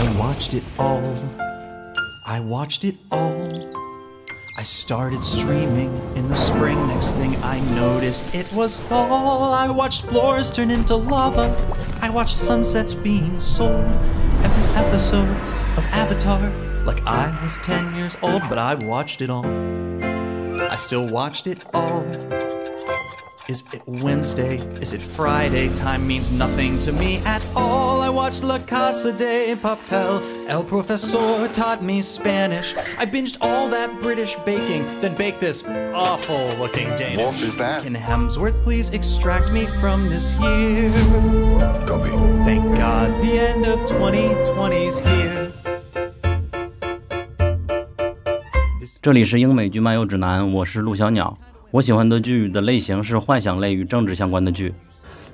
I watched it all. I watched it all. I started streaming in the spring. Next thing I noticed, it was fall. I watched floors turn into lava. I watched sunsets being sold. Every episode of Avatar, like I was 10 years old, but I watched it all. I still watched it all. Is it Wednesday? Is it Friday? Time means nothing to me at all. I watched La Casa de Papel. El Profesor taught me Spanish. I binged all that British baking, then baked this awful looking Danish. What is that? Can Hemsworth please extract me from this year? Copy. Thank God the end of 2020's here. 这里是英美剧漫游指南，我是陆小鸟。 我喜欢的剧的类型是幻想类与政治相关的剧。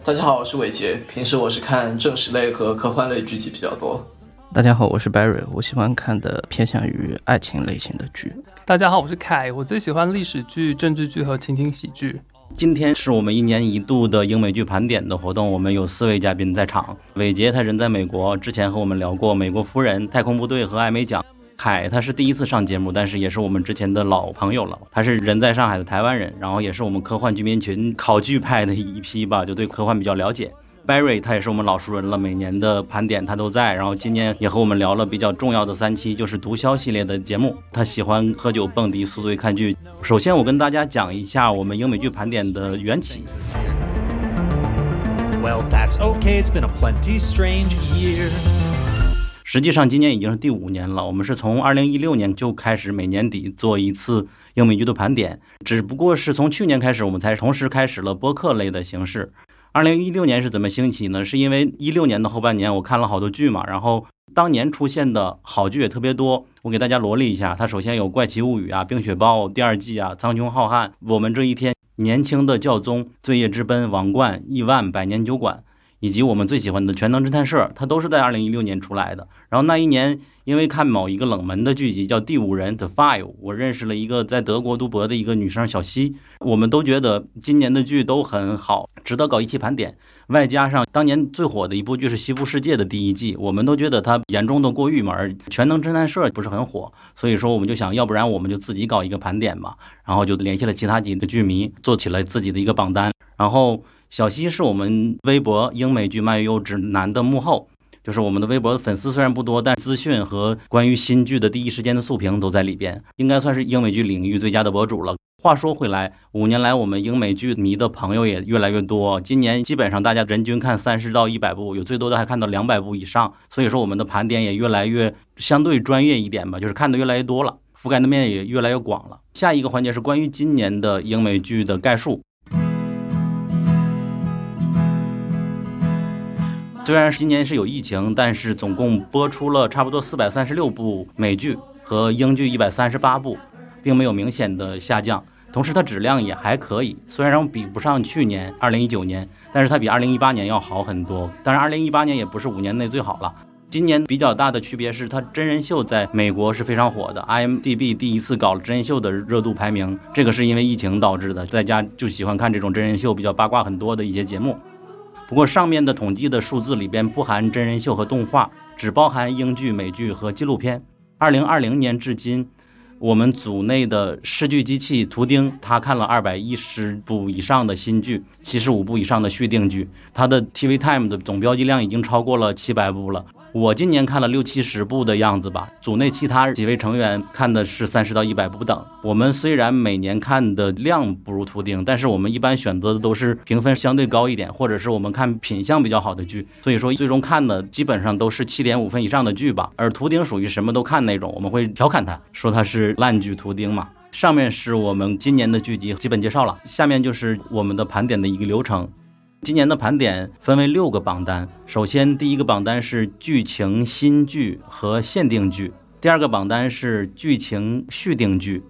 大家好，我是伟杰，平时我是看正史类和科幻类剧集比较多。大家好，我是 Barry，我喜欢看的偏向于爱情类型的剧。大家好，我是凯，我最喜欢历史剧、政治剧和情景喜剧。今天是我们一年一度的英美剧盘点的活动，我们有四位嘉宾在场。伟杰他人在美国，之前和我们聊过《美国夫人》《太空部队》和艾美奖。凯他是第一次上节目，但是也是我们之前的老朋友了。他是人在上海的台湾人，然后也是我们科幻居民群考据派的一批吧，就对科幻比较了解。Barry 他也是我们老熟人了，每年的盘点他都在，然后今年也和我们聊了比较重要的三期，就是毒枭系列的节目。他喜欢喝酒、蹦迪、宿醉、看剧。首先，我跟大家讲一下我们英美剧盘点的缘起。Well, that's ok It's been a plenty strange year. 实际上，今年已经是第五年了。我们是从二零一六年就开始每年底做一次英美剧的盘点，只不过是从去年开始，我们才同时开始了播客类的形式。二零一六年是怎么兴起呢？是因为一六年的后半年我看了好多剧嘛，然后当年出现的好剧也特别多。我给大家罗列一下，它首先有《怪奇物语》啊，《冰雪暴》第二季啊，《苍穹浩瀚》，我们这一天，年轻的教宗，罪业之奔，王冠，亿万，百年酒馆。以及我们最喜欢的《全能侦探社》，它都是在二零一六年出来的。然后那一年，因为看某一个冷门的剧集叫《第五人》The Five，我认识了一个在德国读博的一个女生小西。我们都觉得今年的剧都很好，值得搞一期盘点。外加上当年最火的一部剧是《西部世界》的第一季，我们都觉得它严重的过誉嘛。而《全能侦探社》不是很火，所以说我们就想要不然我们就自己搞一个盘点吧。然后就联系了其他几个剧迷，做起了自己的一个榜单。然后。小西是我们微博英美剧漫游指南的幕后，就是我们的微博粉丝虽然不多，但资讯和关于新剧的第一时间的速评都在里边，应该算是英美剧领域最佳的博主了。话说回来，五年来我们英美剧迷的朋友也越来越多，今年基本上大家人均看三十到一百部，有最多的还看到两百部以上，所以说我们的盘点也越来越相对专业一点吧，就是看的越来越多了，覆盖的面也越来越广了。下一个环节是关于今年的英美剧的概述。虽然今年是有疫情，但是总共播出了差不多四百三十六部美剧和英剧一百三十八部，并没有明显的下降。同时，它质量也还可以，虽然比不上去年二零一九年，但是它比二零一八年要好很多。当然，二零一八年也不是五年内最好了。今年比较大的区别是，它真人秀在美国是非常火的，IMDB 第一次搞了真人秀的热度排名，这个是因为疫情导致的，在家就喜欢看这种真人秀，比较八卦很多的一些节目。不过上面的统计的数字里边不含真人秀和动画，只包含英剧、美剧和纪录片。二零二零年至今，我们组内的视剧机器图钉，他看了二百一十部以上的新剧，七十五部以上的续订剧，他的 TV Time 的总标记量已经超过了七百部了。我今年看了六七十部的样子吧，组内其他几位成员看的是三十到一百部不等。我们虽然每年看的量不如图钉，但是我们一般选择的都是评分相对高一点，或者是我们看品相比较好的剧。所以说最终看的基本上都是七点五分以上的剧吧。而图钉属于什么都看那种，我们会调侃他，说他是烂剧图钉嘛。上面是我们今年的剧集基本介绍了，下面就是我们的盘点的一个流程。今年的盘点分为六个榜单，首先第一个榜单是剧情新剧和限定剧，第二个榜单是剧情续订剧，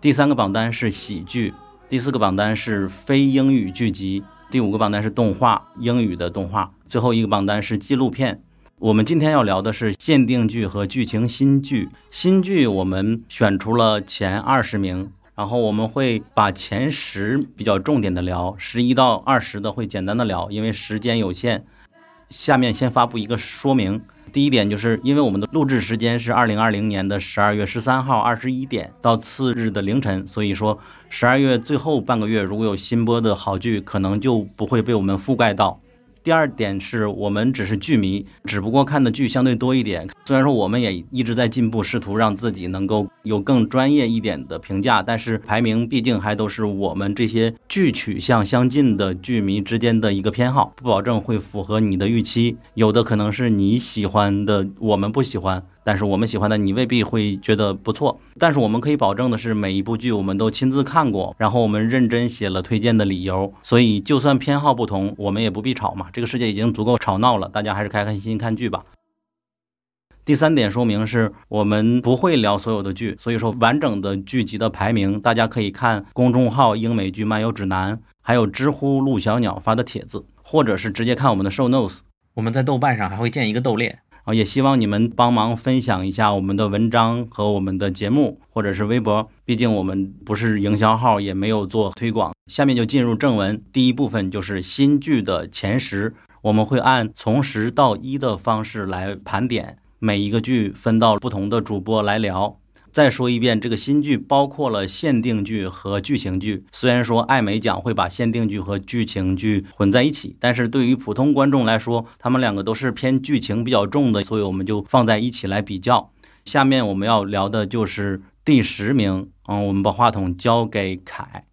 第三个榜单是喜剧，第四个榜单是非英语剧集，第五个榜单是动画英语的动画，最后一个榜单是纪录片。我们今天要聊的是限定剧和剧情新剧。新剧我们选出了前二十名。然后我们会把前十比较重点的聊，十一到二十的会简单的聊，因为时间有限。下面先发布一个说明：第一点就是因为我们的录制时间是二零二零年的十二月十三号二十一点到次日的凌晨，所以说十二月最后半个月如果有新播的好剧，可能就不会被我们覆盖到。第二点是我们只是剧迷，只不过看的剧相对多一点。虽然说我们也一直在进步，试图让自己能够有更专业一点的评价，但是排名毕竟还都是我们这些剧取向相近的剧迷之间的一个偏好，不保证会符合你的预期。有的可能是你喜欢的，我们不喜欢。但是我们喜欢的你未必会觉得不错，但是我们可以保证的是每一部剧我们都亲自看过，然后我们认真写了推荐的理由，所以就算偏好不同，我们也不必吵嘛。这个世界已经足够吵闹了，大家还是开开心心看剧吧。第三点说明是我们不会聊所有的剧，所以说完整的剧集的排名，大家可以看公众号英美剧漫游指南，还有知乎陆小鸟发的帖子，或者是直接看我们的 show notes。我们在豆瓣上还会建一个豆列。啊，也希望你们帮忙分享一下我们的文章和我们的节目，或者是微博。毕竟我们不是营销号，也没有做推广。下面就进入正文，第一部分就是新剧的前十，我们会按从十到一的方式来盘点，每一个剧分到不同的主播来聊。再说一遍，这个新剧包括了限定剧和剧情剧。虽然说艾美奖会把限定剧和剧情剧混在一起，但是对于普通观众来说，他们两个都是偏剧情比较重的，所以我们就放在一起来比较。下面我们要聊的就是第十名，嗯，我们把话筒交给凯。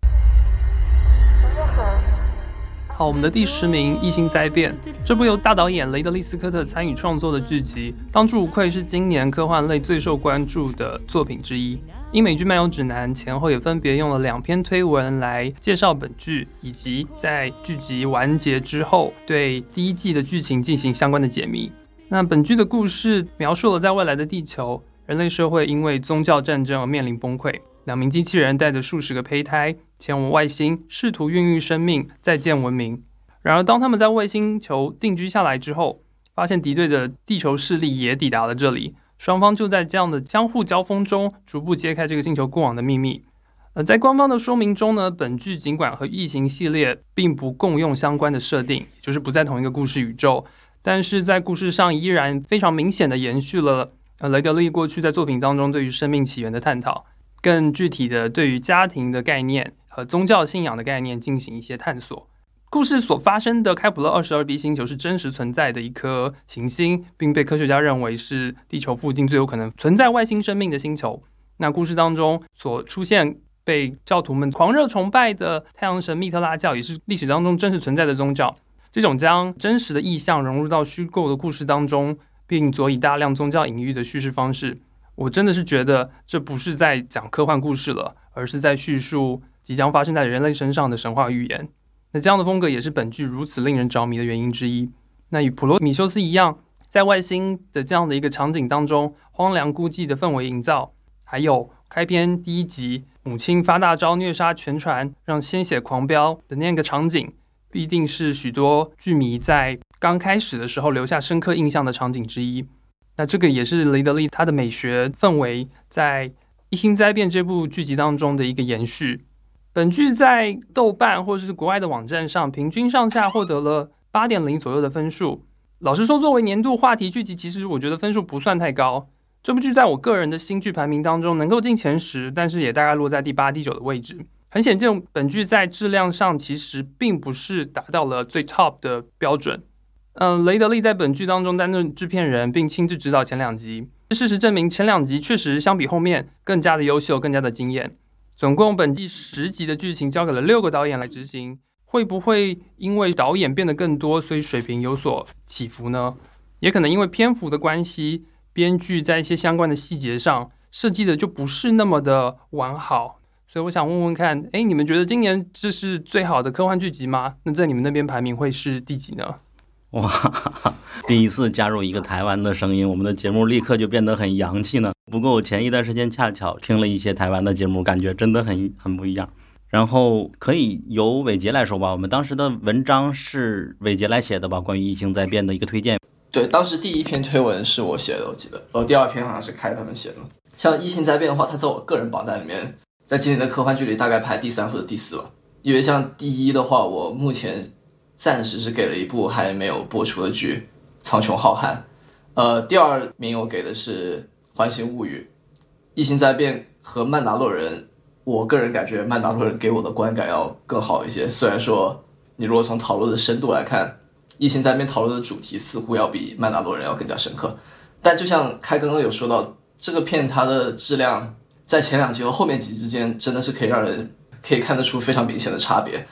好，我们的第十名《异星灾变》这部由大导演雷德利·斯科特参与创作的剧集，当之无愧是今年科幻类最受关注的作品之一。英美剧漫游指南前后也分别用了两篇推文来介绍本剧，以及在剧集完结之后对第一季的剧情进行相关的解谜。那本剧的故事描述了在未来的地球，人类社会因为宗教战争而面临崩溃。两名机器人带着数十个胚胎前往外星，试图孕育生命，再建文明。然而，当他们在外星球定居下来之后，发现敌对的地球势力也抵达了这里。双方就在这样的相互交锋中，逐步揭开这个星球过往的秘密。呃，在官方的说明中呢，本剧尽管和异形系列并不共用相关的设定，也就是不在同一个故事宇宙，但是在故事上依然非常明显的延续了呃雷德利过去在作品当中对于生命起源的探讨。更具体的，对于家庭的概念和宗教信仰的概念进行一些探索。故事所发生的开普勒二十二 b 星球是真实存在的一颗行星，并被科学家认为是地球附近最有可能存在外星生命的星球。那故事当中所出现被教徒们狂热崇拜的太阳神密特拉教，也是历史当中真实存在的宗教。这种将真实的意象融入到虚构的故事当中，并佐以大量宗教隐喻的叙事方式。我真的是觉得这不是在讲科幻故事了，而是在叙述即将发生在人类身上的神话预言。那这样的风格也是本剧如此令人着迷的原因之一。那与普罗米修斯一样，在外星的这样的一个场景当中，荒凉孤寂的氛围营造，还有开篇第一集母亲发大招虐杀全船，让鲜血狂飙的那个场景，必定是许多剧迷在刚开始的时候留下深刻印象的场景之一。那这个也是雷德利他的美学氛围在《异星灾变》这部剧集当中的一个延续。本剧在豆瓣或者是国外的网站上平均上下获得了八点零左右的分数。老实说，作为年度话题剧集，其实我觉得分数不算太高。这部剧在我个人的新剧排名当中能够进前十，但是也大概落在第八、第九的位置。很显见，本剧在质量上其实并不是达到了最 top 的标准。嗯，雷德利在本剧当中担任制片人，并亲自指导前两集。事实证明，前两集确实相比后面更加的优秀，更加的惊艳。总共本季十集的剧情交给了六个导演来执行，会不会因为导演变得更多，所以水平有所起伏呢？也可能因为篇幅的关系，编剧在一些相关的细节上设计的就不是那么的完好。所以我想问问看，哎，你们觉得今年这是最好的科幻剧集吗？那在你们那边排名会是第几呢？哇，第一次加入一个台湾的声音，我们的节目立刻就变得很洋气呢。不过我前一段时间恰巧听了一些台湾的节目，感觉真的很很不一样。然后可以由伟杰来说吧，我们当时的文章是伟杰来写的吧？关于异星在变的一个推荐。对，当时第一篇推文是我写的，我记得。然后第二篇好像是开他们写的。像异星在变的话，它在我个人榜单里面，在今年的科幻剧里大概排第三或者第四吧。因为像第一的话，我目前。暂时是给了一部还没有播出的剧《苍穹浩瀚》，呃，第二名我给的是《环形物语》，《异形灾变》和《曼达洛人》，我个人感觉《曼达洛人》给我的观感要更好一些。虽然说你如果从讨论的深度来看，《异形灾变》讨论的主题似乎要比《曼达洛人》要更加深刻，但就像开刚刚有说到，这个片它的质量在前两集和后面集之间真的是可以让人可以看得出非常明显的差别，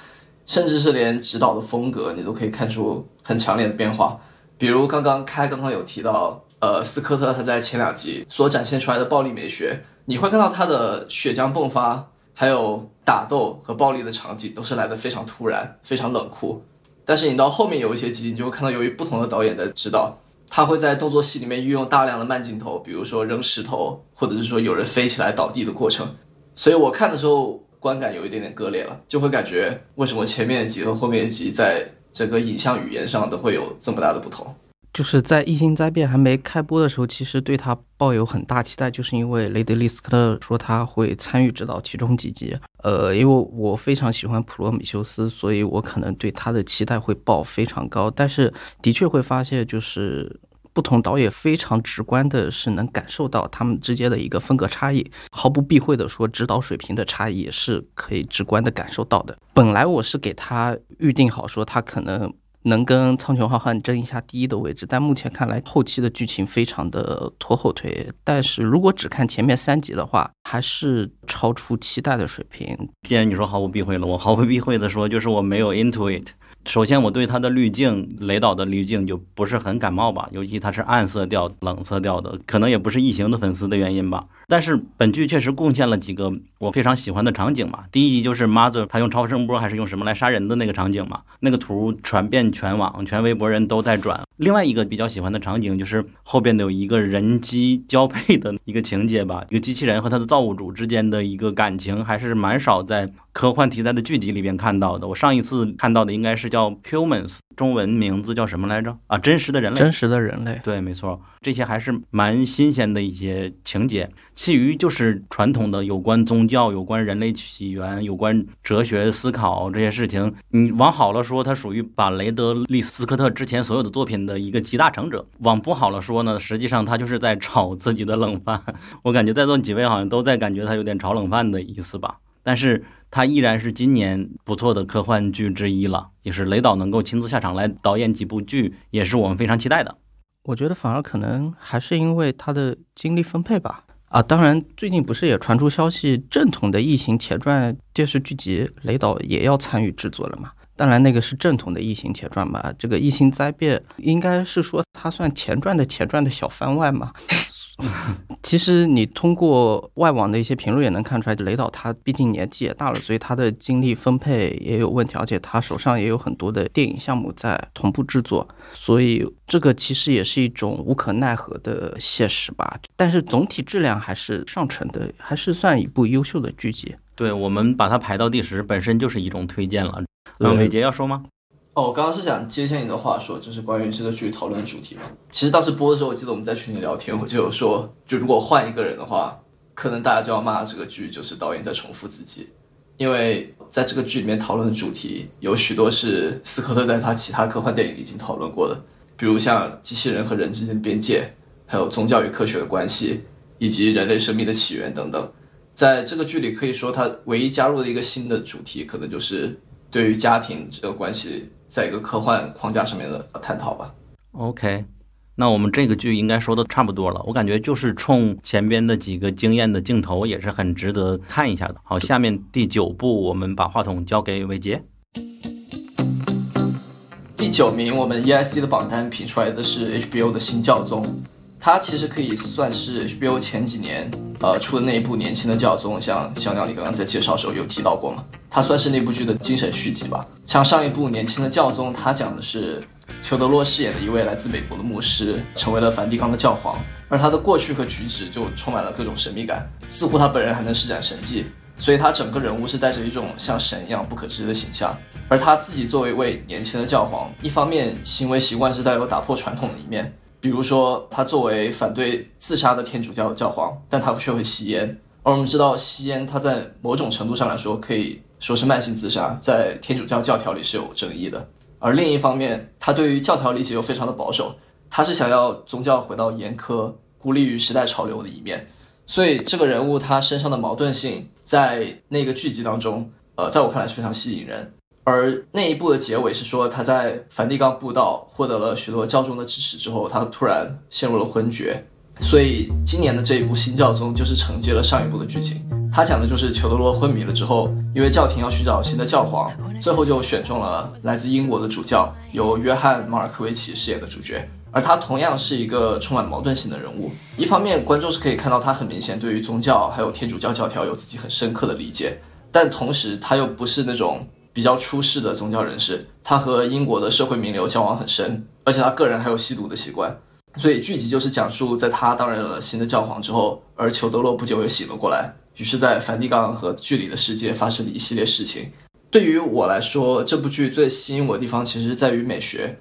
甚至是连指导的风格你都可以看出很强烈的变化。比如刚刚开刚刚有提到，呃，斯科特他在前两集所展现出来的暴力美学，你会看到他的血浆迸发，还有打斗和暴力的场景都是来的非常突然，非常冷酷。但是你到后面有一些集，你就会看到，由于不同的导演的指导，他会在动作戏里面运用大量的慢镜头，比如说扔石头，或者是说有人飞起来倒地的过程。所以我看的时候观感有一点点割裂了，就会感觉为什么前面的集和后面集在整个影像语言上都会有这么大的不同。就是在《异星灾变》还没开播的时候，其实对他抱有很大期待，就是因为雷德利·斯科特说他会参与指导其中几集。呃，因为我非常喜欢普罗米修斯，所以我可能对他的期待会抱非常高。但是的确会发现，就是不同导演非常直观的是能感受到他们之间的一个风格差异。毫不避讳的说，指导水平的差异也是可以直观的感受到的。本来我是给他预定好说他可能。能跟《苍穹浩瀚》争一下第一的位置，但目前看来后期的剧情非常的拖后腿。但是如果只看前面三集的话，还是超出期待的水平。既然你说毫不避讳了，我毫不避讳的说，就是我没有 into it。首先，我对它的滤镜，雷导的滤镜就不是很感冒吧，尤其它是暗色调、冷色调的，可能也不是异形的粉丝的原因吧。但是本剧确实贡献了几个我非常喜欢的场景嘛。第一集就是 Mother 他用超声波还是用什么来杀人的那个场景嘛，那个图传遍全网，全微博人都在转。另外一个比较喜欢的场景就是后边的有一个人机交配的一个情节吧，一个机器人和它的造物主之间的一个感情，还是蛮少在科幻题材的剧集里边看到的。我上一次看到的应该是叫 Humans。中文名字叫什么来着？啊，真实的人类，真实的人类，对，没错，这些还是蛮新鲜的一些情节。其余就是传统的有关宗教、有关人类起源、有关哲学思考这些事情。你往好了说，它属于把雷德利·斯科特之前所有的作品的一个集大成者；往不好了说呢，实际上他就是在炒自己的冷饭。我感觉在座几位好像都在感觉他有点炒冷饭的意思吧，但是。它依然是今年不错的科幻剧之一了，也是雷导能够亲自下场来导演几部剧，也是我们非常期待的。我觉得反而可能还是因为他的精力分配吧。啊，当然最近不是也传出消息，正统的《异形前传》电视剧集，雷导也要参与制作了嘛？当然那个是正统的《异形前传》吧？这个《异形灾变》应该是说它算前传的前传的小番外嘛？其实你通过外网的一些评论也能看出来，雷导他毕竟年纪也大了，所以他的精力分配也有问题，而且他手上也有很多的电影项目在同步制作，所以这个其实也是一种无可奈何的现实吧。但是总体质量还是上乘的，还是算一部优秀的剧集。对我们把它排到第十，本身就是一种推荐了。嗯，伟杰要说吗？哦，我刚刚是想接下你的话说，就是关于这个剧讨论主题嘛。其实当时播的时候，我记得我们在群里聊天，我就有说，就如果换一个人的话，可能大家就要骂这个剧就是导演在重复自己，因为在这个剧里面讨论的主题有许多是斯科特在他其他科幻电影已经讨论过的，比如像机器人和人之间的边界，还有宗教与科学的关系，以及人类生命的起源等等。在这个剧里，可以说他唯一加入的一个新的主题，可能就是对于家庭这个关系。在一个科幻框架上面的探讨吧。OK，那我们这个剧应该说的差不多了。我感觉就是冲前边的几个惊艳的镜头，也是很值得看一下的。好，下面第九部，我们把话筒交给伟杰。第九名，我们 ESC 的榜单评出来的是 HBO 的新教宗。它其实可以算是 HBO 前几年呃出的那一部年轻的教宗，像小鸟你刚刚在介绍时候有提到过嘛？它算是那部剧的精神续集吧。像上一部年轻的教宗，他讲的是裘德洛饰演的一位来自美国的牧师，成为了梵蒂冈的教皇，而他的过去和举止就充满了各种神秘感，似乎他本人还能施展神迹，所以他整个人物是带着一种像神一样不可知的形象。而他自己作为一位年轻的教皇，一方面行为习惯是带有打破传统的一面。比如说，他作为反对自杀的天主教教皇，但他却会吸烟。而我们知道，吸烟它在某种程度上来说可以说是慢性自杀，在天主教教条里是有争议的。而另一方面，他对于教条理解又非常的保守，他是想要宗教回到严苛、孤立于时代潮流的一面，所以这个人物他身上的矛盾性在那个剧集当中，呃，在我看来是非常吸引人。而那一部的结尾是说，他在梵蒂冈布道获得了许多教宗的支持之后，他突然陷入了昏厥。所以今年的这一部新教宗就是承接了上一部的剧情。他讲的就是裘德洛昏迷了之后，因为教廷要寻找新的教皇，最后就选中了来自英国的主教，由约翰·马尔科维奇饰演的主角。而他同样是一个充满矛盾性的人物。一方面，观众是可以看到他很明显对于宗教还有天主教教条有自己很深刻的理解，但同时他又不是那种。比较出世的宗教人士，他和英国的社会名流交往很深，而且他个人还有吸毒的习惯，所以剧集就是讲述在他担任了新的教皇之后，而裘德洛不久又醒了过来，于是，在梵蒂冈和剧里的世界发生了一系列事情。对于我来说，这部剧最吸引我的地方其实在于美学，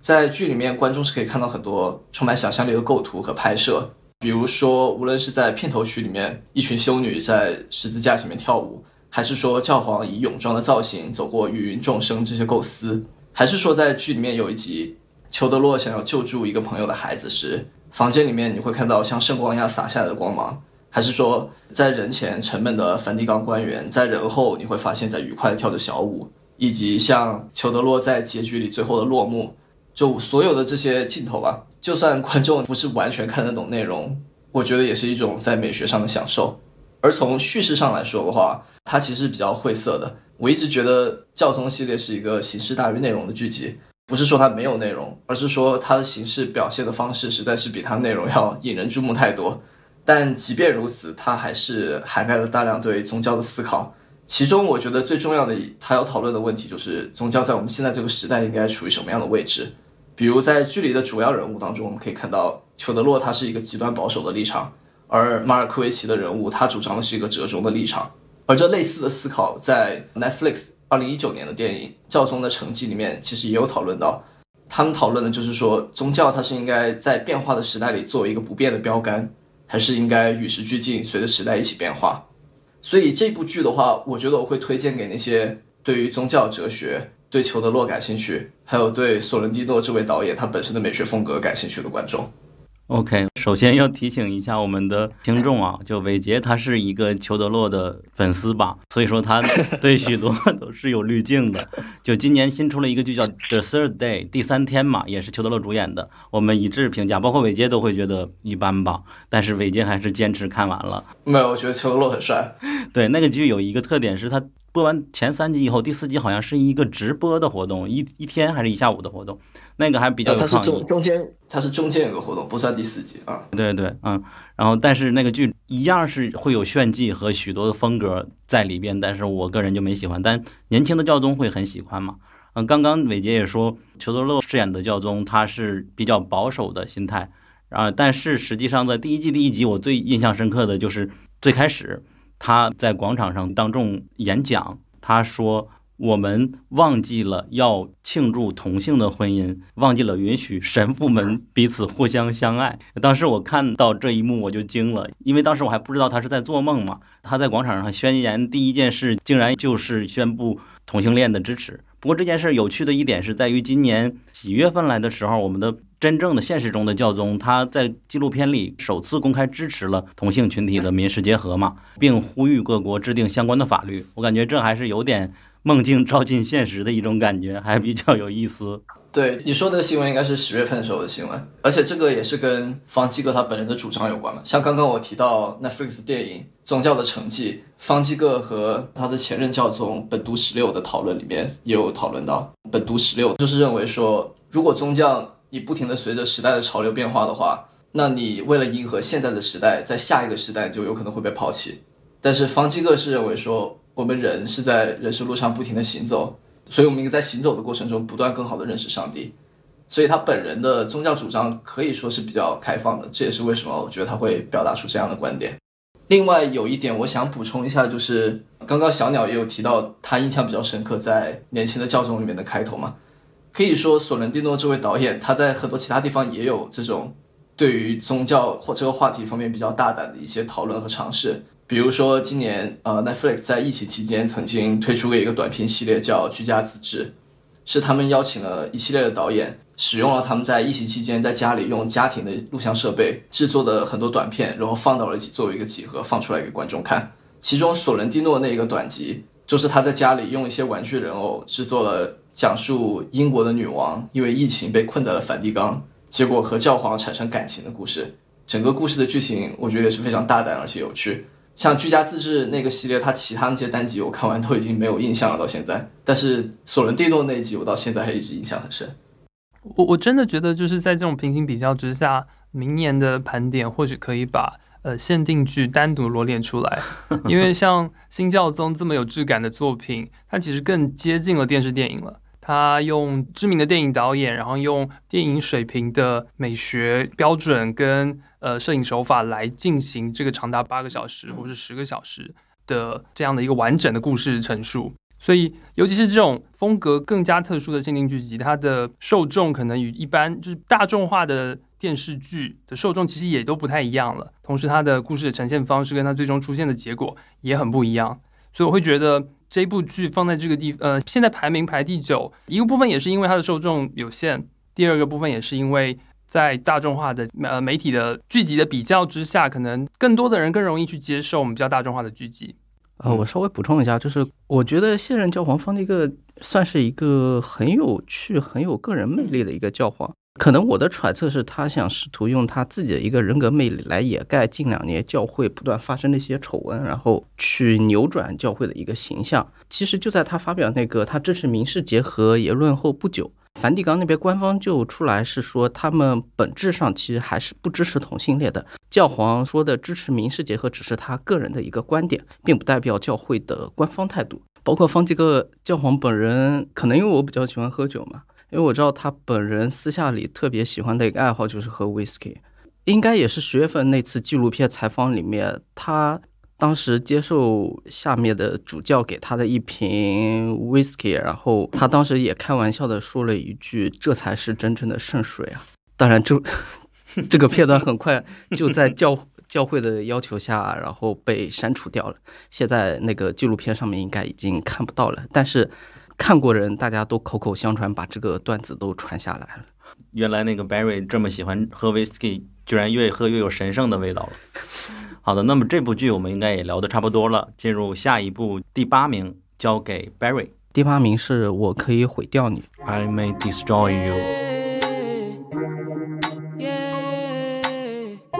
在剧里面，观众是可以看到很多充满想象力的构图和拍摄，比如说，无论是在片头曲里面，一群修女在十字架前面跳舞。还是说教皇以泳装的造型走过芸芸众生这些构思，还是说在剧里面有一集，裘德洛想要救助一个朋友的孩子时，房间里面你会看到像圣光一样洒下来的光芒，还是说在人前沉闷的梵蒂冈官员，在人后你会发现在愉快的跳着小舞，以及像裘德洛在结局里最后的落幕，就所有的这些镜头吧，就算观众不是完全看得懂内容，我觉得也是一种在美学上的享受。而从叙事上来说的话，它其实比较晦涩的。我一直觉得教宗系列是一个形式大于内容的剧集，不是说它没有内容，而是说它的形式表现的方式实在是比它内容要引人注目太多。但即便如此，它还是涵盖了大量对宗教的思考。其中，我觉得最重要的，他要讨论的问题就是宗教在我们现在这个时代应该处于什么样的位置。比如在剧里的主要人物当中，我们可以看到裘德洛他是一个极端保守的立场。而马尔科维奇的人物，他主张的是一个折中的立场，而这类似的思考在 Netflix 二零一九年的电影《教宗的成绩》里面其实也有讨论到。他们讨论的就是说，宗教它是应该在变化的时代里作为一个不变的标杆，还是应该与时俱进，随着时代一起变化。所以这部剧的话，我觉得我会推荐给那些对于宗教哲学、对裘德洛感兴趣，还有对索伦蒂诺这位导演他本身的美学风格感兴趣的观众。OK，首先要提醒一下我们的听众啊，就伟杰他是一个裘德洛的粉丝吧，所以说他对许多 都是有滤镜的。就今年新出了一个剧叫《The Third Day》第三天嘛，也是裘德洛主演的，我们一致评价，包括伟杰都会觉得一般吧，但是伟杰还是坚持看完了。没有，我觉得裘德洛很帅。对，那个剧有一个特点是他。播完前三集以后，第四集好像是一个直播的活动，一一天还是一下午的活动，那个还比较有创意。它是中中间，它是中间有个活动，不算第四集啊。对对，嗯，然后但是那个剧一样是会有炫技和许多的风格在里边，但是我个人就没喜欢，但年轻的教宗会很喜欢嘛。嗯，刚刚伟杰也说，裘德勒饰演的教宗他是比较保守的心态，啊，但是实际上在第一季第一集，我最印象深刻的就是最开始。他在广场上当众演讲，他说：“我们忘记了要庆祝同性的婚姻，忘记了允许神父们彼此互相相爱。”当时我看到这一幕，我就惊了，因为当时我还不知道他是在做梦嘛。他在广场上宣言第一件事，竟然就是宣布同性恋的支持。不过这件事有趣的一点是在于，今年几月份来的时候，我们的。真正的现实中的教宗，他在纪录片里首次公开支持了同性群体的民事结合嘛，并呼吁各国制定相关的法律。我感觉这还是有点梦境照进现实的一种感觉，还比较有意思。对你说的新闻应该是十月份的时候的新闻，而且这个也是跟方基哥他本人的主张有关嘛。像刚刚我提到 Netflix 电影《宗教的成绩》，方基哥和他的前任教宗本笃十六的讨论里面也有讨论到，本笃十六就是认为说，如果宗教你不停的随着时代的潮流变化的话，那你为了迎合现在的时代，在下一个时代就有可能会被抛弃。但是方基各是认为说，我们人是在人生路上不停的行走，所以我们应该在行走的过程中不断更好的认识上帝。所以他本人的宗教主张可以说是比较开放的，这也是为什么我觉得他会表达出这样的观点。另外有一点我想补充一下，就是刚刚小鸟也有提到，他印象比较深刻在年轻的教宗里面的开头嘛。可以说，索伦蒂诺这位导演，他在很多其他地方也有这种对于宗教或这个话题方面比较大胆的一些讨论和尝试。比如说，今年呃，Netflix 在疫情期间曾经推出过一个短片系列，叫《居家自制》，是他们邀请了一系列的导演使用了他们在疫情期间在家里用家庭的录像设备制作的很多短片，然后放到了作为一个集合放出来给观众看。其中索伦蒂诺那一个短集，就是他在家里用一些玩具人偶制作了讲述英国的女王因为疫情被困在了梵蒂冈，结果和教皇产生感情的故事。整个故事的剧情我觉得也是非常大胆而且有趣。像居家自制那个系列，它其他那些单集我看完都已经没有印象了，到现在。但是索伦蒂诺那一集我到现在还一直印象很深。我我真的觉得就是在这种平行比较之下，明年的盘点或许可以把呃限定剧单独罗列出来，因为像《新教宗》这么有质感的作品，它其实更接近了电视电影了。他用知名的电影导演，然后用电影水平的美学标准跟呃摄影手法来进行这个长达八个小时或者十个小时的这样的一个完整的故事陈述。所以，尤其是这种风格更加特殊的限定剧集，它的受众可能与一般就是大众化的电视剧的受众其实也都不太一样了。同时，它的故事的呈现方式跟它最终出现的结果也很不一样。所以，我会觉得。这部剧放在这个地，呃，现在排名排第九，一个部分也是因为它的受众有限，第二个部分也是因为在大众化的呃媒体的剧集的比较之下，可能更多的人更容易去接受我们比较大众化的剧集。呃，我稍微补充一下，就是我觉得现任教皇方的一个算是一个很有趣、很有个人魅力的一个教皇。可能我的揣测是他想试图用他自己的一个人格魅力来掩盖近两年教会不断发生的一些丑闻，然后去扭转教会的一个形象。其实就在他发表那个他支持民事结合言论后不久，梵蒂冈那边官方就出来是说，他们本质上其实还是不支持同性恋的。教皇说的支持民事结合只是他个人的一个观点，并不代表教会的官方态度。包括方济各教皇本人，可能因为我比较喜欢喝酒嘛。因为我知道他本人私下里特别喜欢的一个爱好就是喝 whisky，应该也是十月份那次纪录片采访里面，他当时接受下面的主教给他的一瓶 whisky，然后他当时也开玩笑的说了一句：“这才是真正的圣水啊！”当然，这 这个片段很快就在教教会的要求下，然后被删除掉了。现在那个纪录片上面应该已经看不到了，但是。看过人，大家都口口相传，把这个段子都传下来了。原来那个 Barry 这么喜欢喝 whisky，居然越喝越有神圣的味道了。好的，那么这部剧我们应该也聊得差不多了，进入下一部第八名，交给 Barry。第八名是我可以毁掉你，I may destroy you。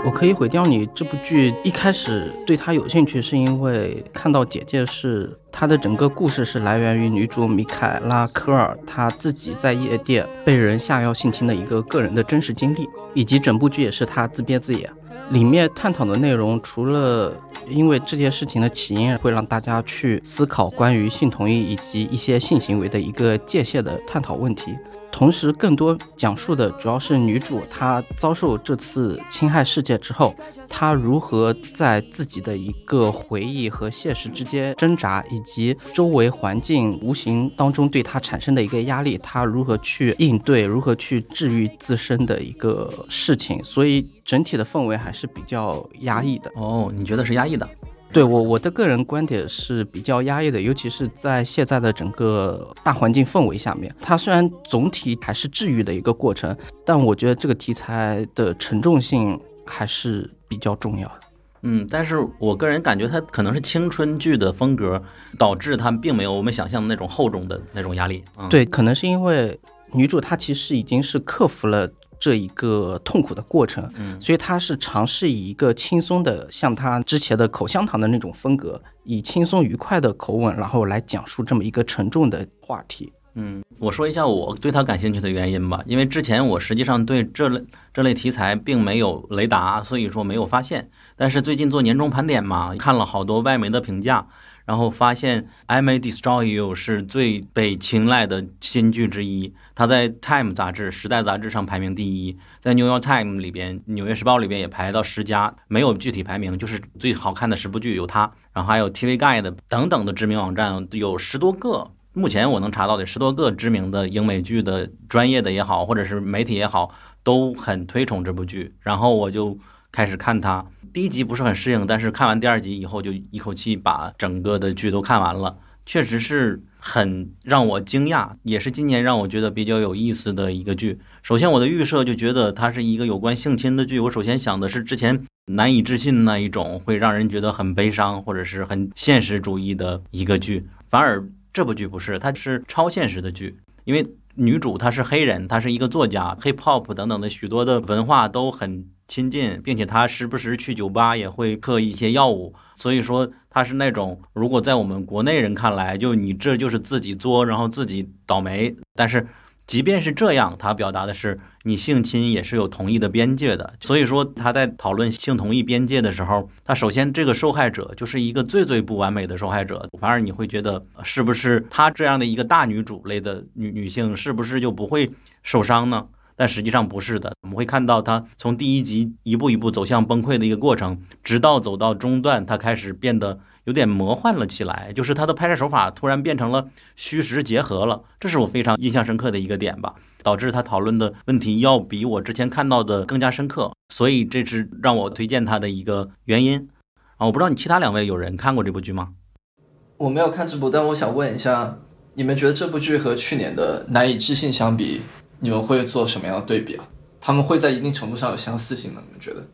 我可以毁掉你这部剧。一开始对他有兴趣，是因为看到简介是他的整个故事是来源于女主米凯拉科尔她自己在夜店被人下药性侵的一个个人的真实经历，以及整部剧也是他自编自演。里面探讨的内容，除了因为这件事情的起因会让大家去思考关于性同意以及一些性行为的一个界限的探讨问题。同时，更多讲述的主要是女主她遭受这次侵害事件之后，她如何在自己的一个回忆和现实之间挣扎，以及周围环境无形当中对她产生的一个压力，她如何去应对，如何去治愈自身的一个事情。所以整体的氛围还是比较压抑的。哦，你觉得是压抑的？对我我的个人观点是比较压抑的，尤其是在现在的整个大环境氛围下面，它虽然总体还是治愈的一个过程，但我觉得这个题材的沉重性还是比较重要的。嗯，但是我个人感觉它可能是青春剧的风格，导致它并没有我们想象的那种厚重的那种压力。对，可能是因为女主她其实已经是克服了。这一个痛苦的过程，嗯，所以他是尝试以一个轻松的，像他之前的口香糖的那种风格，以轻松愉快的口吻，然后来讲述这么一个沉重的话题。嗯，我说一下我对他感兴趣的原因吧，因为之前我实际上对这类这类题材并没有雷达，所以说没有发现。但是最近做年终盘点嘛，看了好多外媒的评价。然后发现《I May Destroy You》是最被青睐的新剧之一，它在《Time》杂志、《时代》杂志上排名第一，在《New York Times》里边，《纽约时报》里边也排到十佳，没有具体排名，就是最好看的十部剧有它。然后还有 TV Guide 等等的知名网站，有十多个，目前我能查到的十多个知名的英美剧的专业的也好，或者是媒体也好，都很推崇这部剧。然后我就开始看它。第一集不是很适应，但是看完第二集以后，就一口气把整个的剧都看完了。确实是很让我惊讶，也是今年让我觉得比较有意思的一个剧。首先，我的预设就觉得它是一个有关性侵的剧。我首先想的是之前难以置信那一种会让人觉得很悲伤或者是很现实主义的一个剧，反而这部剧不是，它是超现实的剧，因为女主她是黑人，她是一个作家，hip hop 等等的许多的文化都很亲近，并且他时不时去酒吧也会嗑一些药物，所以说他是那种如果在我们国内人看来，就你这就是自己作，然后自己倒霉，但是。即便是这样，他表达的是你性侵也是有同意的边界的。所以说他在讨论性同意边界的时候，他首先这个受害者就是一个最最不完美的受害者，反而你会觉得是不是他这样的一个大女主类的女女性是不是就不会受伤呢？但实际上不是的，我们会看到他从第一集一步一步走向崩溃的一个过程，直到走到中段，他开始变得。有点魔幻了起来，就是他的拍摄手法突然变成了虚实结合了，这是我非常印象深刻的一个点吧，导致他讨论的问题要比我之前看到的更加深刻，所以这是让我推荐他的一个原因啊。我不知道你其他两位有人看过这部剧吗？我没有看这部，但我想问一下，你们觉得这部剧和去年的《难以置信》相比，你们会做什么样的对比啊？他们会在一定程度上有相似性吗？你们觉得？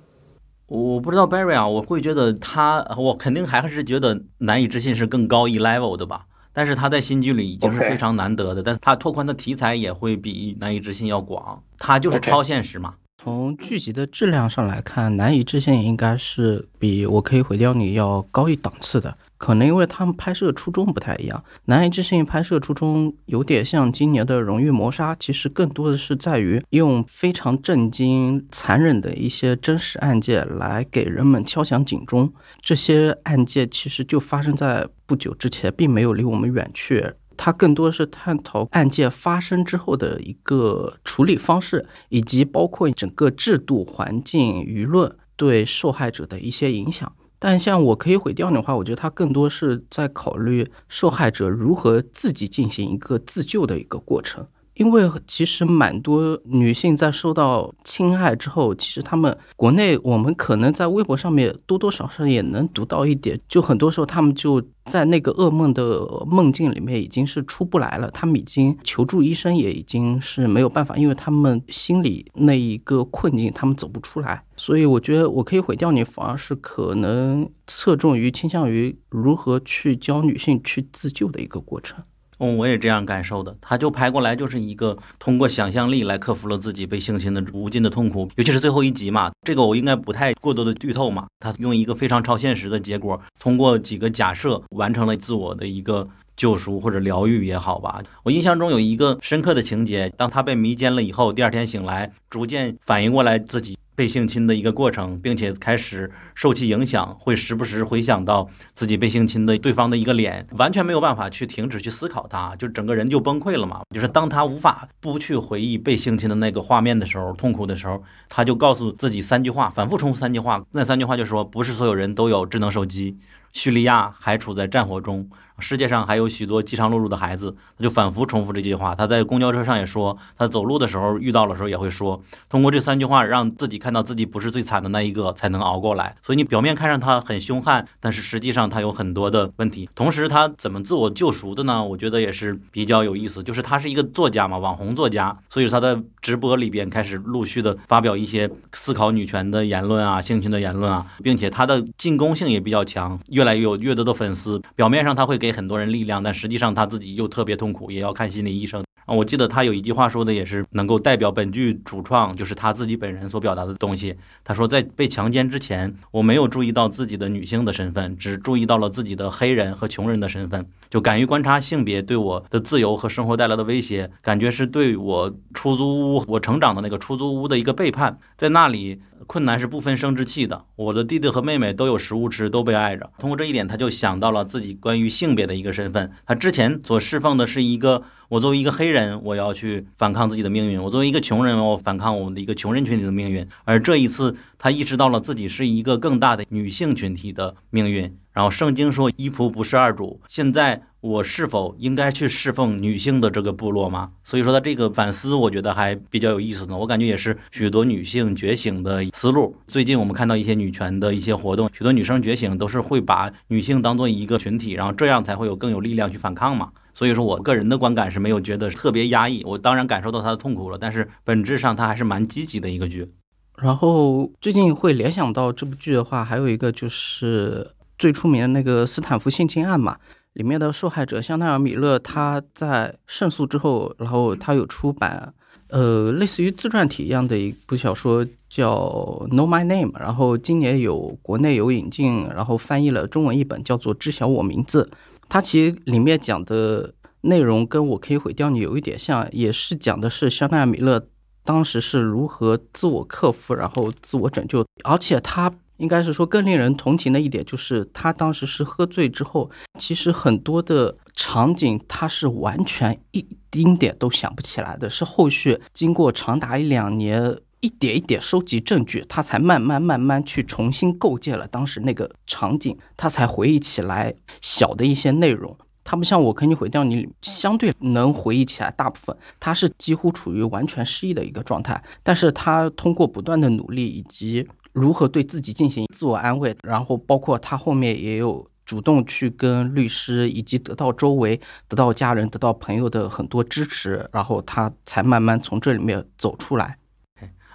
我不知道 Barry 啊，我会觉得他，我肯定还是觉得难以置信是更高一 level 的吧。但是他在新剧里已经是非常难得的，但是他拓宽的题材也会比难以置信要广。他就是超现实嘛。从剧集的质量上来看，难以置信应该是比我可以毁掉你要高一档次的。可能因为他们拍摄初衷不太一样，《难以置信》拍摄初衷有点像今年的《荣誉谋杀》，其实更多的是在于用非常震惊、残忍的一些真实案件来给人们敲响警钟。这些案件其实就发生在不久之前，并没有离我们远去。它更多是探讨案件发生之后的一个处理方式，以及包括整个制度、环境、舆论对受害者的一些影响。但像我可以毁掉你的话，我觉得他更多是在考虑受害者如何自己进行一个自救的一个过程。因为其实蛮多女性在受到侵害之后，其实她们国内我们可能在微博上面多多少少也能读到一点，就很多时候她们就在那个噩梦的梦境里面已经是出不来了，她们已经求助医生也已经是没有办法，因为她们心里那一个困境她们走不出来，所以我觉得我可以毁掉你，反而是可能侧重于倾向于如何去教女性去自救的一个过程。嗯，我也这样感受的。他就拍过来就是一个通过想象力来克服了自己被性侵的无尽的痛苦，尤其是最后一集嘛，这个我应该不太过多的剧透嘛。他用一个非常超现实的结果，通过几个假设完成了自我的一个救赎或者疗愈也好吧。我印象中有一个深刻的情节，当他被迷奸了以后，第二天醒来，逐渐反应过来自己。被性侵的一个过程，并且开始受其影响，会时不时回想到自己被性侵的对方的一个脸，完全没有办法去停止去思考他，就整个人就崩溃了嘛。就是当他无法不去回忆被性侵的那个画面的时候，痛苦的时候，他就告诉自己三句话，反复重复三句话。那三句话就说：不是所有人都有智能手机，叙利亚还处在战火中。世界上还有许多饥肠辘辘的孩子，他就反复重复这句话。他在公交车上也说，他走路的时候遇到的时候也会说。通过这三句话，让自己看到自己不是最惨的那一个，才能熬过来。所以你表面看上他很凶悍，但是实际上他有很多的问题。同时，他怎么自我救赎的呢？我觉得也是比较有意思。就是他是一个作家嘛，网红作家，所以他在直播里边开始陆续的发表一些思考女权的言论啊、性侵的言论啊，并且他的进攻性也比较强，越来越有越多的粉丝。表面上他会给。很多人力量，但实际上他自己又特别痛苦，也要看心理医生。啊。我记得他有一句话说的也是能够代表本剧主创，就是他自己本人所表达的东西。他说，在被强奸之前，我没有注意到自己的女性的身份，只注意到了自己的黑人和穷人的身份，就敢于观察性别对我的自由和生活带来的威胁，感觉是对我出租屋我成长的那个出租屋的一个背叛，在那里。困难是不分生殖器的，我的弟弟和妹妹都有食物吃，都被爱着。通过这一点，他就想到了自己关于性别的一个身份。他之前所侍奉的是一个，我作为一个黑人，我要去反抗自己的命运；我作为一个穷人，我反抗我们的一个穷人群体的命运。而这一次，他意识到了自己是一个更大的女性群体的命运。然后圣经说，一仆不是二主。现在。我是否应该去侍奉女性的这个部落吗？所以说他这个反思，我觉得还比较有意思呢。我感觉也是许多女性觉醒的思路。最近我们看到一些女权的一些活动，许多女生觉醒都是会把女性当做一个群体，然后这样才会有更有力量去反抗嘛。所以说我个人的观感是没有觉得特别压抑。我当然感受到他的痛苦了，但是本质上他还是蛮积极的一个剧。然后最近会联想到这部剧的话，还有一个就是最出名的那个斯坦福性侵案嘛，里面的受害者香奈儿·米勒，他在胜诉之后，然后他有出版，呃，类似于自传体一样的一部小说，叫《Know My Name》，然后今年有国内有引进，然后翻译了中文译本，叫做《知晓我名字》。它其实里面讲的内容跟我可以毁掉你有一点像，也是讲的是香奈儿·米勒。当时是如何自我克服，然后自我拯救，而且他应该是说更令人同情的一点就是，他当时是喝醉之后，其实很多的场景他是完全一丁点都想不起来的，是后续经过长达一两年，一点一点收集证据，他才慢慢慢慢去重新构建了当时那个场景，他才回忆起来小的一些内容。他不像我肯定毁掉你，相对能回忆起来大部分，他是几乎处于完全失忆的一个状态。但是他通过不断的努力以及如何对自己进行自我安慰，然后包括他后面也有主动去跟律师以及得到周围、得到家人、得到朋友的很多支持，然后他才慢慢从这里面走出来。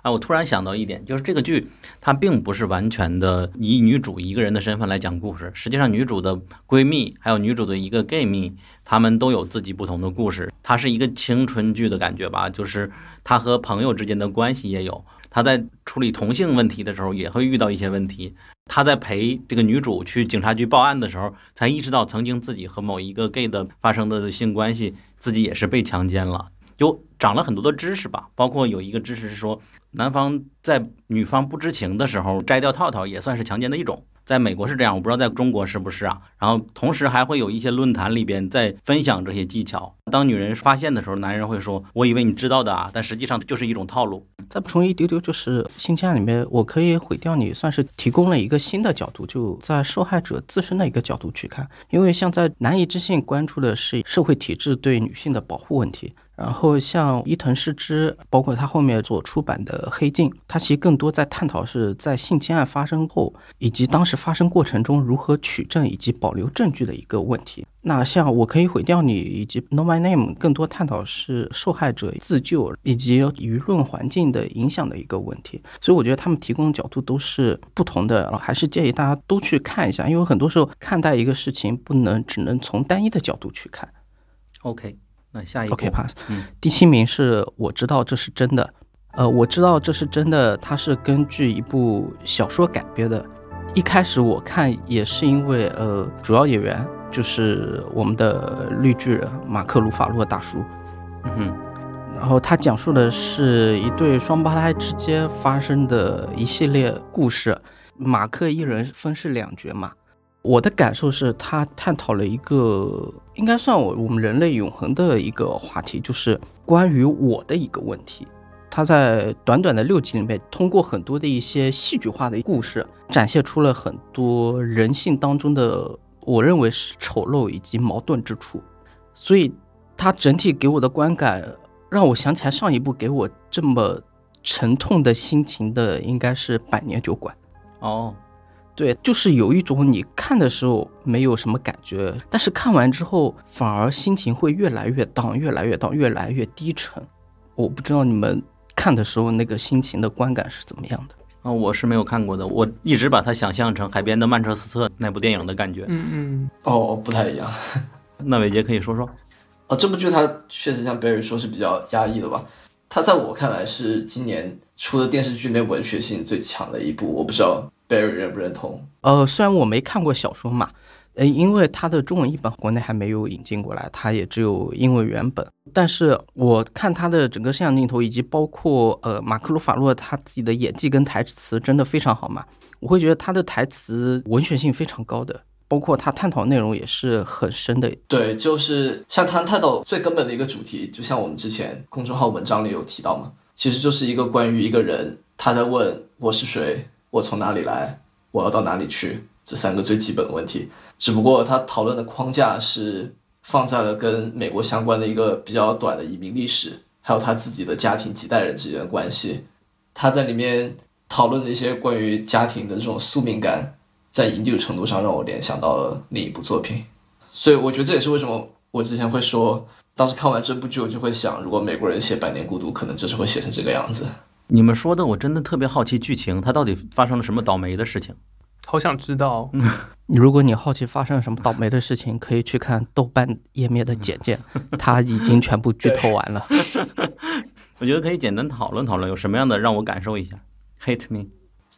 我突然想到一点，就是这个剧它并不是完全的以女主一个人的身份来讲故事。实际上，女主的闺蜜还有女主的一个 gay 蜜，她们都有自己不同的故事。它是一个青春剧的感觉吧，就是她和朋友之间的关系也有。她在处理同性问题的时候也会遇到一些问题。她在陪这个女主去警察局报案的时候，才意识到曾经自己和某一个 gay 的发生的性关系，自己也是被强奸了。就长了很多的知识吧，包括有一个知识是说，男方在女方不知情的时候摘掉套套也算是强奸的一种。在美国是这样，我不知道在中国是不是啊。然后同时还会有一些论坛里边在分享这些技巧。当女人发现的时候，男人会说：“我以为你知道的啊，但实际上就是一种套路。”再补充一丢丢，就是性侵案里面，我可以毁掉你，算是提供了一个新的角度，就在受害者自身的一个角度去看。因为像在难以置信关注的是社会体制对女性的保护问题。然后像伊藤诗织，包括他后面所出版的《黑镜》，他其实更多在探讨是在性侵案发生后，以及当时发生过程中如何取证以及保留证据的一个问题。那像我可以毁掉你以及 Know My Name，更多探讨是受害者自救以及舆论环境的影响的一个问题。所以我觉得他们提供的角度都是不同的，还是建议大家都去看一下，因为很多时候看待一个事情不能只能从单一的角度去看。OK。那下一个 OK pass，第七名是我知道这是真的，呃，我知道这是真的，它是根据一部小说改编的。一开始我看也是因为，呃，主要演员就是我们的绿巨人马克·鲁法洛大叔，嗯哼，然后他讲述的是一对双胞胎之间发生的一系列故事，马克一人分饰两角嘛。我的感受是他探讨了一个。应该算我我们人类永恒的一个话题，就是关于我的一个问题。他在短短的六集里面，通过很多的一些戏剧化的故事，展现出了很多人性当中的我认为是丑陋以及矛盾之处。所以，他整体给我的观感，让我想起来上一部给我这么沉痛的心情的，应该是《百年酒馆》。哦。对，就是有一种你看的时候没有什么感觉，但是看完之后反而心情会越来越荡，越来越荡，越来越低沉。我不知道你们看的时候那个心情的观感是怎么样的啊？我是没有看过的，我一直把它想象成海边的曼彻斯特那部电影的感觉。嗯嗯，哦，不太一样。那伟杰可以说说。啊，这部剧它确实像 Barry 说是比较压抑的吧？它在我看来是今年出的电视剧内文学性最强的一部。我不知道。Barry 认不认同？呃，虽然我没看过小说嘛，呃，因为它的中文译本国内还没有引进过来，它也只有英文原本。但是我看它的整个摄像镜头，以及包括呃马克·鲁法洛他自己的演技跟台词，真的非常好嘛。我会觉得他的台词文学性非常高的，包括他探讨内容也是很深的。对，就是像他探讨最根本的一个主题，就像我们之前公众号文章里有提到嘛，其实就是一个关于一个人他在问我是谁。我从哪里来？我要到哪里去？这三个最基本的问题，只不过他讨论的框架是放在了跟美国相关的一个比较短的移民历史，还有他自己的家庭几代人之间的关系。他在里面讨论的一些关于家庭的这种宿命感，在一定程度上让我联想到了另一部作品。所以我觉得这也是为什么我之前会说，当时看完这部剧，我就会想，如果美国人写《百年孤独》，可能就是会写成这个样子。你们说的，我真的特别好奇剧情，它到底发生了什么倒霉的事情？好想知道。如果你好奇发生了什么倒霉的事情，可以去看豆瓣页面的简介，它已经全部剧透完了。我觉得可以简单讨论讨论，有什么样的让我感受一下。Hate me，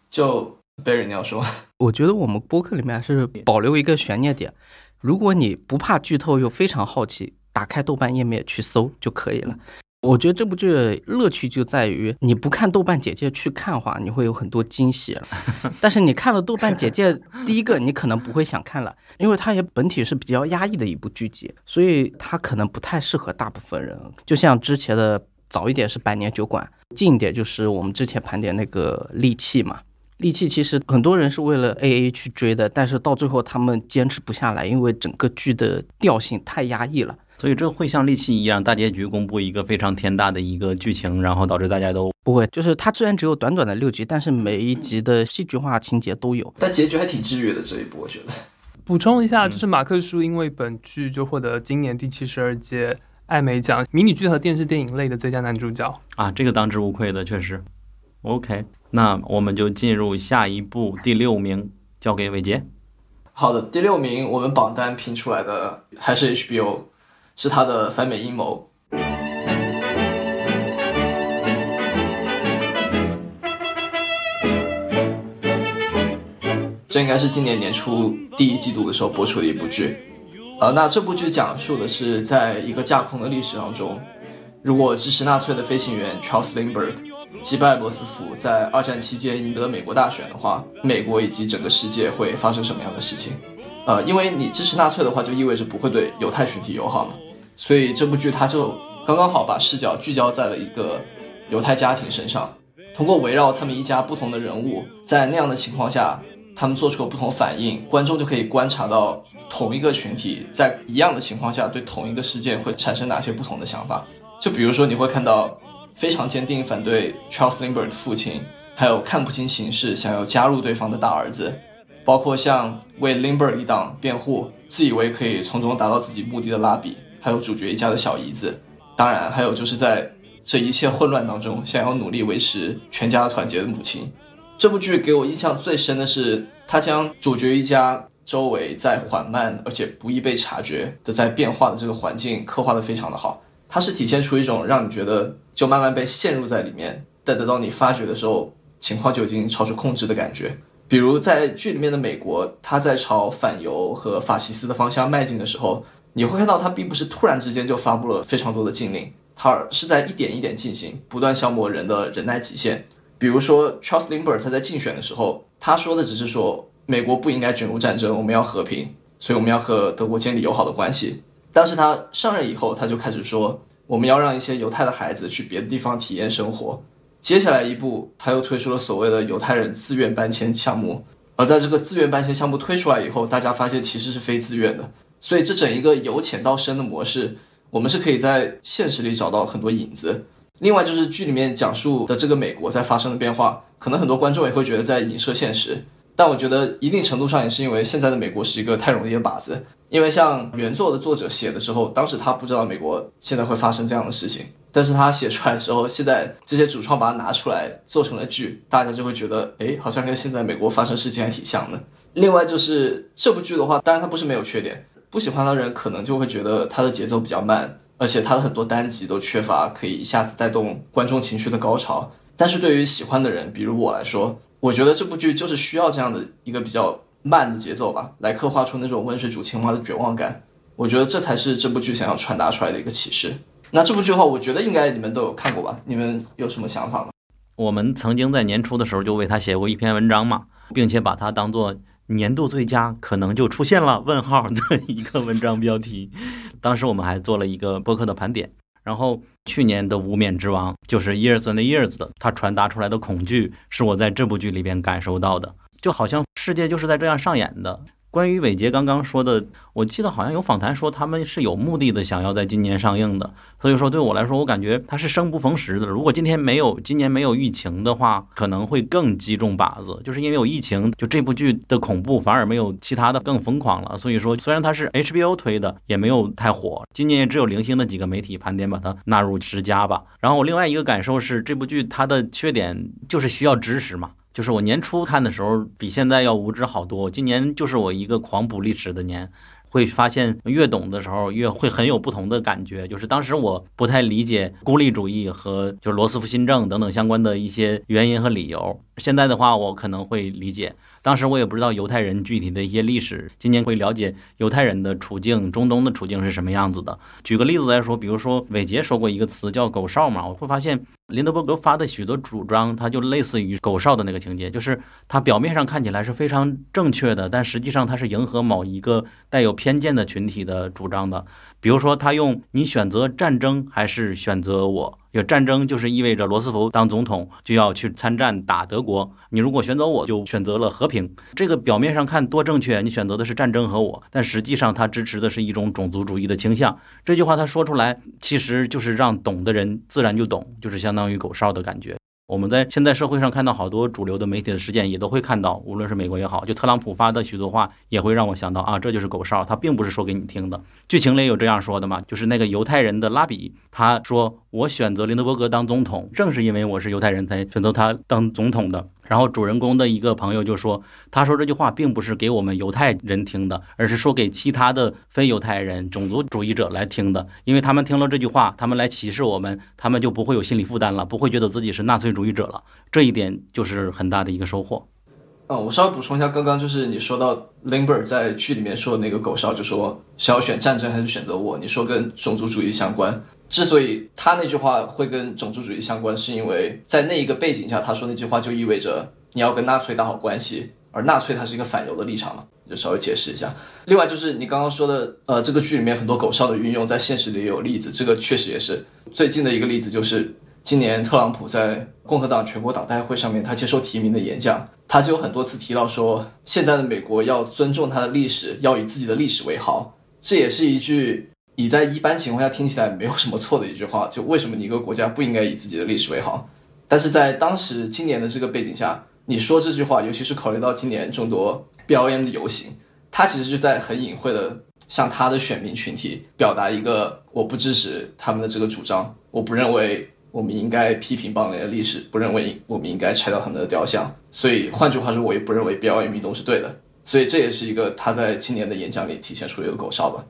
就 Barry 你要说，我觉得我们播客里面还是保留一个悬念点，如果你不怕剧透又非常好奇，打开豆瓣页面去搜就可以了。我觉得这部剧的乐趣就在于你不看豆瓣简介去看的话，你会有很多惊喜。但是你看了豆瓣简介，第一个你可能不会想看了，因为它也本体是比较压抑的一部剧集，所以它可能不太适合大部分人。就像之前的早一点是《百年酒馆》，近一点就是我们之前盘点那个《利器》嘛。《利器》其实很多人是为了 A A 去追的，但是到最后他们坚持不下来，因为整个剧的调性太压抑了。所以这会像利器一样，大结局公布一个非常天大的一个剧情，然后导致大家都不会。就是它虽然只有短短的六集，但是每一集的戏剧化情节都有。但结局还挺治愈的这一部，我觉得。补充一下，就是马克叔因为本剧就获得今年第七十二届艾美奖迷你剧和电视电影类的最佳男主角啊，这个当之无愧的，确实。OK，那我们就进入下一步，第六名交给伟杰。好的，第六名我们榜单评出来的还是 HBO。是他的反美阴谋，这应该是今年年初第一季度的时候播出的一部剧。呃，那这部剧讲述的是在一个架空的历史当中，如果支持纳粹的飞行员 Charles Lindbergh 击败罗斯福，在二战期间赢得美国大选的话，美国以及整个世界会发生什么样的事情？呃，因为你支持纳粹的话，就意味着不会对犹太群体友好嘛。所以这部剧它就刚刚好把视角聚焦在了一个犹太家庭身上，通过围绕他们一家不同的人物，在那样的情况下，他们做出了不同反应，观众就可以观察到同一个群体在一样的情况下对同一个事件会产生哪些不同的想法。就比如说，你会看到非常坚定反对 Charles Lindbergh 的父亲，还有看不清形势想要加入对方的大儿子，包括像为 Lindbergh 一党辩护，自以为可以从中达到自己目的的拉比。还有主角一家的小姨子，当然还有就是在这一切混乱当中，想要努力维持全家团结的母亲。这部剧给我印象最深的是，他将主角一家周围在缓慢而且不易被察觉的在变化的这个环境刻画的非常的好。它是体现出一种让你觉得就慢慢被陷入在里面，但等到你发觉的时候，情况就已经超出控制的感觉。比如在剧里面的美国，他在朝反犹和法西斯的方向迈进的时候。你会看到，他并不是突然之间就发布了非常多的禁令，他是在一点一点进行，不断消磨人的忍耐极限。比如说，Charles Limber 他在竞选的时候，他说的只是说美国不应该卷入战争，我们要和平，所以我们要和德国建立友好的关系。但是他上任以后，他就开始说我们要让一些犹太的孩子去别的地方体验生活。接下来一步，他又推出了所谓的犹太人自愿搬迁项目。而在这个自愿搬迁项目推出来以后，大家发现其实是非自愿的。所以这整一个由浅到深的模式，我们是可以在现实里找到很多影子。另外就是剧里面讲述的这个美国在发生的变化，可能很多观众也会觉得在影射现实，但我觉得一定程度上也是因为现在的美国是一个太容易的靶子。因为像原作的作者写的时候，当时他不知道美国现在会发生这样的事情，但是他写出来的时候，现在这些主创把它拿出来做成了剧，大家就会觉得，哎，好像跟现在美国发生事情还挺像的。另外就是这部剧的话，当然它不是没有缺点。不喜欢的人可能就会觉得它的节奏比较慢，而且它的很多单集都缺乏可以一下子带动观众情绪的高潮。但是对于喜欢的人，比如我来说，我觉得这部剧就是需要这样的一个比较慢的节奏吧，来刻画出那种温水煮青蛙的绝望感。我觉得这才是这部剧想要传达出来的一个启示。那这部剧的话，我觉得应该你们都有看过吧？你们有什么想法吗？我们曾经在年初的时候就为他写过一篇文章嘛，并且把它当做。年度最佳可能就出现了问号的一个文章标题，当时我们还做了一个播客的盘点。然后去年的无冕之王就是 Years and Years 的，它传达出来的恐惧是我在这部剧里边感受到的，就好像世界就是在这样上演的。关于伟杰刚刚说的，我记得好像有访谈说他们是有目的的想要在今年上映的，所以说对我来说，我感觉它是生不逢时的。如果今天没有今年没有疫情的话，可能会更击中靶子。就是因为有疫情，就这部剧的恐怖反而没有其他的更疯狂了。所以说，虽然它是 HBO 推的，也没有太火。今年也只有零星的几个媒体盘点把它纳入十佳吧。然后我另外一个感受是，这部剧它的缺点就是需要知识嘛。就是我年初看的时候，比现在要无知好多。今年就是我一个狂补历史的年，会发现越懂的时候，越会很有不同的感觉。就是当时我不太理解孤立主义和就是罗斯福新政等等相关的一些原因和理由，现在的话我可能会理解。当时我也不知道犹太人具体的一些历史，今年会了解犹太人的处境，中东的处境是什么样子的。举个例子来说，比如说伟杰说过一个词叫“狗哨”嘛，我会发现林德伯格发的许多主张，它就类似于狗哨的那个情节，就是它表面上看起来是非常正确的，但实际上它是迎合某一个带有偏见的群体的主张的。比如说，他用“你选择战争还是选择我”。有战争就是意味着罗斯福当总统就要去参战打德国。你如果选择我，就选择了和平。这个表面上看多正确，你选择的是战争和我，但实际上他支持的是一种种族主义的倾向。这句话他说出来，其实就是让懂的人自然就懂，就是相当当于狗哨的感觉。我们在现在社会上看到好多主流的媒体的事件，也都会看到，无论是美国也好，就特朗普发的许多话，也会让我想到啊，这就是狗哨，他并不是说给你听的。剧情里有这样说的嘛，就是那个犹太人的拉比，他说我选择林德伯格当总统，正是因为我是犹太人才选择他当总统的。然后主人公的一个朋友就说：“他说这句话并不是给我们犹太人听的，而是说给其他的非犹太人、种族主义者来听的。因为他们听了这句话，他们来歧视我们，他们就不会有心理负担了，不会觉得自己是纳粹主义者了。这一点就是很大的一个收获。”嗯，我稍微补充一下，刚刚就是你说到 Lindbergh 在剧里面说的那个狗哨，就说是要选战争还是选择我？你说跟种族主义相关。之所以他那句话会跟种族主义相关，是因为在那一个背景下，他说那句话就意味着你要跟纳粹打好关系，而纳粹它是一个反犹的立场嘛，就稍微解释一下。另外就是你刚刚说的，呃，这个剧里面很多狗哨的运用，在现实里也有例子，这个确实也是最近的一个例子，就是今年特朗普在共和党全国党代会上面，他接受提名的演讲，他就有很多次提到说，现在的美国要尊重他的历史，要以自己的历史为豪，这也是一句。你在一般情况下听起来没有什么错的一句话，就为什么你一个国家不应该以自己的历史为豪？但是在当时今年的这个背景下，你说这句话，尤其是考虑到今年众多 BLM 的游行，他其实是在很隐晦的向他的选民群体表达一个我不支持他们的这个主张，我不认为我们应该批评邦联的历史，不认为我们应该拆掉他们的雕像。所以换句话说，我也不认为 BLM 运动是对的。所以这也是一个他在今年的演讲里体现出一个狗哨吧。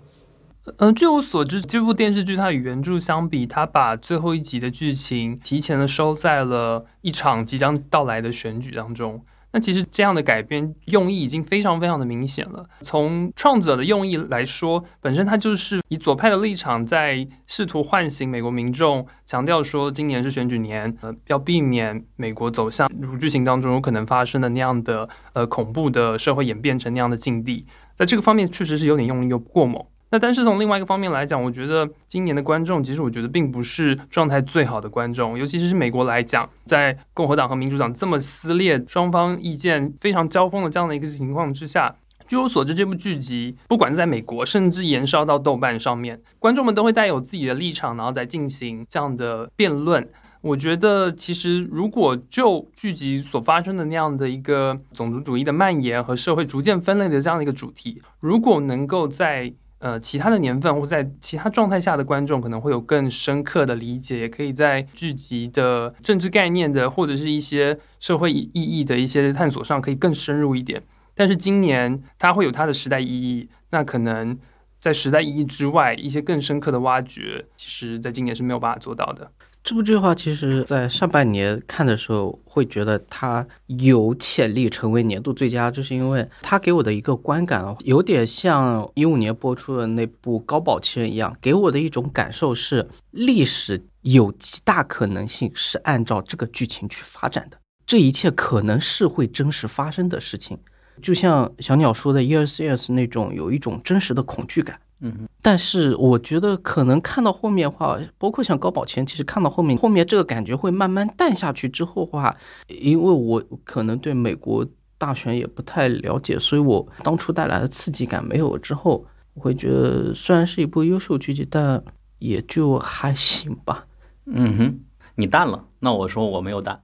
嗯，据我所知，这部电视剧它与原著相比，它把最后一集的剧情提前的收在了一场即将到来的选举当中。那其实这样的改编用意已经非常非常的明显了。从创作者的用意来说，本身它就是以左派的立场在试图唤醒美国民众，强调说今年是选举年，呃，要避免美国走向如剧情当中有可能发生的那样的呃恐怖的社会演变成那样的境地。在这个方面，确实是有点用力又过猛。那但是从另外一个方面来讲，我觉得今年的观众其实我觉得并不是状态最好的观众，尤其是美国来讲，在共和党和民主党这么撕裂、双方意见非常交锋的这样的一个情况之下，据我所知，这部剧集不管在美国，甚至延烧到豆瓣上面，观众们都会带有自己的立场，然后再进行这样的辩论。我觉得其实如果就剧集所发生的那样的一个种族主义的蔓延和社会逐渐分类的这样的一个主题，如果能够在呃，其他的年份或在其他状态下的观众可能会有更深刻的理解，也可以在剧集的政治概念的或者是一些社会意义的一些探索上可以更深入一点。但是今年它会有它的时代意义，那可能在时代意义之外，一些更深刻的挖掘，其实在今年是没有办法做到的。这部剧的话，其实在上半年看的时候，会觉得它有潜力成为年度最佳，就是因为它给我的一个观感，有点像一五年播出的那部《高保人》一样，给我的一种感受是，历史有极大可能性是按照这个剧情去发展的，这一切可能是会真实发生的事情，就像小鸟说的 “Yes Yes” 那种，有一种真实的恐惧感。嗯，但是我觉得可能看到后面话，包括像高保全，其实看到后面，后面这个感觉会慢慢淡下去。之后话，因为我可能对美国大选也不太了解，所以我当初带来的刺激感没有之后，我会觉得虽然是一部优秀剧集，但也就还行吧。嗯哼，你淡了，那我说我没有淡，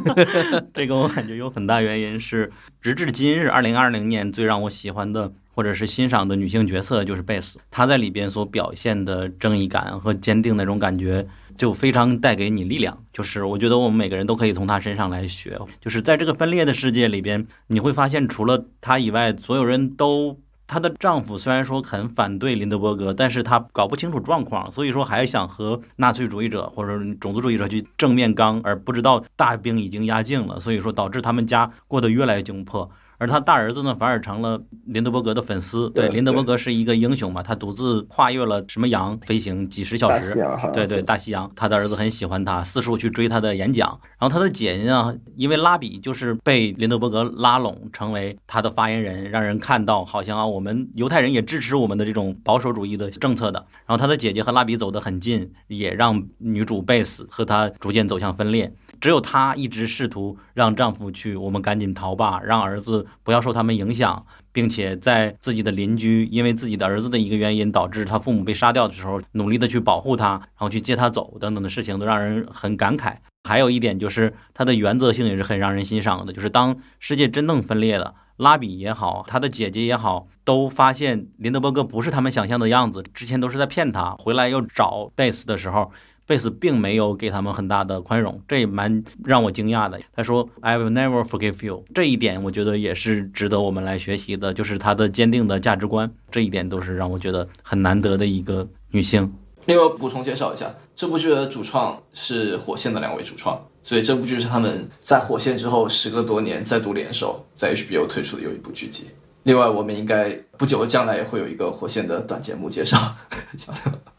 这个我感觉有很大原因是，直至今日，二零二零年最让我喜欢的或者是欣赏的女性角色就是贝斯，她在里边所表现的正义感和坚定那种感觉。就非常带给你力量，就是我觉得我们每个人都可以从她身上来学。就是在这个分裂的世界里边，你会发现除了她以外，所有人都她的丈夫虽然说很反对林德伯格，但是他搞不清楚状况，所以说还想和纳粹主义者或者种族主义者去正面刚，而不知道大兵已经压境了，所以说导致他们家过得越来越窘迫。而他大儿子呢，反而成了林德伯格的粉丝。对，林德伯格是一个英雄嘛，他独自跨越了什么洋飞行几十小时。对对，大西洋。他的儿子很喜欢他，四处去追他的演讲。然后他的姐姐呢，因为拉比就是被林德伯格拉拢成为他的发言人，让人看到好像啊，我们犹太人也支持我们的这种保守主义的政策的。然后他的姐姐和拉比走得很近，也让女主贝斯和他逐渐走向分裂。只有她一直试图让丈夫去，我们赶紧逃吧，让儿子不要受他们影响，并且在自己的邻居因为自己的儿子的一个原因导致他父母被杀掉的时候，努力的去保护他，然后去接他走等等的事情，都让人很感慨。还有一点就是他的原则性也是很让人欣赏的，就是当世界真正分裂了，拉比也好，他的姐姐也好，都发现林德伯格不是他们想象的样子，之前都是在骗他，回来又找贝斯的时候。贝斯并没有给他们很大的宽容，这也蛮让我惊讶的。他说：“I will never forgive you。”这一点我觉得也是值得我们来学习的，就是他的坚定的价值观，这一点都是让我觉得很难得的一个女性。另外补充介绍一下，这部剧的主创是火线的两位主创，所以这部剧是他们在火线之后时隔多年再度联手在 HBO 推出的又一部剧集。另外，我们应该不久的将来也会有一个火线的短节目介绍。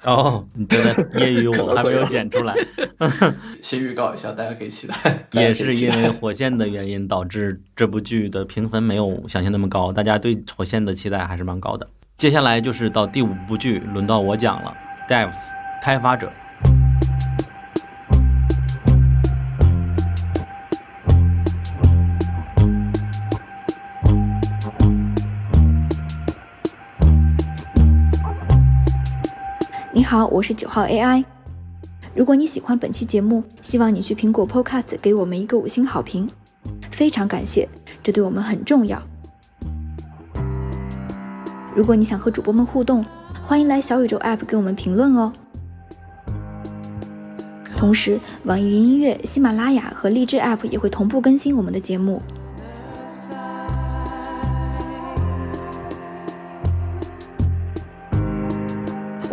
哦，你真的业余我，还没有剪出来。先预告一下，大家可以期待。也是因为火线的原因，导致这部剧的评分没有想象那么高。大家对火线的期待还是蛮高的。接下来就是到第五部剧，轮到我讲了，《Devs》开发者。好，我是九号 AI。如果你喜欢本期节目，希望你去苹果 Podcast 给我们一个五星好评，非常感谢，这对我们很重要。如果你想和主播们互动，欢迎来小宇宙 App 给我们评论哦。同时，网易云音乐、喜马拉雅和荔枝 App 也会同步更新我们的节目。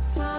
开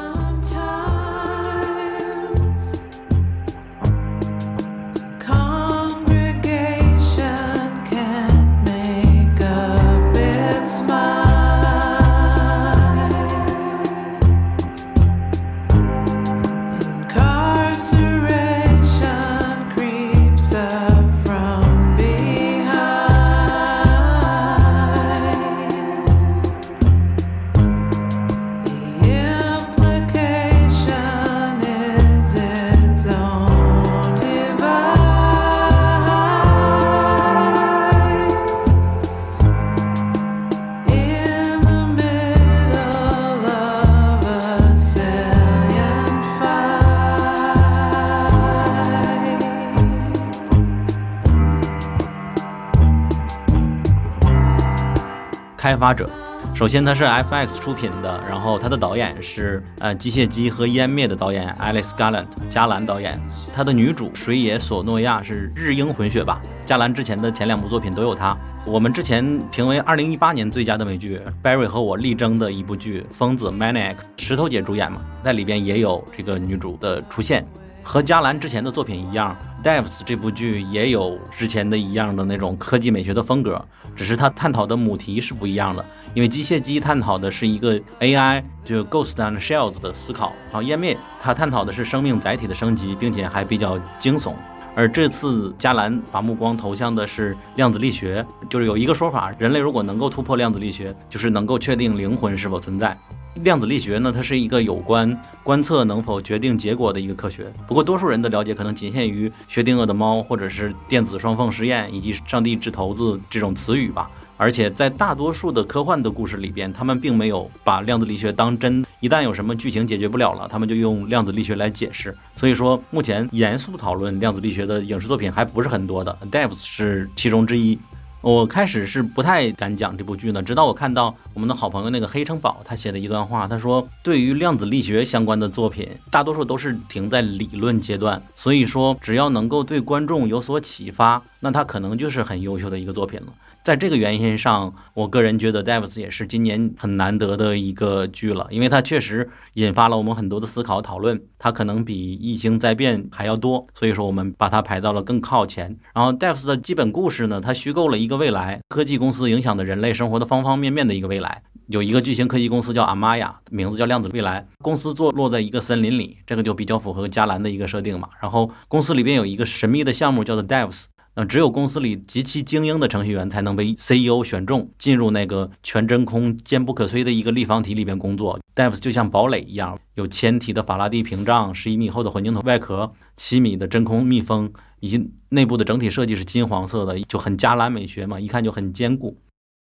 发者，首先它是 FX 出品的，然后它的导演是呃《机械姬》和《湮灭》的导演 Alice Garland 加兰导演，它的女主水野索诺亚是日英混血吧？加兰之前的前两部作品都有她。我们之前评为2018年最佳的美剧，Barry 和我力争的一部剧《疯子 Maniac》，石头姐主演嘛，在里边也有这个女主的出现。和加兰之前的作品一样，Devs 这部剧也有之前的一样的那种科技美学的风格，只是它探讨的母题是不一样的。因为机械姬探讨的是一个 AI 就 Ghost and Shells 的思考，然后湮灭它探讨的是生命载体的升级，并且还比较惊悚。而这次加兰把目光投向的是量子力学，就是有一个说法，人类如果能够突破量子力学，就是能够确定灵魂是否存在。量子力学呢，它是一个有关观测能否决定结果的一个科学。不过，多数人的了解可能仅限于薛定谔的猫，或者是电子双缝实验，以及上帝掷骰子这种词语吧。而且，在大多数的科幻的故事里边，他们并没有把量子力学当真。一旦有什么剧情解决不了了，他们就用量子力学来解释。所以说，目前严肃讨论量子力学的影视作品还不是很多的，《Devs》是其中之一。我开始是不太敢讲这部剧的，直到我看到我们的好朋友那个黑城堡他写的一段话，他说对于量子力学相关的作品，大多数都是停在理论阶段，所以说只要能够对观众有所启发，那他可能就是很优秀的一个作品了。在这个原因上，我个人觉得《Devs》也是今年很难得的一个剧了，因为它确实引发了我们很多的思考讨论，它可能比《异星灾变》还要多，所以说我们把它排到了更靠前。然后，《Devs》的基本故事呢，它虚构了一个未来科技公司影响的人类生活的方方面面的一个未来。有一个巨型科技公司叫阿玛亚，名字叫量子未来，公司坐落在一个森林里，这个就比较符合加兰的一个设定嘛。然后，公司里边有一个神秘的项目叫做 Devs。那只有公司里极其精英的程序员才能被 CEO 选中，进入那个全真空、坚不可摧的一个立方体里边工作。Devs 就像堡垒一样，有千体的法拉第屏障，十一米厚的混凝土外壳，七米的真空密封，以及内部的整体设计是金黄色的，就很加兰美学嘛，一看就很坚固。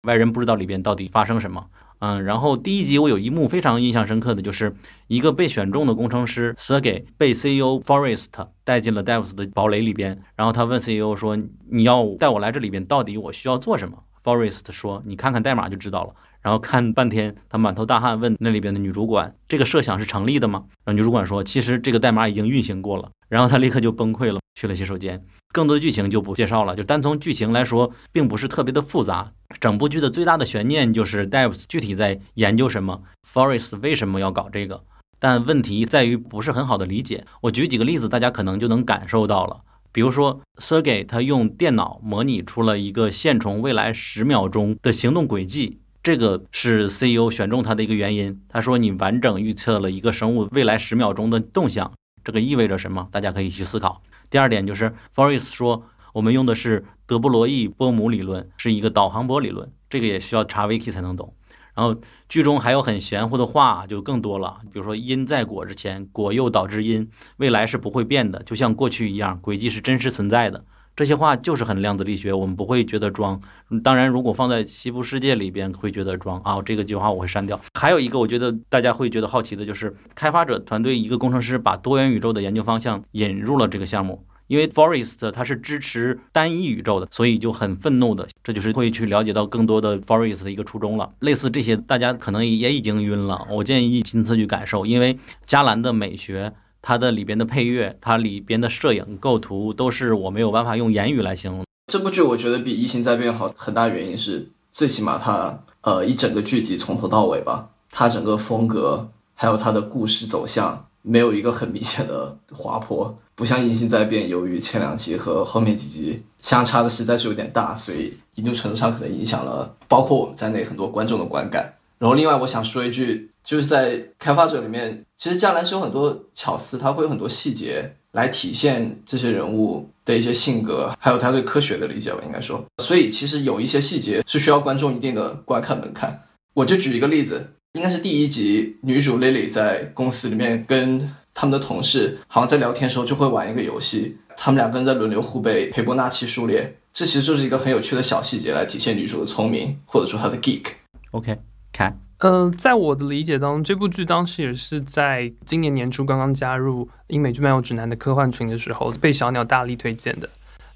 外人不知道里边到底发生什么。嗯，然后第一集我有一幕非常印象深刻的就是一个被选中的工程师 Sergey 被 CEO Forest 带进了 Devs 的堡垒里边，然后他问 CEO 说：“你要带我来这里边，到底我需要做什么？”Forest 说：“你看看代码就知道了。”然后看半天，他满头大汗问那里边的女主管：“这个设想是成立的吗？”然后女主管说：“其实这个代码已经运行过了。”然后他立刻就崩溃了，去了洗手间。更多的剧情就不介绍了，就单从剧情来说，并不是特别的复杂。整部剧的最大的悬念就是 Devs 具体在研究什么，Forest 为什么要搞这个？但问题在于不是很好的理解。我举几个例子，大家可能就能感受到了。比如说，Sergey 他用电脑模拟出了一个线虫未来十秒钟的行动轨迹，这个是 CEO 选中他的一个原因。他说你完整预测了一个生物未来十秒钟的动向，这个意味着什么？大家可以去思考。第二点就是 Forest 说。我们用的是德布罗意波姆理论，是一个导航波理论，这个也需要查 wiki 才能懂。然后剧中还有很玄乎的话就更多了，比如说因在果之前，果又导致因，未来是不会变的，就像过去一样，轨迹是真实存在的。这些话就是很量子力学，我们不会觉得装。当然，如果放在西部世界里边，会觉得装啊。这个句话我会删掉。还有一个，我觉得大家会觉得好奇的就是，开发者团队一个工程师把多元宇宙的研究方向引入了这个项目。因为 Forest 它是支持单一宇宙的，所以就很愤怒的，这就是会去了解到更多的 Forest 的一个初衷了。类似这些，大家可能也已经晕了。我建议亲自去感受，因为加兰的美学，它的里边的配乐，它里边的摄影构图，都是我没有办法用言语来形容。这部剧我觉得比《异形在变》好，很大原因是最起码它呃一整个剧集从头到尾吧，它整个风格还有它的故事走向。没有一个很明显的滑坡，不像《异形在变》，由于前两集和后面几集相差的实在是有点大，所以一定程度上可能影响了包括我们在内很多观众的观感。然后，另外我想说一句，就是在开发者里面，其实加兰是有很多巧思，他会有很多细节来体现这些人物的一些性格，还有他对科学的理解吧，应该说。所以，其实有一些细节是需要观众一定的观看门槛。我就举一个例子。应该是第一集，女主 Lily 在公司里面跟他们的同事，好像在聊天的时候就会玩一个游戏，他们两个人在轮流互背裴波那契数列，这其实就是一个很有趣的小细节，来体现女主的聪明，或者说她的 geek。OK，看，嗯，在我的理解当中，这部剧当时也是在今年年初刚刚加入英美剧漫游指南的科幻群的时候，被小鸟大力推荐的。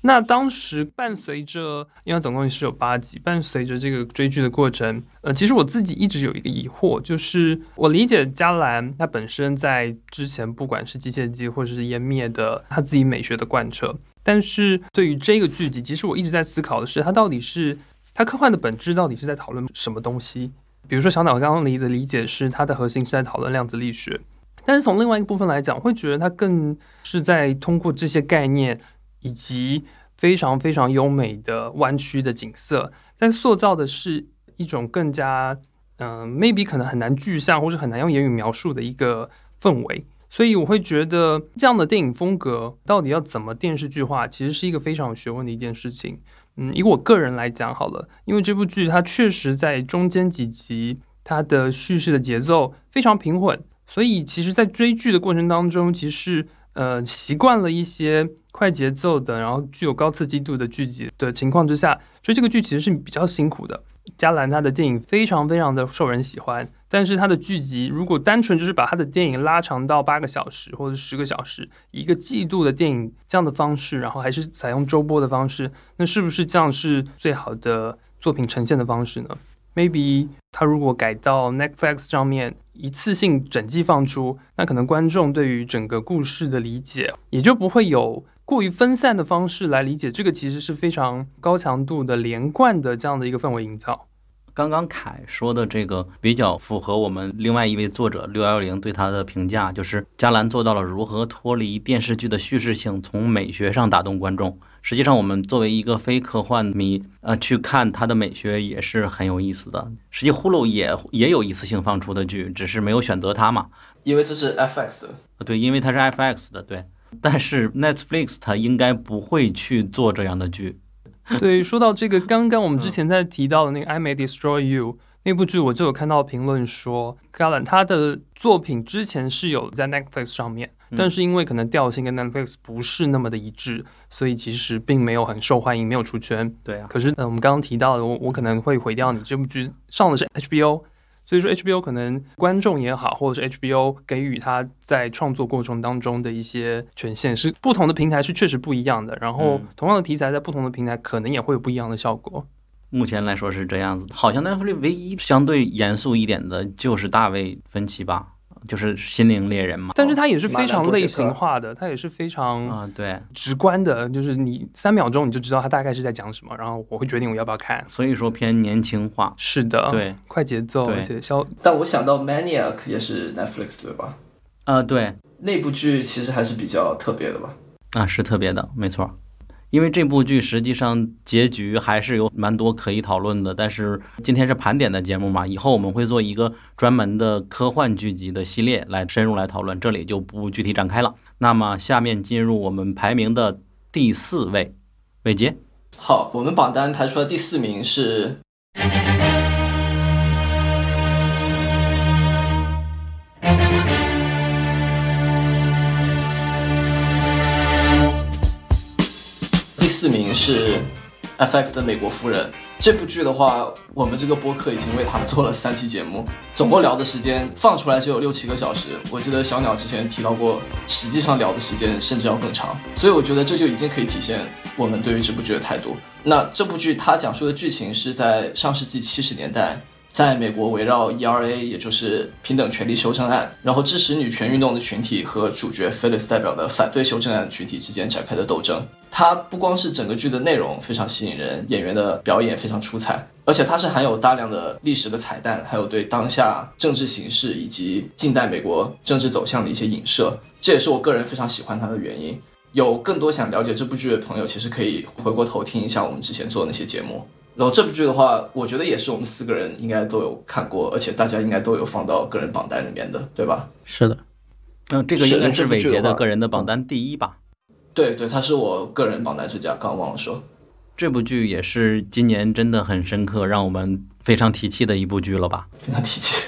那当时伴随着，因为总共是有八集，伴随着这个追剧的过程，呃，其实我自己一直有一个疑惑，就是我理解加兰他本身在之前不管是机械姬或者是湮灭的他自己美学的贯彻，但是对于这个剧集，其实我一直在思考的是，它到底是它科幻的本质到底是在讨论什么东西？比如说小脑刚刚你的理解是它的核心是在讨论量子力学，但是从另外一个部分来讲，会觉得它更是在通过这些概念。以及非常非常优美的弯曲的景色，在塑造的是一种更加嗯、m a y b e 可能很难具象或是很难用言语描述的一个氛围。所以我会觉得这样的电影风格到底要怎么电视剧化，其实是一个非常有学问的一件事情。嗯，以我个人来讲好了，因为这部剧它确实在中间几集，它的叙事的节奏非常平稳，所以其实，在追剧的过程当中，其实呃习惯了一些快节奏的，然后具有高刺激度的剧集的情况之下，所以这个剧其实是比较辛苦的。加兰他的电影非常非常的受人喜欢，但是他的剧集如果单纯就是把他的电影拉长到八个小时或者十个小时，一个季度的电影这样的方式，然后还是采用周播的方式，那是不是这样是最好的作品呈现的方式呢？Maybe 他如果改到 Netflix 上面一次性整季放出，那可能观众对于整个故事的理解也就不会有。过于分散的方式来理解这个，其实是非常高强度的连贯的这样的一个氛围营造。刚刚凯说的这个比较符合我们另外一位作者六幺零对他的评价，就是加兰做到了如何脱离电视剧的叙事性，从美学上打动观众。实际上，我们作为一个非科幻迷，呃，去看他的美学也是很有意思的。实际呼噜也也有一次性放出的剧，只是没有选择它嘛，因为这是 FX 的。对，因为它是 FX 的，对。但是 Netflix 它应该不会去做这样的剧。对，说到这个，刚刚我们之前在提到的那个《I May Destroy You》那部剧，我就有看到评论说，Galan 他的作品之前是有在 Netflix 上面，但是因为可能调性跟 Netflix 不是那么的一致，所以其实并没有很受欢迎，没有出圈。对啊。可是，呃，我们刚刚提到的，我我可能会毁掉你这部剧上的是 HBO。所以说，HBO 可能观众也好，或者是 HBO 给予他在创作过程当中的一些权限，是不同的平台是确实不一样的。然后，同样的题材在不同的平台可能也会有不一样的效果。目前来说是这样子，好像 Netflix 唯一相对严肃一点的就是大卫芬奇吧。就是心灵猎人嘛，但是它也是非常类型化的，它也是非常啊对直观的，就是你三秒钟你就知道它大概是在讲什么，然后我会决定我要不要看。所以说偏年轻化，是的，对，快节奏，而且消。但我想到 Maniac 也是 Netflix 对吧？啊，对，那部剧其实还是比较特别的吧？啊，是特别的，没错。因为这部剧实际上结局还是有蛮多可以讨论的，但是今天是盘点的节目嘛，以后我们会做一个专门的科幻剧集的系列来深入来讨论，这里就不具体展开了。那么下面进入我们排名的第四位，伟杰。好，我们榜单排出来第四名是。四名是 FX 的美国夫人这部剧的话，我们这个播客已经为他做了三期节目，总共聊的时间放出来就有六七个小时。我记得小鸟之前提到过，实际上聊的时间甚至要更长。所以我觉得这就已经可以体现我们对于这部剧的态度。那这部剧它讲述的剧情是在上世纪七十年代。在美国，围绕 ERA，也就是平等权利修正案，然后支持女权运动的群体和主角 Phyllis 代表的反对修正案群体之间展开的斗争。它不光是整个剧的内容非常吸引人，演员的表演非常出彩，而且它是含有大量的历史的彩蛋，还有对当下政治形势以及近代美国政治走向的一些影射。这也是我个人非常喜欢它的原因。有更多想了解这部剧的朋友，其实可以回过头听一下我们之前做的那些节目。然后这部剧的话，我觉得也是我们四个人应该都有看过，而且大家应该都有放到个人榜单里面的，对吧？是的，嗯，这个应该是伟杰的个人的榜单第一吧？对对，他是我个人榜单之家，刚忘了说。这部剧也是今年真的很深刻，让我们非常提气的一部剧了吧？非常提气。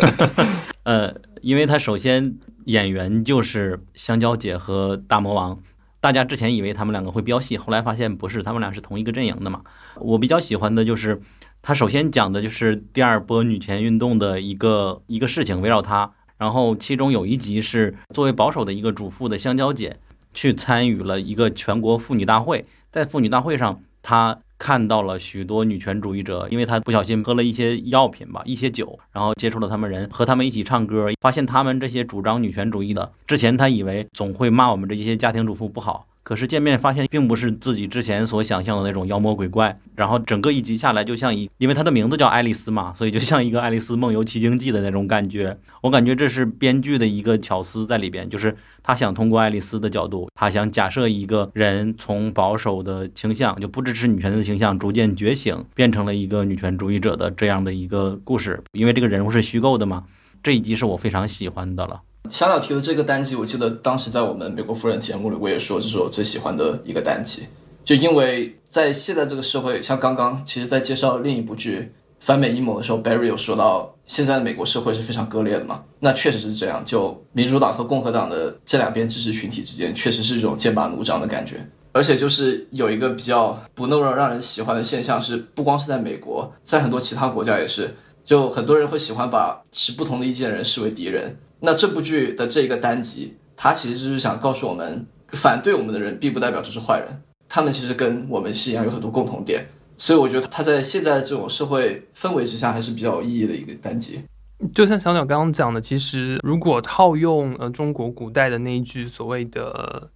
呃，因为他首先演员就是香蕉姐和大魔王。大家之前以为他们两个会飙戏，后来发现不是，他们俩是同一个阵营的嘛。我比较喜欢的就是，他首先讲的就是第二波女权运动的一个一个事情，围绕他。然后其中有一集是作为保守的一个主妇的香蕉姐，去参与了一个全国妇女大会，在妇女大会上，她。看到了许多女权主义者，因为他不小心喝了一些药品吧，一些酒，然后接触了他们人，和他们一起唱歌，发现他们这些主张女权主义的，之前他以为总会骂我们这些家庭主妇不好，可是见面发现并不是自己之前所想象的那种妖魔鬼怪，然后整个一集下来就像一，因为他的名字叫爱丽丝嘛，所以就像一个《爱丽丝梦游奇境记》的那种感觉。我感觉这是编剧的一个巧思在里边，就是他想通过爱丽丝的角度，他想假设一个人从保守的倾向，就不支持女权的倾向，逐渐觉醒，变成了一个女权主义者的这样的一个故事。因为这个人物是虚构的嘛，这一集是我非常喜欢的了。小鸟提的这个单集，我记得当时在我们美国夫人节目里，我也说这是我最喜欢的一个单集，就因为在现在这个社会，像刚刚其实，在介绍另一部剧《反美阴谋》的时候，Barry 有说到，现在的美国社会是非常割裂的嘛，那确实是这样，就民主党和共和党的这两边支持群体之间，确实是一种剑拔弩张的感觉，而且就是有一个比较不那么让人喜欢的现象是，不光是在美国，在很多其他国家也是，就很多人会喜欢把持不同的意见的人视为敌人。那这部剧的这个单集，它其实就是想告诉我们，反对我们的人并不代表就是坏人，他们其实跟我们是一样有很多共同点，所以我觉得它在现在这种社会氛围之下还是比较有意义的一个单集。就像小鸟刚刚讲的，其实如果套用呃中国古代的那一句所谓的，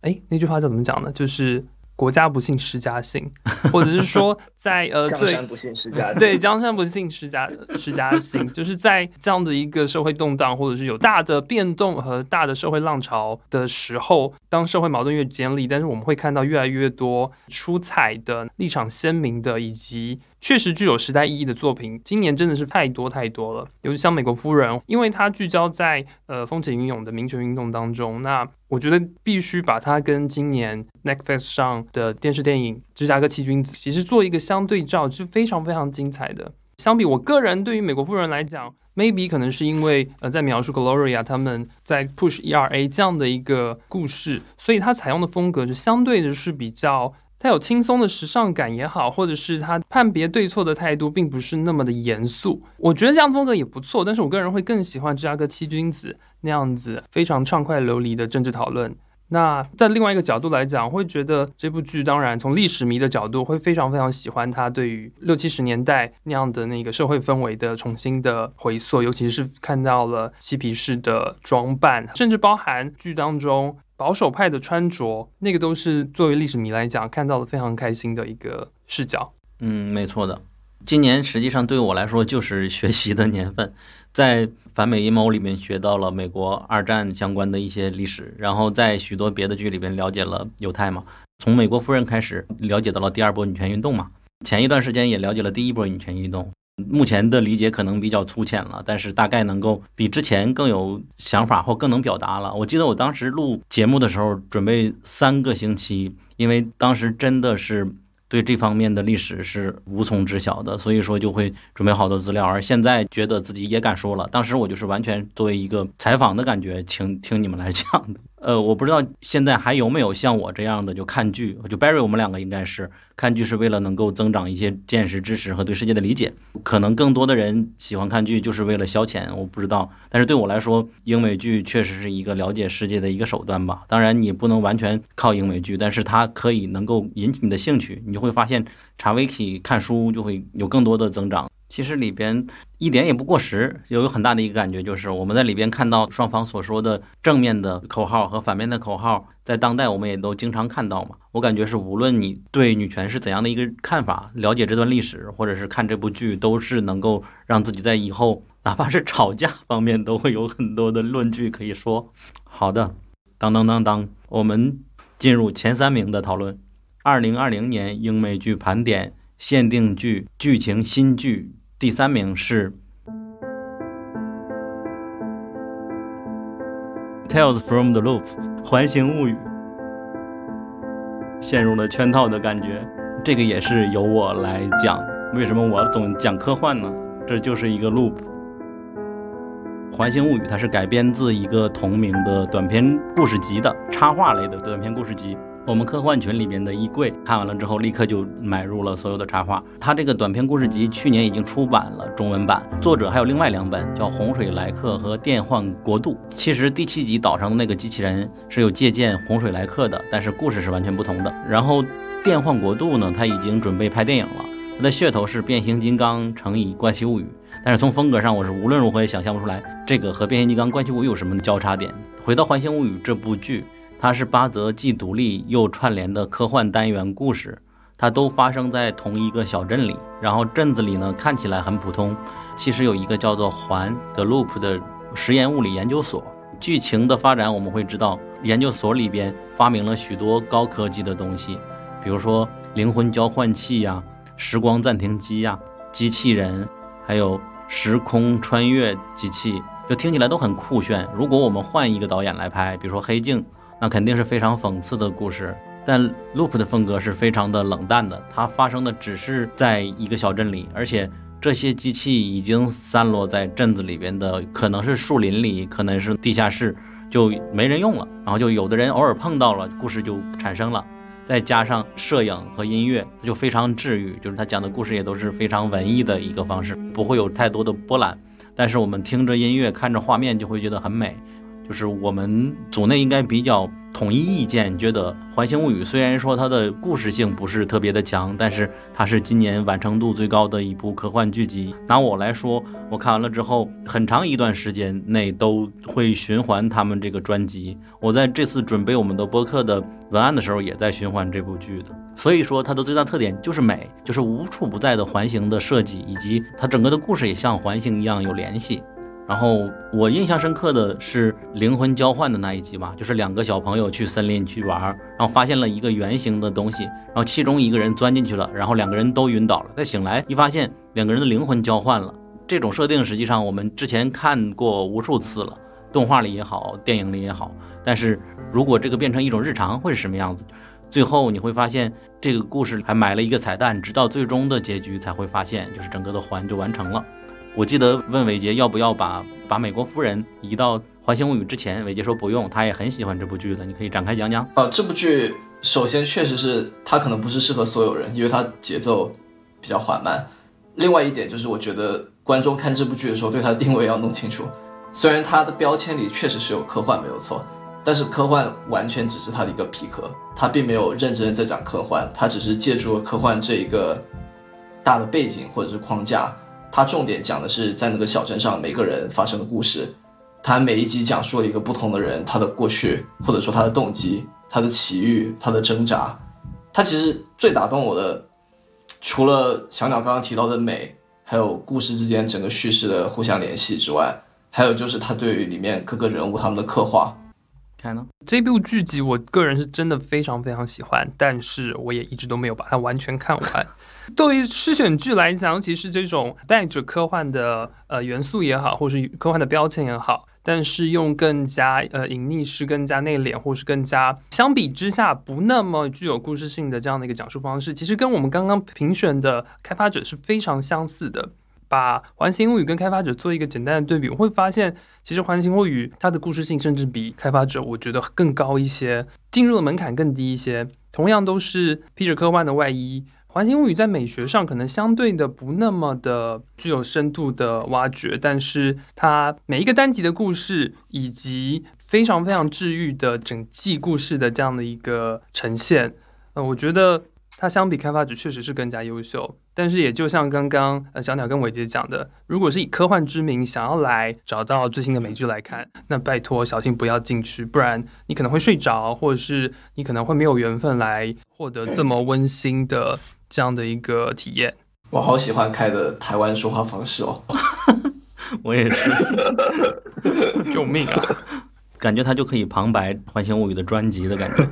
哎，那句话叫怎么讲呢？就是。国家不幸施家幸，或者是说在呃 江山不幸施家幸，对江山不幸施家施家幸，就是在这样的一个社会动荡，或者是有大的变动和大的社会浪潮的时候，当社会矛盾越尖利，但是我们会看到越来越多出彩的立场鲜明的以及。确实具有时代意义的作品，今年真的是太多太多了。尤其像《美国夫人》，因为它聚焦在呃风起云涌的民权运动当中，那我觉得必须把它跟今年 Netflix 上的电视电影《芝加哥七君子》其实做一个相对照，是非常非常精彩的。相比我个人对于《美国夫人》来讲，maybe 可能是因为呃在描述 Gloria 他们在 push ERA 这样的一个故事，所以它采用的风格是相对的是比较。他有轻松的时尚感也好，或者是他判别对错的态度，并不是那么的严肃。我觉得这样风格也不错，但是我个人会更喜欢芝加哥七君子那样子非常畅快流离的政治讨论。那在另外一个角度来讲，会觉得这部剧当然从历史迷的角度会非常非常喜欢他对于六七十年代那样的那个社会氛围的重新的回溯，尤其是看到了嬉皮士的装扮，甚至包含剧当中。保守派的穿着，那个都是作为历史迷来讲看到了非常开心的一个视角。嗯，没错的。今年实际上对我来说就是学习的年份，在反美阴谋里面学到了美国二战相关的一些历史，然后在许多别的剧里边了解了犹太嘛。从美国夫人开始了解到了第二波女权运动嘛，前一段时间也了解了第一波女权运动。目前的理解可能比较粗浅了，但是大概能够比之前更有想法或更能表达了。我记得我当时录节目的时候，准备三个星期，因为当时真的是对这方面的历史是无从知晓的，所以说就会准备好多资料。而现在觉得自己也敢说了，当时我就是完全作为一个采访的感觉，请听你们来讲的。呃，我不知道现在还有没有像我这样的就看剧，就 Barry，我们两个应该是看剧是为了能够增长一些见识、知识和对世界的理解。可能更多的人喜欢看剧就是为了消遣，我不知道。但是对我来说，英美剧确实是一个了解世界的一个手段吧。当然，你不能完全靠英美剧，但是它可以能够引起你的兴趣，你就会发现查 wiki 看书就会有更多的增长。其实里边一点也不过时，有有很大的一个感觉，就是我们在里边看到双方所说的正面的口号和反面的口号，在当代我们也都经常看到嘛。我感觉是无论你对女权是怎样的一个看法，了解这段历史，或者是看这部剧，都是能够让自己在以后哪怕是吵架方面都会有很多的论据可以说。好的，当当当当，我们进入前三名的讨论，二零二零年英美剧盘点。限定剧剧情新剧第三名是《Tales from the Loop》环形物语，陷入了圈套的感觉。这个也是由我来讲，为什么我总讲科幻呢？这就是一个 loop。环形物语它是改编自一个同名的短篇故事集的插画类的短篇故事集。我们科幻群里面的衣柜看完了之后，立刻就买入了所有的插画。它这个短篇故事集去年已经出版了中文版，作者还有另外两本，叫《洪水来客》和《电幻国度》。其实第七集岛上的那个机器人是有借鉴《洪水来客》的，但是故事是完全不同的。然后《电幻国度》呢，它已经准备拍电影了，它的噱头是变形金刚乘以怪奇物语，但是从风格上，我是无论如何也想象不出来这个和变形金刚、怪奇物语有什么交叉点。回到《环形物语》这部剧。它是八则既独立又串联的科幻单元故事，它都发生在同一个小镇里。然后镇子里呢看起来很普通，其实有一个叫做环的 Loop 的实验物理研究所。剧情的发展我们会知道，研究所里边发明了许多高科技的东西，比如说灵魂交换器呀、时光暂停机呀、机器人，还有时空穿越机器，就听起来都很酷炫。如果我们换一个导演来拍，比如说《黑镜》。那肯定是非常讽刺的故事，但 Loop 的风格是非常的冷淡的。它发生的只是在一个小镇里，而且这些机器已经散落在镇子里边的，可能是树林里，可能是地下室，就没人用了。然后就有的人偶尔碰到了，故事就产生了。再加上摄影和音乐，就非常治愈。就是他讲的故事也都是非常文艺的一个方式，不会有太多的波澜。但是我们听着音乐，看着画面，就会觉得很美。就是我们组内应该比较统一意见，觉得《环形物语》虽然说它的故事性不是特别的强，但是它是今年完成度最高的一部科幻剧集。拿我来说，我看完了之后，很长一段时间内都会循环他们这个专辑。我在这次准备我们的播客的文案的时候，也在循环这部剧的。所以说，它的最大特点就是美，就是无处不在的环形的设计，以及它整个的故事也像环形一样有联系。然后我印象深刻的是灵魂交换的那一集吧，就是两个小朋友去森林去玩，然后发现了一个圆形的东西，然后其中一个人钻进去了，然后两个人都晕倒了。再醒来一发现两个人的灵魂交换了。这种设定实际上我们之前看过无数次了，动画里也好，电影里也好。但是如果这个变成一种日常会是什么样子？最后你会发现这个故事还埋了一个彩蛋，直到最终的结局才会发现，就是整个的环就完成了。我记得问伟杰要不要把把美国夫人移到《环形物语》之前，伟杰说不用，他也很喜欢这部剧的。你可以展开讲讲。啊，这部剧首先确实是它可能不是适合所有人，因为它节奏比较缓慢。另外一点就是，我觉得观众看这部剧的时候，对它的定位要弄清楚。虽然它的标签里确实是有科幻没有错，但是科幻完全只是它的一个皮壳，它并没有认真的在讲科幻，它只是借助了科幻这一个大的背景或者是框架。它重点讲的是在那个小镇上每个人发生的故事，它每一集讲述了一个不同的人，他的过去或者说他的动机、他的奇遇、他的挣扎。它其实最打动我的，除了小鸟刚刚提到的美，还有故事之间整个叙事的互相联系之外，还有就是他对于里面各个人物他们的刻画。看呢，这部剧集我个人是真的非常非常喜欢，但是我也一直都没有把它完全看完。对于诗选剧来讲，其实这种带着科幻的呃元素也好，或是科幻的标签也好，但是用更加呃隐匿式、更加内敛，或是更加相比之下不那么具有故事性的这样的一个讲述方式，其实跟我们刚刚评选的开发者是非常相似的。把《环形物语》跟开发者做一个简单的对比，我会发现，其实《环形物语》它的故事性甚至比开发者我觉得更高一些，进入的门槛更低一些。同样都是披着科幻的外衣。环形物语在美学上可能相对的不那么的具有深度的挖掘，但是它每一个单集的故事以及非常非常治愈的整季故事的这样的一个呈现，呃，我觉得它相比开发者确实是更加优秀。但是也就像刚刚呃小鸟跟伟杰讲的，如果是以科幻之名想要来找到最新的美剧来看，那拜托小心不要进去，不然你可能会睡着，或者是你可能会没有缘分来获得这么温馨的。这样的一个体验，我好喜欢开的台湾说话方式哦。我也是，救命啊！感觉他就可以旁白《环形物语》的专辑的感觉。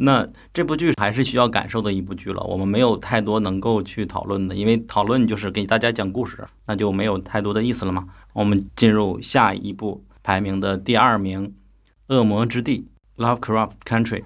那这部剧还是需要感受的一部剧了。我们没有太多能够去讨论的，因为讨论就是给大家讲故事，那就没有太多的意思了嘛。我们进入下一部排名的第二名，《恶魔之地》（Lovecraft Country）。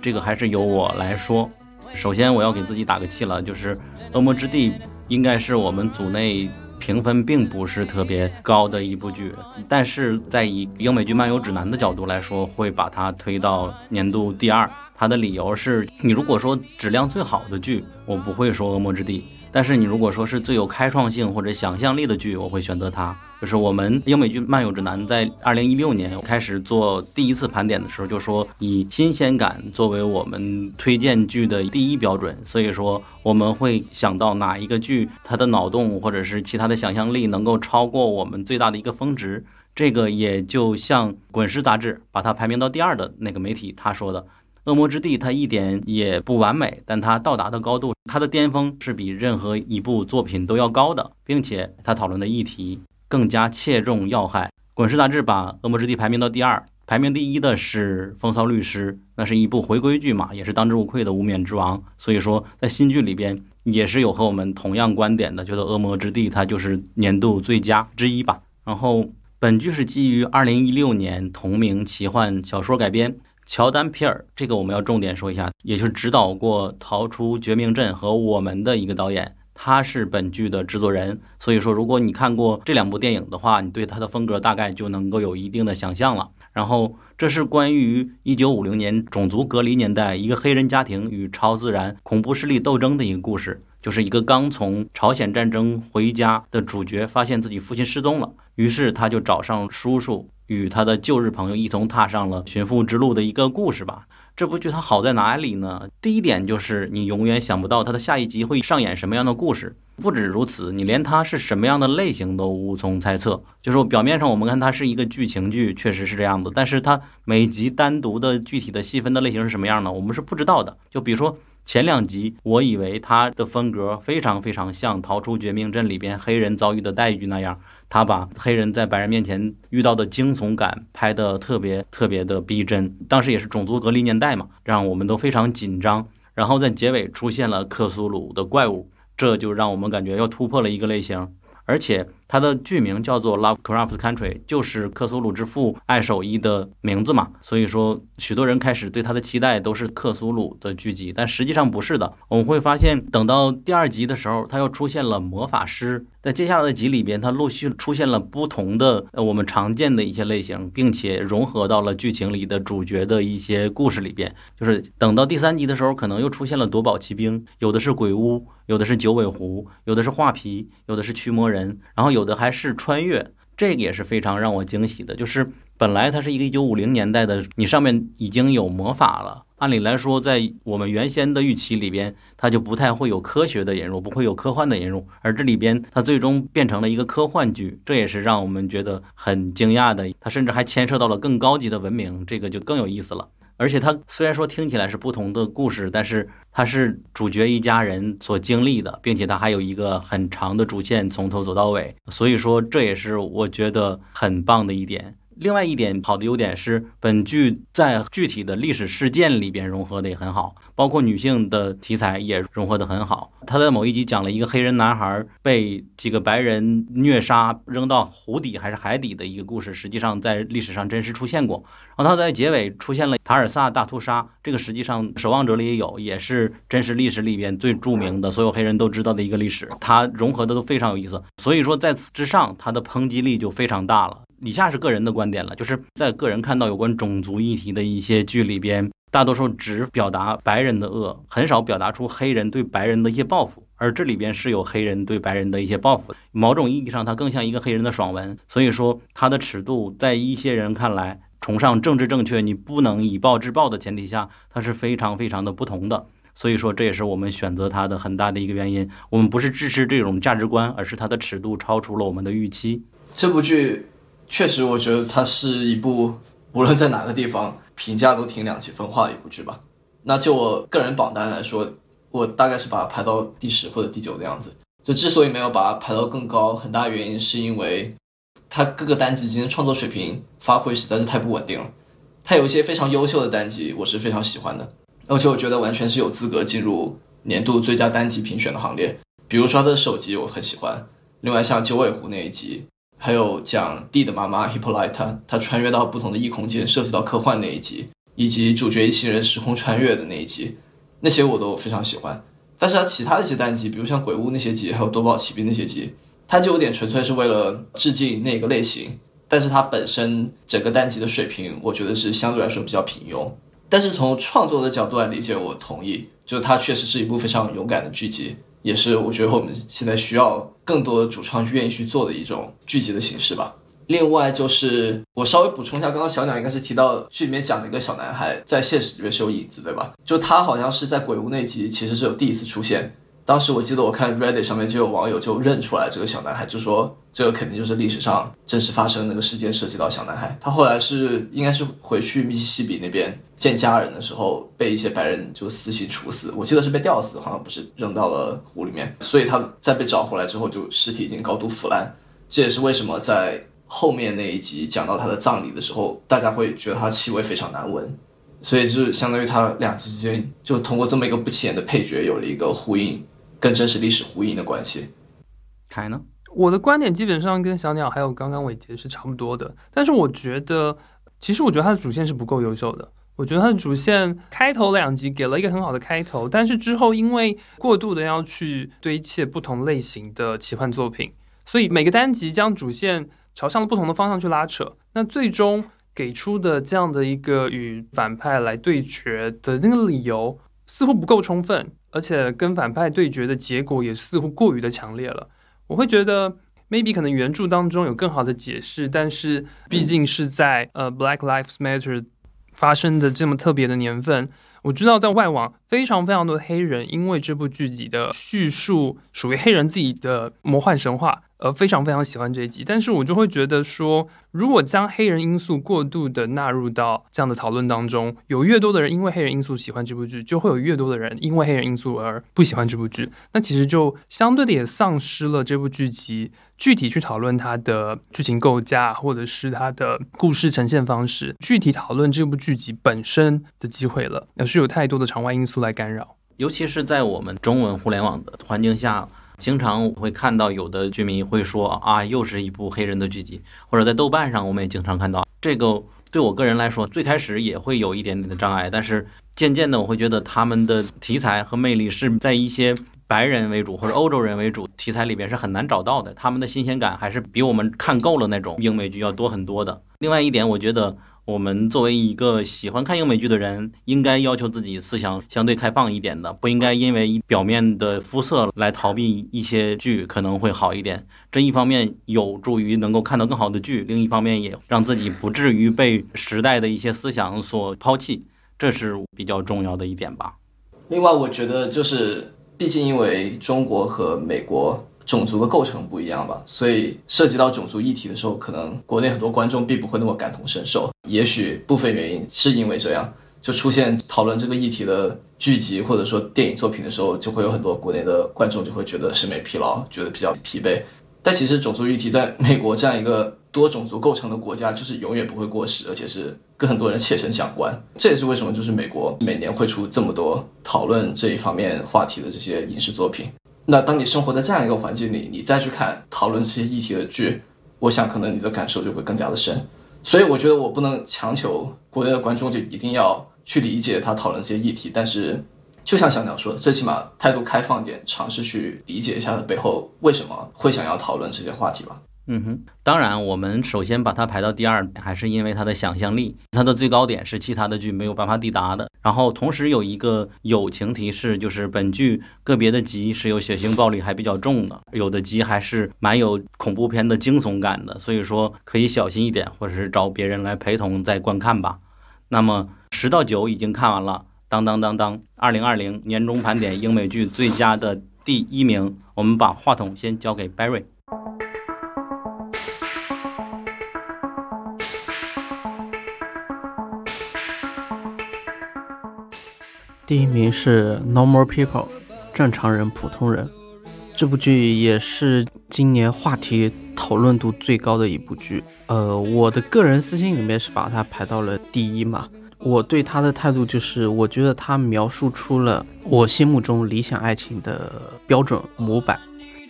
这个还是由我来说。首先，我要给自己打个气了，就是《恶魔之地》应该是我们组内评分并不是特别高的一部剧，但是在以英美剧漫游指南的角度来说，会把它推到年度第二。它的理由是你如果说质量最好的剧，我不会说《恶魔之地》，但是你如果说是最有开创性或者想象力的剧，我会选择它。就是我们英美剧漫游指南在二零一六年开始做第一次盘点的时候，就说以新鲜感作为我们推荐剧的第一标准。所以说我们会想到哪一个剧，它的脑洞或者是其他的想象力能够超过我们最大的一个峰值。这个也就像《滚石》杂志把它排名到第二的那个媒体他说的。恶魔之地，它一点也不完美，但它到达的高度，它的巅峰是比任何一部作品都要高的，并且它讨论的议题更加切中要害。滚石杂志把恶魔之地排名到第二，排名第一的是风骚律师，那是一部回归剧嘛，也是当之无愧的无冕之王。所以说，在新剧里边也是有和我们同样观点的，觉得恶魔之地它就是年度最佳之一吧。然后本剧是基于二零一六年同名奇幻小说改编。乔丹·皮尔，这个我们要重点说一下，也就是指导过《逃出绝命镇》和《我们的》一个导演，他是本剧的制作人。所以说，如果你看过这两部电影的话，你对他的风格大概就能够有一定的想象了。然后，这是关于1950年种族隔离年代一个黑人家庭与超自然恐怖势力斗争的一个故事，就是一个刚从朝鲜战争回家的主角发现自己父亲失踪了，于是他就找上叔叔。与他的旧日朋友一同踏上了寻父之路的一个故事吧。这部剧它好在哪里呢？第一点就是你永远想不到它的下一集会上演什么样的故事。不止如此，你连它是什么样的类型都无从猜测。就是表面上我们看它是一个剧情剧，确实是这样子，但是它每集单独的具体的细分的类型是什么样呢？我们是不知道的。就比如说前两集，我以为它的风格非常非常像《逃出绝命镇》里边黑人遭遇的待遇那样。他把黑人在白人面前遇到的惊悚感拍得特别特别的逼真，当时也是种族隔离年代嘛，让我们都非常紧张。然后在结尾出现了克苏鲁的怪物，这就让我们感觉又突破了一个类型，而且。它的剧名叫做 Lovecraft Country，就是克苏鲁之父爱手一的名字嘛。所以说，许多人开始对它的期待都是克苏鲁的剧集，但实际上不是的。我们会发现，等到第二集的时候，它又出现了魔法师。在接下来的集里边，它陆续出现了不同的呃我们常见的一些类型，并且融合到了剧情里的主角的一些故事里边。就是等到第三集的时候，可能又出现了夺宝奇兵，有的是鬼屋，有的是九尾狐，有的是画皮，有的是驱魔人，然后有。有的还是穿越，这个也是非常让我惊喜的。就是本来它是一个一九五零年代的，你上面已经有魔法了。按理来说，在我们原先的预期里边，它就不太会有科学的引入，不会有科幻的引入。而这里边它最终变成了一个科幻剧，这也是让我们觉得很惊讶的。它甚至还牵涉到了更高级的文明，这个就更有意思了。而且它虽然说听起来是不同的故事，但是它是主角一家人所经历的，并且它还有一个很长的主线，从头走到尾。所以说，这也是我觉得很棒的一点。另外一点好的优点是，本剧在具体的历史事件里边融合的也很好，包括女性的题材也融合的很好。他在某一集讲了一个黑人男孩被几个白人虐杀，扔到湖底还是海底的一个故事，实际上在历史上真实出现过。然后他在结尾出现了塔尔萨大屠杀，这个实际上《守望者》里也有，也是真实历史里边最著名的，所有黑人都知道的一个历史。它融合的都非常有意思，所以说在此之上，它的抨击力就非常大了。以下是个人的观点了，就是在个人看到有关种族议题的一些剧里边，大多数只表达白人的恶，很少表达出黑人对白人的一些报复。而这里边是有黑人对白人的一些报复，某种意义上，它更像一个黑人的爽文。所以说，它的尺度在一些人看来，崇尚政治正确，你不能以暴制暴的前提下，它是非常非常的不同的。所以说，这也是我们选择它的很大的一个原因。我们不是支持这种价值观，而是它的尺度超出了我们的预期。这部剧。确实，我觉得它是一部无论在哪个地方评价都挺两极分化的一部剧吧。那就我个人榜单来说，我大概是把它排到第十或者第九的样子。就之所以没有把它排到更高，很大原因是因为它各个单集今天创作水平发挥实在是太不稳定了。它有一些非常优秀的单集，我是非常喜欢的，而且我觉得完全是有资格进入年度最佳单集评选的行列。比如说它的首集我很喜欢，另外像九尾狐那一集。还有讲 D 的妈妈 Hippolyta，她穿越到不同的异空间，涉及到科幻那一集，以及主角一行人时空穿越的那一集，那些我都非常喜欢。但是它其他的一些单集，比如像鬼屋那些集，还有夺宝奇兵那些集，它就有点纯粹是为了致敬那个类型。但是它本身整个单集的水平，我觉得是相对来说比较平庸。但是从创作的角度来理解，我同意，就是它确实是一部非常勇敢的剧集。也是我觉得我们现在需要更多的主创愿意去做的一种剧集的形式吧。另外就是我稍微补充一下，刚刚小鸟应该是提到剧里面讲的一个小男孩在现实里面是有影子，对吧？就他好像是在鬼屋那集其实是有第一次出现。当时我记得我看 Reddit 上面就有网友就认出来这个小男孩，就说这个肯定就是历史上真实发生那个事件涉及到小男孩。他后来是应该是回去密西西比那边见家人的时候，被一些白人就私刑处死。我记得是被吊死，好像不是扔到了湖里面。所以他在被找回来之后，就尸体已经高度腐烂。这也是为什么在后面那一集讲到他的葬礼的时候，大家会觉得他气味非常难闻。所以就是相当于他两集之间，就通过这么一个不起眼的配角有了一个呼应。跟真实历史呼应的关系，凯呢？我的观点基本上跟小鸟还有刚刚伟杰是差不多的，但是我觉得，其实我觉得他的主线是不够优秀的。我觉得它的主线开头两集给了一个很好的开头，但是之后因为过度的要去堆砌不同类型的奇幻作品，所以每个单集将主线朝向了不同的方向去拉扯，那最终给出的这样的一个与反派来对决的那个理由似乎不够充分。而且跟反派对决的结果也似乎过于的强烈了，我会觉得 maybe 可能原著当中有更好的解释，但是毕竟是在呃 Black Lives Matter 发生的这么特别的年份，我知道在外网非常非常多黑人因为这部剧集的叙述属于黑人自己的魔幻神话。而，非常非常喜欢这一集，但是我就会觉得说，如果将黑人因素过度的纳入到这样的讨论当中，有越多的人因为黑人因素喜欢这部剧，就会有越多的人因为黑人因素而不喜欢这部剧。那其实就相对的也丧失了这部剧集具体去讨论它的剧情构架，或者是它的故事呈现方式，具体讨论这部剧集本身的机会了。而是有太多的场外因素来干扰，尤其是在我们中文互联网的环境下。经常会看到有的居民会说啊，又是一部黑人的剧集，或者在豆瓣上我们也经常看到这个。对我个人来说，最开始也会有一点点的障碍，但是渐渐的我会觉得他们的题材和魅力是在一些白人为主或者欧洲人为主题材里边是很难找到的，他们的新鲜感还是比我们看够了那种英美剧要多很多的。另外一点，我觉得。我们作为一个喜欢看英美剧的人，应该要求自己思想相对开放一点的，不应该因为表面的肤色来逃避一些剧，可能会好一点。这一方面有助于能够看到更好的剧，另一方面也让自己不至于被时代的一些思想所抛弃，这是比较重要的一点吧。另外，我觉得就是，毕竟因为中国和美国。种族的构成不一样吧，所以涉及到种族议题的时候，可能国内很多观众并不会那么感同身受。也许部分原因是因为这样，就出现讨论这个议题的剧集或者说电影作品的时候，就会有很多国内的观众就会觉得审美疲劳，觉得比较疲惫。但其实种族议题在美国这样一个多种族构成的国家，就是永远不会过时，而且是跟很多人切身相关。这也是为什么就是美国每年会出这么多讨论这一方面话题的这些影视作品。那当你生活在这样一个环境里，你再去看讨论这些议题的剧，我想可能你的感受就会更加的深。所以我觉得我不能强求国内的观众就一定要去理解他讨论这些议题，但是就像小鸟说的，最起码态度开放点，尝试去理解一下背后为什么会想要讨论这些话题吧。嗯哼，当然，我们首先把它排到第二，还是因为它的想象力，它的最高点是其他的剧没有办法抵达的。然后，同时有一个友情提示，就是本剧个别的集是有血腥暴力还比较重的，有的集还是蛮有恐怖片的惊悚感的，所以说可以小心一点，或者是找别人来陪同再观看吧。那么十到九已经看完了，当当当当，二零二零年终盘点英美剧最佳的第一名，我们把话筒先交给 Barry。第一名是《Normal People》，正常人、普通人。这部剧也是今年话题讨论度最高的一部剧。呃，我的个人私心里面是把它排到了第一嘛。我对它的态度就是，我觉得它描述出了我心目中理想爱情的标准模板。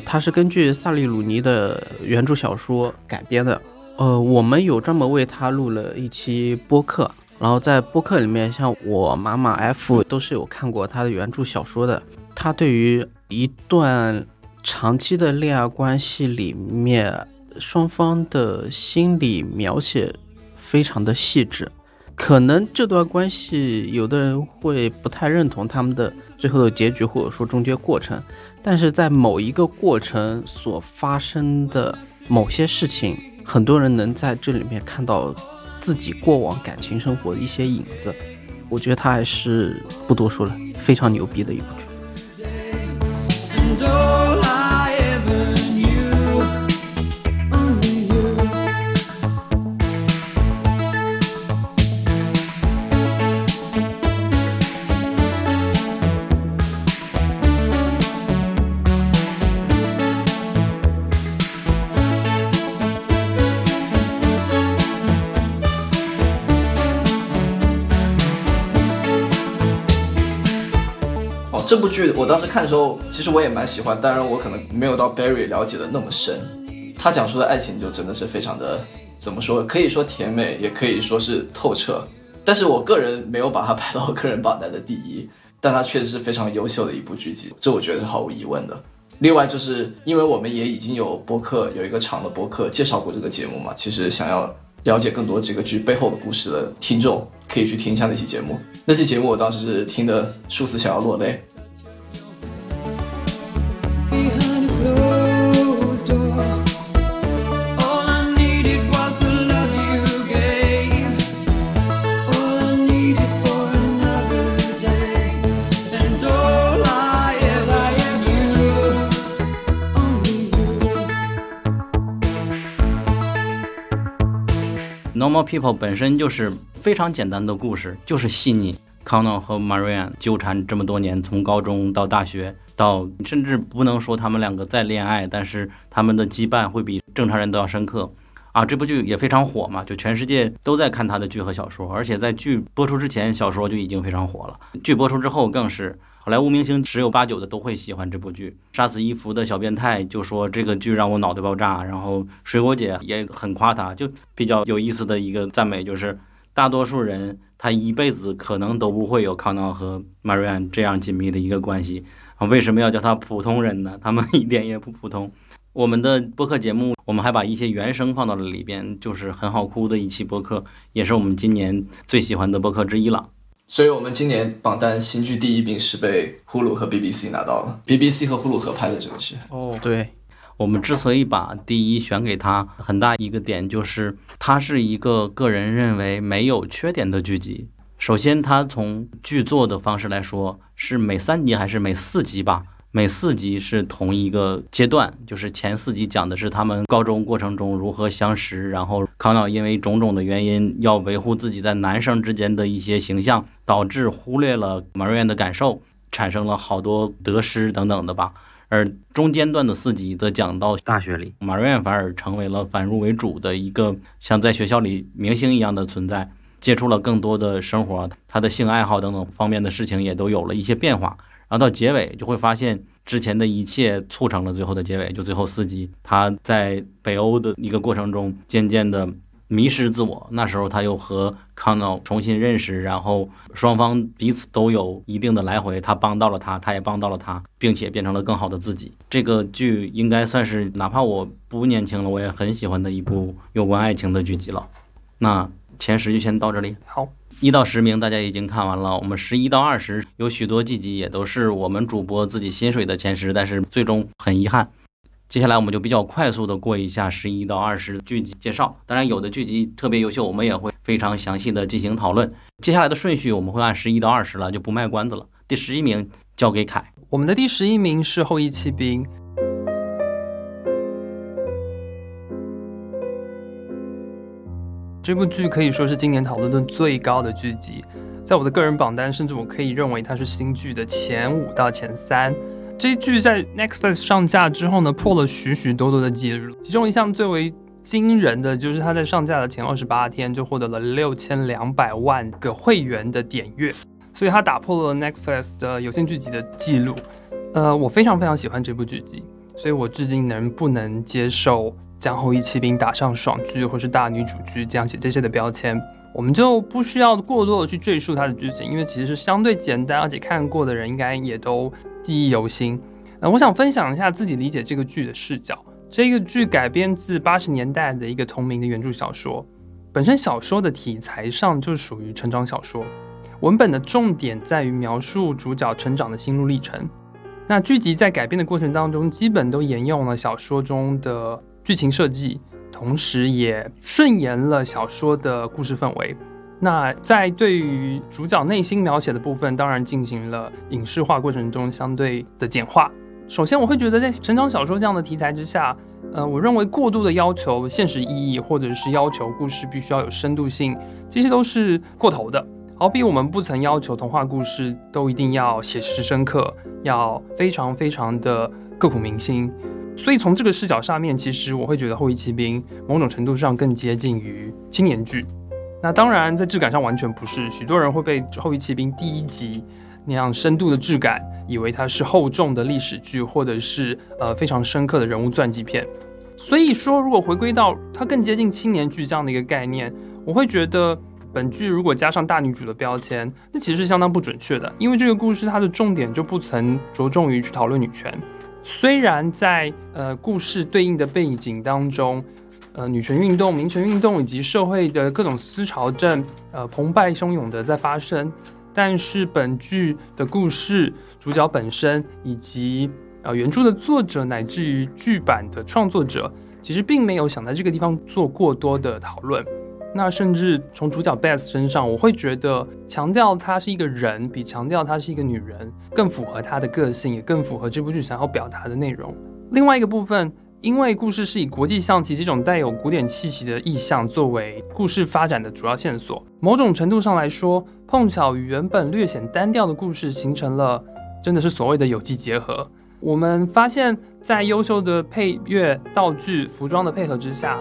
它是根据萨利鲁尼的原著小说改编的。呃，我们有专门为它录了一期播客。然后在播客里面，像我妈妈 F 都是有看过他的原著小说的。他对于一段长期的恋爱关系里面双方的心理描写非常的细致，可能这段关系有的人会不太认同他们的最后的结局，或者说中间过程，但是在某一个过程所发生的某些事情，很多人能在这里面看到自己过往感情生活的一些影子。我觉得他还是不多说了，非常牛逼的一部剧。这部剧我当时看的时候，其实我也蛮喜欢，当然我可能没有到 Barry 了解的那么深。他讲述的爱情就真的是非常的，怎么说？可以说甜美，也可以说是透彻。但是我个人没有把它 排到个人榜单的第一，但它确实是非常优秀的一部剧集，这我觉得是毫无疑问的。另外就是因为我们也已经有播客有一个长的播客介绍过这个节目嘛，其实想要了解更多这个剧背后的故事的听众，可以去听一下那期节目。那期节目我当时是听的数次想要落泪。Normal People 本身就是非常简单的故事，就是细腻。Connor 和 Marion 纠缠这么多年，从高中到大学，到甚至不能说他们两个在恋爱，但是他们的羁绊会比正常人都要深刻。啊，这部剧也非常火嘛，就全世界都在看他的剧和小说，而且在剧播出之前，小说就已经非常火了。剧播出之后更是，好莱坞明星十有八九的都会喜欢这部剧。杀死伊芙的小变态就说这个剧让我脑袋爆炸，然后水果姐也很夸他，就比较有意思的一个赞美就是，大多数人他一辈子可能都不会有康纳和 Marianne 这样紧密的一个关系啊，为什么要叫他普通人呢？他们一点也不普通。我们的播客节目，我们还把一些原声放到了里边，就是很好哭的一期播客，也是我们今年最喜欢的播客之一了。所以我们今年榜单新剧第一名是被呼噜和 BBC 拿到了，BBC 和呼噜合拍的这个剧。哦，对，我们之所以把第一选给他，很大一个点就是它是一个个人认为没有缺点的剧集。首先，它从剧作的方式来说，是每三集还是每四集吧？每四集是同一个阶段，就是前四集讲的是他们高中过程中如何相识，然后康纳因为种种的原因要维护自己在男生之间的一些形象，导致忽略了 Marianne 的感受，产生了好多得失等等的吧。而中间段的四集则讲到大学里，马瑞安反而成为了反入为主的一个像在学校里明星一样的存在，接触了更多的生活，他的性爱好等等方面的事情也都有了一些变化。然后到结尾就会发现，之前的一切促成了最后的结尾，就最后四集，他在北欧的一个过程中渐渐的迷失自我。那时候他又和康纳重新认识，然后双方彼此都有一定的来回，他帮到了他，他也帮到了他，并且变成了更好的自己。这个剧应该算是哪怕我不年轻了，我也很喜欢的一部有关爱情的剧集了。那前十就先到这里。好，一到十名大家已经看完了，我们十一到二十有许多季集也都是我们主播自己心水的前十，但是最终很遗憾。接下来我们就比较快速的过一下十一到二十剧集介绍，当然有的剧集特别优秀，我们也会非常详细的进行讨论。接下来的顺序我们会按十一到二十了，就不卖关子了。第十一名交给凯，我们的第十一名是《后羿骑兵》。这部剧可以说是今年讨论度最高的剧集，在我的个人榜单，甚至我可以认为它是新剧的前五到前三。这一剧在 Netflix 上架之后呢，破了许许多多的记录，其中一项最为惊人的就是它在上架的前二十八天就获得了六千两百万个会员的点阅，所以它打破了 Netflix 的有线剧集的记录。呃，我非常非常喜欢这部剧集，所以我至今能不能接受将《后羿弃兵》打上爽剧或是大女主剧这样写这些的标签，我们就不需要过多的去赘述它的剧情，因为其实是相对简单，而且看过的人应该也都记忆犹新。那，我想分享一下自己理解这个剧的视角。这个剧改编自八十年代的一个同名的原著小说，本身小说的题材上就属于成长小说，文本的重点在于描述主角成长的心路历程。那剧集在改编的过程当中，基本都沿用了小说中的剧情设计，同时也顺延了小说的故事氛围。那在对于主角内心描写的部分，当然进行了影视化过程中相对的简化。首先，我会觉得在成长小说这样的题材之下，呃，我认为过度的要求现实意义，或者是要求故事必须要有深度性，这些都是过头的。好比我们不曾要求童话故事都一定要写实深刻，要非常非常的刻骨铭心。所以从这个视角上面，其实我会觉得《后羿骑兵》某种程度上更接近于青年剧。那当然，在质感上完全不是，许多人会被《后羿骑兵》第一集那样深度的质感，以为它是厚重的历史剧，或者是呃非常深刻的人物传记片。所以说，如果回归到它更接近青年剧这样的一个概念，我会觉得本剧如果加上大女主的标签，那其实是相当不准确的，因为这个故事它的重点就不曾着重于去讨论女权。虽然在呃故事对应的背景当中，呃女权运动、民权运动以及社会的各种思潮正呃澎湃汹涌的在发生，但是本剧的故事主角本身以及呃原著的作者乃至于剧版的创作者，其实并没有想在这个地方做过多的讨论。那甚至从主角 Beth 身上，我会觉得强调她是一个人，比强调她是一个女人更符合她的个性，也更符合这部剧想要表达的内容。另外一个部分，因为故事是以国际象棋这种带有古典气息的意象作为故事发展的主要线索，某种程度上来说，碰巧与原本略显单调的故事形成了真的是所谓的有机结合。我们发现，在优秀的配乐、道具、服装的配合之下，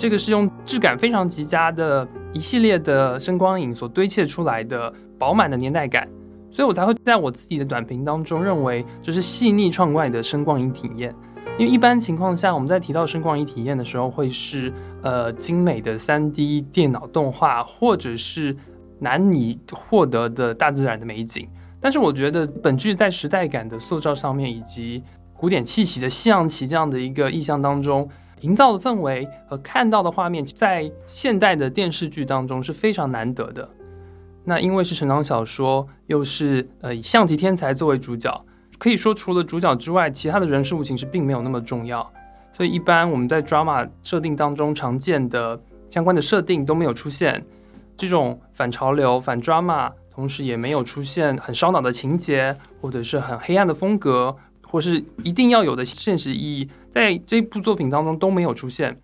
这个是用质感非常极佳的一系列的声光影所堆砌出来的饱满的年代感，所以我才会在我自己的短评当中认为这是细腻创怪的声光影体验。因为一般情况下，我们在提到声光影体验的时候，会是呃精美的三 D 电脑动画，或者是难以获得的大自然的美景。但是我觉得本剧在时代感的塑造上面，以及古典气息的西洋棋这样的一个意象当中，营造的氛围和看到的画面，在现代的电视剧当中是非常难得的。那因为是成长小说，又是呃以象棋天才作为主角，可以说除了主角之外，其他的人事物其实并没有那么重要。所以一般我们在 drama 设定当中常见的相关的设定都没有出现，这种反潮流、反 drama，同时也没有出现很烧脑的情节，或者是很黑暗的风格，或是一定要有的现实意义，在这部作品当中都没有出现。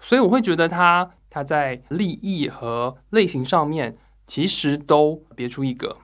所以我会觉得他他在立意和类型上面其实都别出一格。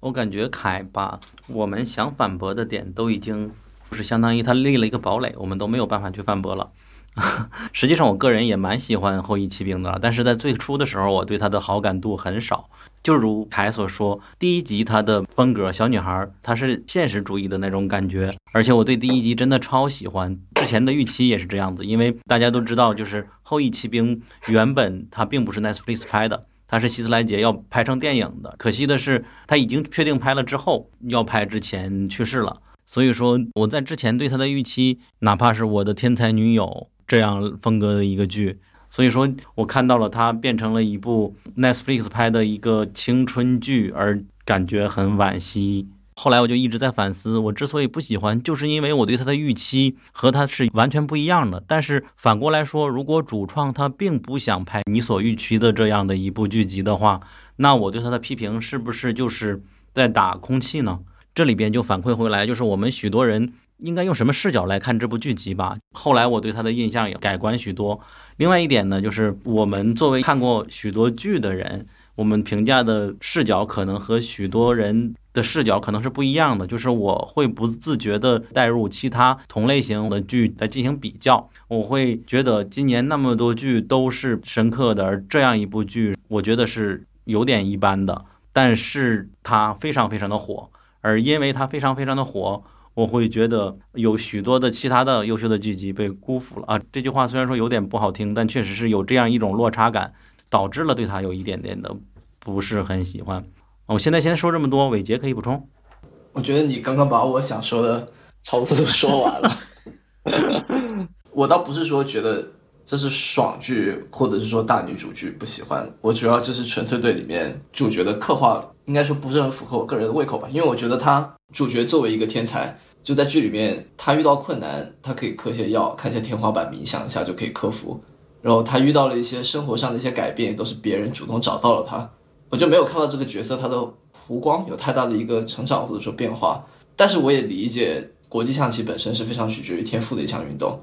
我感觉凯把我们想反驳的点都已经，就是相当于他立了一个堡垒，我们都没有办法去反驳了。实际上，我个人也蛮喜欢《后羿骑兵》的，但是在最初的时候，我对他的好感度很少。就如凯所说，第一集他的风格，小女孩她是现实主义的那种感觉，而且我对第一集真的超喜欢。之前的预期也是这样子，因为大家都知道，就是《后羿骑兵》原本它并不是 Netflix 拍的。它是希斯莱杰要拍成电影的，可惜的是他已经确定拍了之后要拍之前去世了。所以说我在之前对他的预期，哪怕是我的天才女友这样风格的一个剧，所以说我看到了它变成了一部 Netflix 拍的一个青春剧，而感觉很惋惜。后来我就一直在反思，我之所以不喜欢，就是因为我对他的预期和他是完全不一样的。但是反过来说，如果主创他并不想拍你所预期的这样的一部剧集的话，那我对他的批评是不是就是在打空气呢？这里边就反馈回来，就是我们许多人应该用什么视角来看这部剧集吧。后来我对他的印象也改观许多。另外一点呢，就是我们作为看过许多剧的人，我们评价的视角可能和许多人。的视角可能是不一样的，就是我会不自觉地带入其他同类型的剧来进行比较，我会觉得今年那么多剧都是深刻的，而这样一部剧，我觉得是有点一般的，但是它非常非常的火，而因为它非常非常的火，我会觉得有许多的其他的优秀的剧集被辜负了啊。这句话虽然说有点不好听，但确实是有这样一种落差感，导致了对他有一点点的不是很喜欢。我现在先说这么多，伟杰可以补充。我觉得你刚刚把我想说的差不多都说完了。我倒不是说觉得这是爽剧或者是说大女主剧不喜欢，我主要就是纯粹对里面主角的刻画，应该说不是很符合我个人的胃口吧。因为我觉得他主角作为一个天才，就在剧里面，他遇到困难，他可以嗑些药，看一下天花板，冥想一下就可以克服。然后他遇到了一些生活上的一些改变，都是别人主动找到了他。我就没有看到这个角色他的弧光有太大的一个成长或者说变化。但是我也理解，国际象棋本身是非常取决于天赋的一项运动。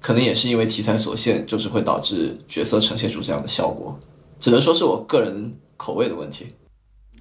可能也是因为题材所限，就是会导致角色呈现出这样的效果，只能说是我个人口味的问题。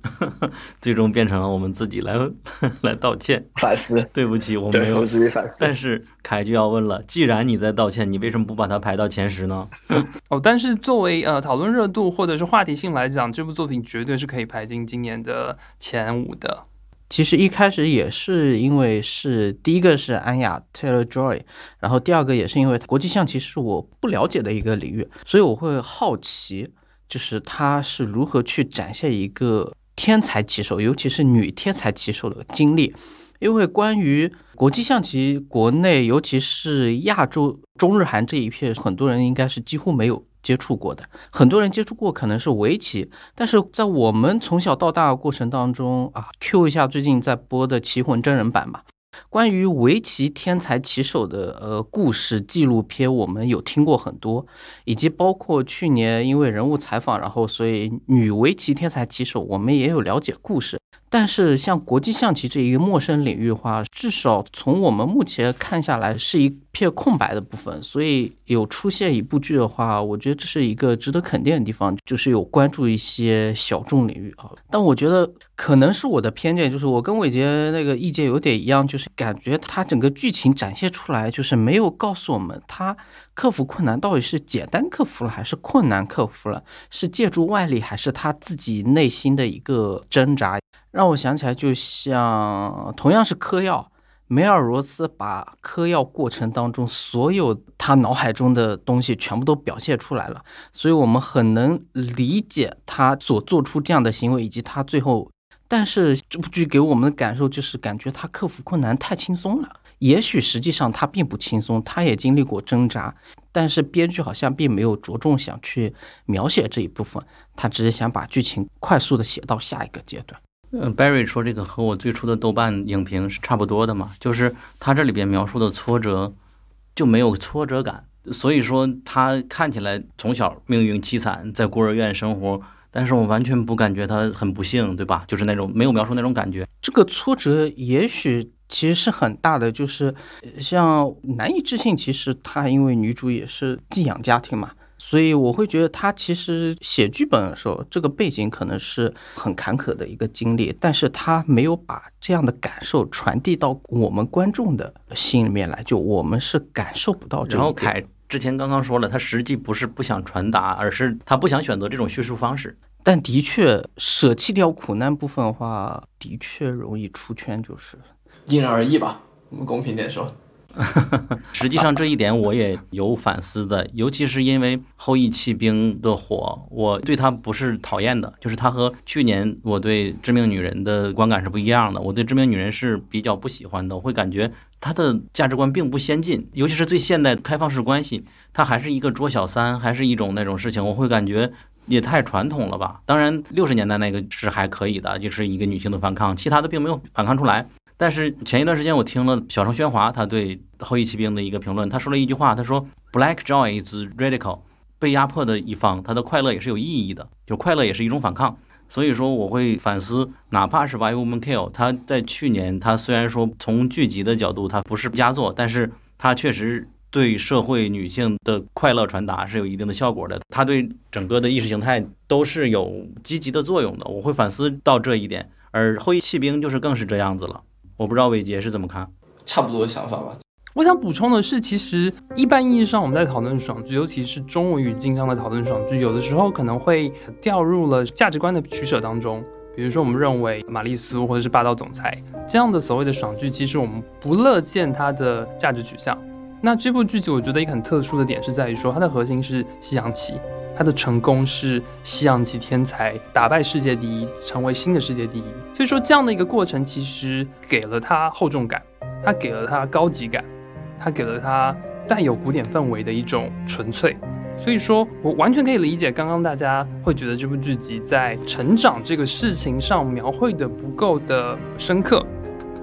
最终变成了我们自己来 来道歉，反思，对不起，我没有自己反思。但是凯就要问了，既然你在道歉，你为什么不把它排到前十呢？哦，但是作为呃讨论热度或者是话题性来讲，这部作品绝对是可以排进今年的前五的。其实一开始也是因为是第一个是安雅 Taylor Joy，然后第二个也是因为国际象棋是我不了解的一个领域，所以我会好奇，就是他是如何去展现一个天才棋手，尤其是女天才棋手的经历。因为关于国际象棋，国内尤其是亚洲中日韩这一片，很多人应该是几乎没有接触过的。很多人接触过可能是围棋，但是在我们从小到大的过程当中啊，Q 一下最近在播的《棋魂》真人版吧。关于围棋天才棋手的呃故事纪录片，我们有听过很多，以及包括去年因为人物采访，然后所以女围棋天才棋手，我们也有了解故事。但是像国际象棋这一个陌生领域的话，至少从我们目前看下来是一片空白的部分，所以有出现一部剧的话，我觉得这是一个值得肯定的地方，就是有关注一些小众领域啊。但我觉得可能是我的偏见，就是我跟伟杰那个意见有点一样，就是感觉他整个剧情展现出来，就是没有告诉我们他克服困难到底是简单克服了还是困难克服了，是借助外力还是他自己内心的一个挣扎。让我想起来，就像同样是嗑药，梅尔罗斯把嗑药过程当中所有他脑海中的东西全部都表现出来了，所以我们很能理解他所做出这样的行为，以及他最后。但是这部剧给我们的感受就是，感觉他克服困难太轻松了。也许实际上他并不轻松，他也经历过挣扎，但是编剧好像并没有着重想去描写这一部分，他只是想把剧情快速的写到下一个阶段。嗯，Barry 说这个和我最初的豆瓣影评是差不多的嘛，就是他这里边描述的挫折就没有挫折感，所以说他看起来从小命运凄惨，在孤儿院生活，但是我完全不感觉他很不幸，对吧？就是那种没有描述那种感觉。这个挫折也许其实是很大的，就是像难以置信，其实她因为女主也是寄养家庭嘛，所以我会觉得他其实写剧本的时候，这个背景可能是很坎坷的一个经历，但是他没有把这样的感受传递到我们观众的心里面来，就我们是感受不到。然后凯之前刚刚说了，他实际不是不想传达，而是他不想选择这种叙述方式。但的确舍弃掉苦难部分的话，的确容易出圈，就是。因人而异吧，我们公平点说。实际上这一点我也有反思的，尤其是因为《后羿弃兵》的火，我对他不是讨厌的，就是他和去年我对《致命女人》的观感是不一样的。我对《致命女人》是比较不喜欢的，我会感觉他的价值观并不先进，尤其是最现代开放式关系，它还是一个捉小三，还是一种那种事情，我会感觉。也太传统了吧！当然，六十年代那个是还可以的，就是一个女性的反抗，其他的并没有反抗出来。但是前一段时间我听了小城喧哗他对《后羿骑兵》的一个评论，他说了一句话，他说 “Black joy is radical”，被压迫的一方他的快乐也是有意义的，就快乐也是一种反抗。所以说我会反思，哪怕是《Why Woman Kill》，他在去年他虽然说从剧集的角度它不是佳作，但是它确实。对社会女性的快乐传达是有一定的效果的，它对整个的意识形态都是有积极的作用的。我会反思到这一点，而《后羿骑兵》就是更是这样子了。我不知道伟杰是怎么看，差不多的想法吧。我想补充的是，其实一般意义上我们在讨论爽剧，尤其是中文语境上的讨论爽剧，有的时候可能会掉入了价值观的取舍当中。比如说，我们认为玛丽苏或者是霸道总裁这样的所谓的爽剧，其实我们不乐见它的价值取向。那这部剧集我觉得一个很特殊的点是在于说，它的核心是西洋棋，他的成功是西洋棋天才打败世界第一，成为新的世界第一。所以说这样的一个过程，其实给了他厚重感，他给了他高级感，他给了他带有古典氛围的一种纯粹。所以说我完全可以理解刚刚大家会觉得这部剧集在成长这个事情上描绘的不够的深刻，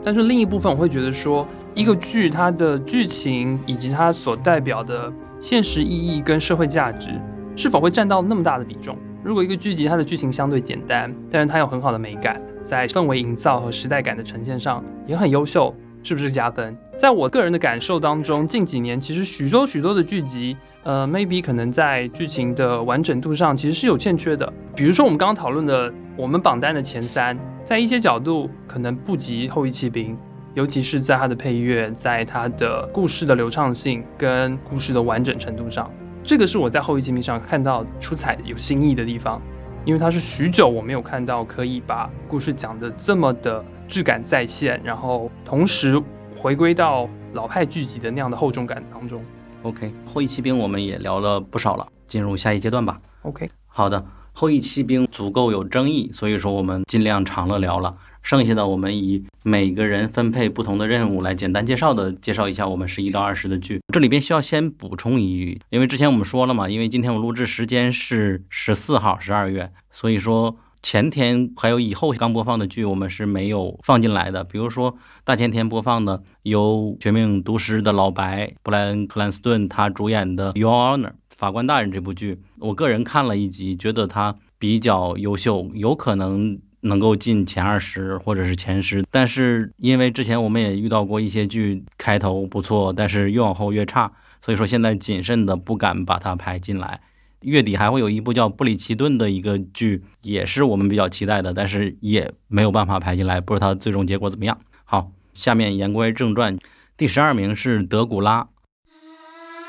但是另一部分我会觉得说，一个剧它的剧情以及它所代表的现实意义跟社会价值，是否会占到那么大的比重？如果一个剧集它的剧情相对简单，但是它有很好的美感，在氛围营造和时代感的呈现上也很优秀，是不是加分？在我个人的感受当中，近几年其实许多许多的剧集。呃，maybe 可能在剧情的完整度上其实是有欠缺的。比如说我们刚刚讨论的，我们榜单的前三，在一些角度可能不及《后羿骑兵》，尤其是在它的配乐，在它的故事的流畅性跟故事的完整程度上，这个是我在《后羿骑兵》上看到出彩、有新意的地方。因为它是许久我没有看到可以把故事讲的这么的质感再现，然后同时回归到老派剧集的那样的厚重感当中。OK，后羿骑兵我们也聊了不少了，进入下一阶段吧。OK，好的，后羿骑兵足够有争议，所以说我们尽量长了聊了。剩下的我们以每个人分配不同的任务来简单介绍的介绍一下我们十一到二十的剧。这里边需要先补充一句，因为之前我们说了嘛，因为今天我录制时间是十四号十二月，所以说前天还有以后刚播放的剧我们是没有放进来的。比如说大前天播放的由《绝命毒师》的老白布莱恩·克兰斯顿他主演的《Your Honor》法官大人这部剧，我个人看了一集，觉得他比较优秀，有可能。能够进前二十或者是前十，但是因为之前我们也遇到过一些剧开头不错，但是越往后越差，所以说现在谨慎的不敢把它排进来。月底还会有一部叫《布里奇顿》的一个剧，也是我们比较期待的，但是也没有办法排进来，不知道它最终结果怎么样。好，下面言归正传，第十二名是《德古拉》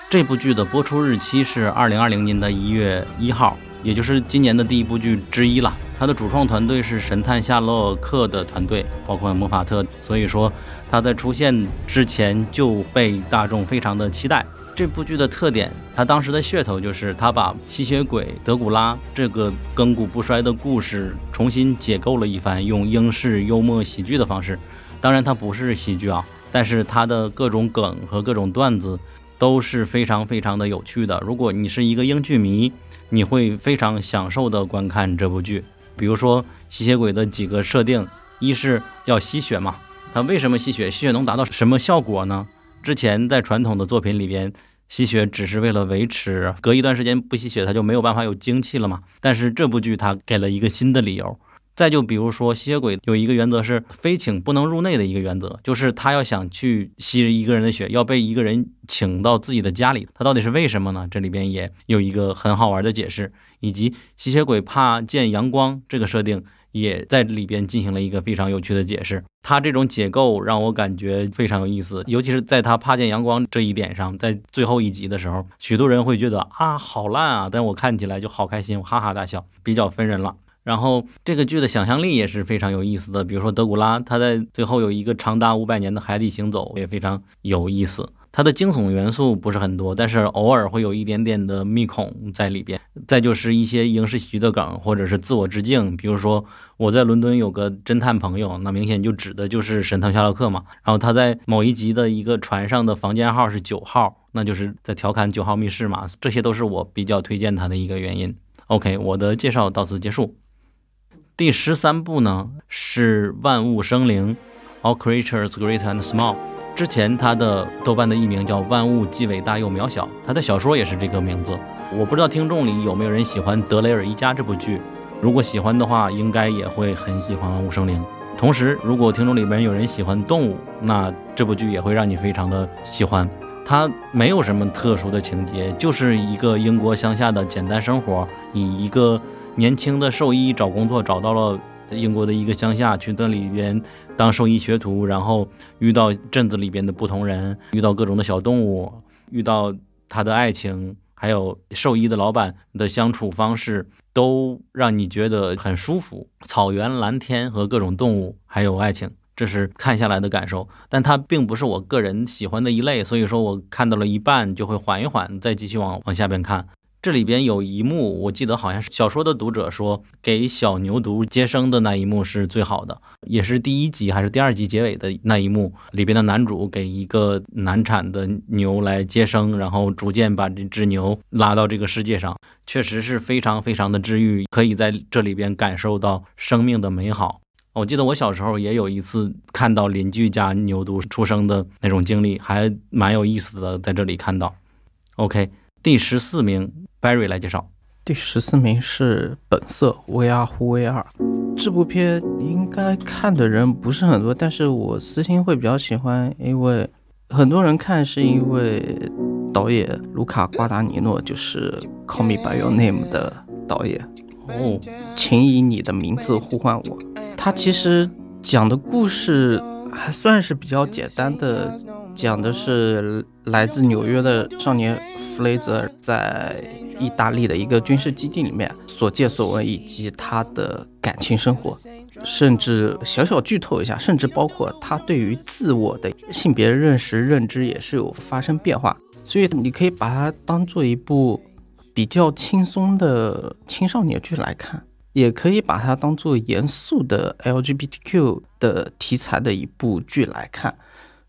这部剧的播出日期是二零二零年的一月一号，也就是今年的第一部剧之一了。它的主创团队是神探夏洛克的团队，包括魔法特，所以说它在出现之前就被大众非常的期待。这部剧的特点，它当时的噱头就是它把吸血鬼德古拉这个亘古不衰的故事重新解构了一番，用英式幽默喜剧的方式。当然，它不是喜剧啊，但是它的各种梗和各种段子都是非常非常的有趣的。如果你是一个英剧迷，你会非常享受的观看这部剧。比如说吸血鬼的几个设定，一是要吸血嘛，它为什么吸血？吸血能达到什么效果呢？之前在传统的作品里边，吸血只是为了维持，隔一段时间不吸血，它就没有办法有精气了嘛。但是这部剧它给了一个新的理由。再就比如说吸血鬼有一个原则是非请不能入内的一个原则，就是他要想去吸一个人的血，要被一个人请到自己的家里，他到底是为什么呢？这里边也有一个很好玩的解释，以及吸血鬼怕见阳光这个设定。也在里边进行了一个非常有趣的解释，他这种解构让我感觉非常有意思，尤其是在他怕见阳光这一点上，在最后一集的时候，许多人会觉得啊好烂啊，但我看起来就好开心，哈哈大笑，比较分人了。然后这个剧的想象力也是非常有意思的，比如说德古拉，他在最后有一个长达五百年的海底行走，也非常有意思。它的惊悚元素不是很多，但是偶尔会有一点点的密恐在里边。再就是一些影视喜剧的梗，或者是自我致敬，比如说我在伦敦有个侦探朋友，那明显就指的就是神探夏洛克嘛。然后他在某一集的一个船上的房间号是九号，那就是在调侃九号密室嘛。这些都是我比较推荐他的一个原因。OK，我的介绍到此结束。第十三部呢是《万物生灵》，All Creatures Great and Small。之前它的豆瓣的艺名叫《万物既伟大又渺小》，它的小说也是这个名字。我不知道听众里有没有人喜欢《德雷尔一家》这部剧，如果喜欢的话，应该也会很喜欢《万物生灵》。同时，如果听众里边有人喜欢动物，那这部剧也会让你非常的喜欢。它没有什么特殊的情节，就是一个英国乡下的简单生活，以一个年轻的兽医找工作找到了。英国的一个乡下，去那里边当兽医学徒，然后遇到镇子里边的不同人，遇到各种的小动物，遇到他的爱情，还有兽医的老板的相处方式，都让你觉得很舒服。草原、蓝天和各种动物，还有爱情，这是看下来的感受。但它并不是我个人喜欢的一类，所以说我看到了一半就会缓一缓，再继续往往下边看。这里边有一幕，我记得好像是小说的读者说，给小牛犊接生的那一幕是最好的，也是第一集还是第二集结尾的那一幕，里边的男主给一个难产的牛来接生，然后逐渐把这只牛拉到这个世界上，确实是非常非常的治愈，可以在这里边感受到生命的美好。我记得我小时候也有一次看到邻居家牛犊出生的那种经历，还蛮有意思的，在这里看到。OK，第十四名，Barry 来介绍。第十四名是《本色》，VR 乎 VR。这部片应该看的人不是很多，但是我私心会比较喜欢，因为很多人看是因为导演卢卡·瓜达尼诺就是《Call Me by Your Name》的导演。哦，请以你的名字呼唤我。他其实讲的故事还算是比较简单的，讲的是来自纽约的少年弗雷泽在意大利的一个军事基地里面所见所闻，以及他的感情生活，甚至小小剧透一下，甚至包括他对于自我的性别认识、认知也是有发生变化。所以你可以把它当做一部比较轻松的青少年剧来看。也可以把它当做严肃的 LGBTQ 的题材的一部剧来看，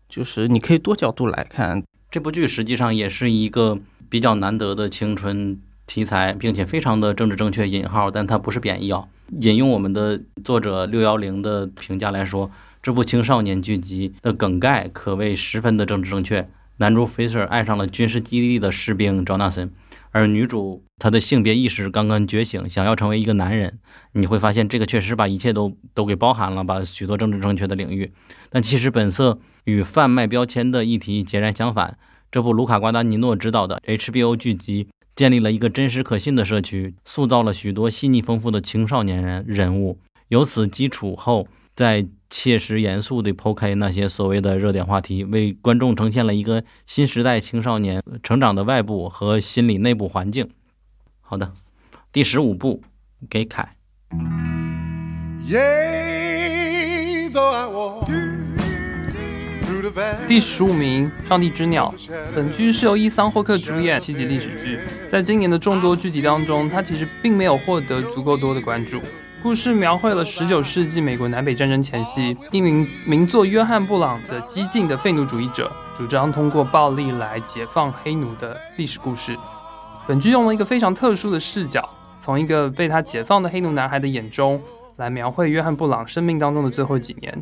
就是你可以多角度来看。这部剧实际上也是一个比较难得的青春题材，并且非常的政治正确（引号），但它不是贬义啊。引用我们的作者六幺零的评价来说，这部青少年剧集的梗概可谓十分的政治正确。男主 Fisher 爱上了军事基地的士兵 Jonathan。而女主她的性别意识刚刚觉醒，想要成为一个男人，你会发现这个确实把一切都都给包含了，把许多政治正确的领域。但其实本色与贩卖标签的议题截然相反。这部卢卡瓜达尼诺执导的 HBO 剧集建立了一个真实可信的社区，塑造了许多细腻丰富的青少年人人物。有此基础后，再切实严肃地剖开那些所谓的热点话题，为观众呈现了一个新时代青少年成长的外部和心理内部环境。好的，第十五部给凯。Yea, though I walk through the valley 第十五名《上帝之鸟》，本剧是由伊桑霍克主演七集历史剧，在今年的众多剧集当中，它其实并没有获得足够多的关注。故事描绘了十九世纪美国南北战争前夕，一名名作约翰·布朗的激进的废奴主义者，主张通过暴力来解放黑奴的历史故事。本剧用了一个非常特殊的视角，从一个被他解放的黑奴男孩的眼中，来描绘约翰·布朗生命当中的最后几年。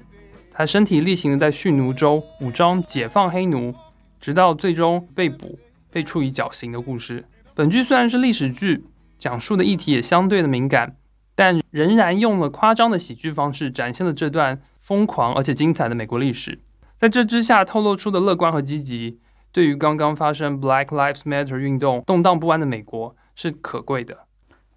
他身体力行的在蓄奴州武装解放黑奴，直到最终被捕、被处以绞刑的故事。本剧虽然是历史剧，讲述的议题也相对的敏感，但仍然用了夸张的喜剧方式展现了这段疯狂而且精彩的美国历史。在这之下透露出的乐观和积极，对于刚刚发生 Black Lives Matter 运动动荡不安的美国是可贵的。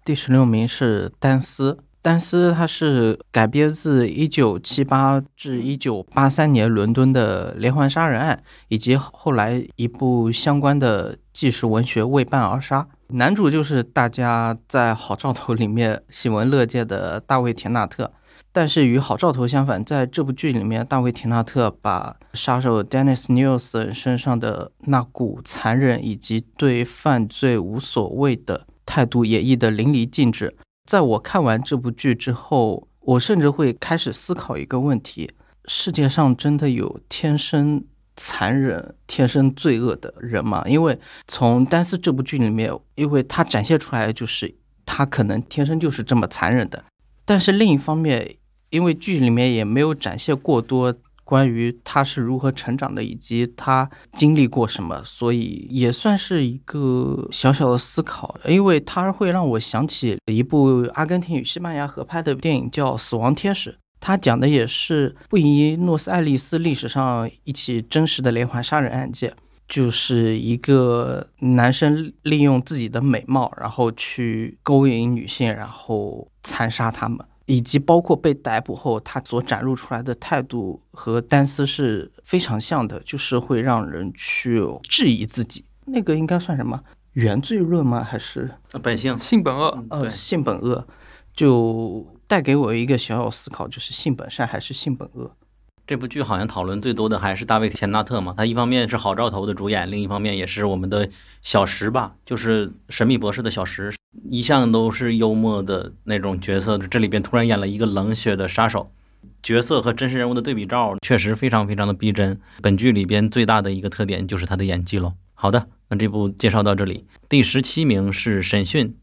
第十六名是丹斯，丹斯它是改编自一九七八至一九八三年伦敦的连环杀人案，以及后来一部相关的纪实文学《为伴而杀》。男主就是大家在《好兆头》里面喜闻乐见的大卫·田纳特。但是与《好兆头》相反，在这部剧里面，大卫·田纳特把杀手 Dennis Nielsen 身上的那股残忍以及对犯罪无所谓的态度演绎得淋漓尽致。在我看完这部剧之后，我甚至会开始思考一个问题：世界上真的有天生残忍、天生罪恶的人吗？因为从丹斯这部剧里面，因为他展现出来就是他可能天生就是这么残忍的。但是另一方面，因为剧里面也没有展现过多关于他是如何成长的，以及他经历过什么，所以也算是一个小小的思考。因为它会让我想起一部阿根廷与西班牙合拍的电影，叫《死亡天使》。它讲的也是布宜诺斯艾利斯历史上一起真实的连环杀人案件，就是一个男生利用自己的美貌，然后去勾引女性，然后残杀她们。以及包括被逮捕后，他所展露出来的态度和丹斯是非常像的，就是会让人去质疑自己。那个应该算什么原罪论吗？还是本性性本恶，呃性本恶？就带给我一个小小思考，就是性本善还是性本恶？这部剧好像讨论最多的还是大卫·田纳特嘛，他一方面是好兆头的主演，另一方面也是我们的小石吧，就是《神秘博士》的小石，一向都是幽默的那种角色，这里边突然演了一个冷血的杀手，角色和真实人物的对比照确实非常非常的逼真。本剧里边最大的一个特点就是他的演技喽。好的，那这部介绍到这里，第十七名是审讯。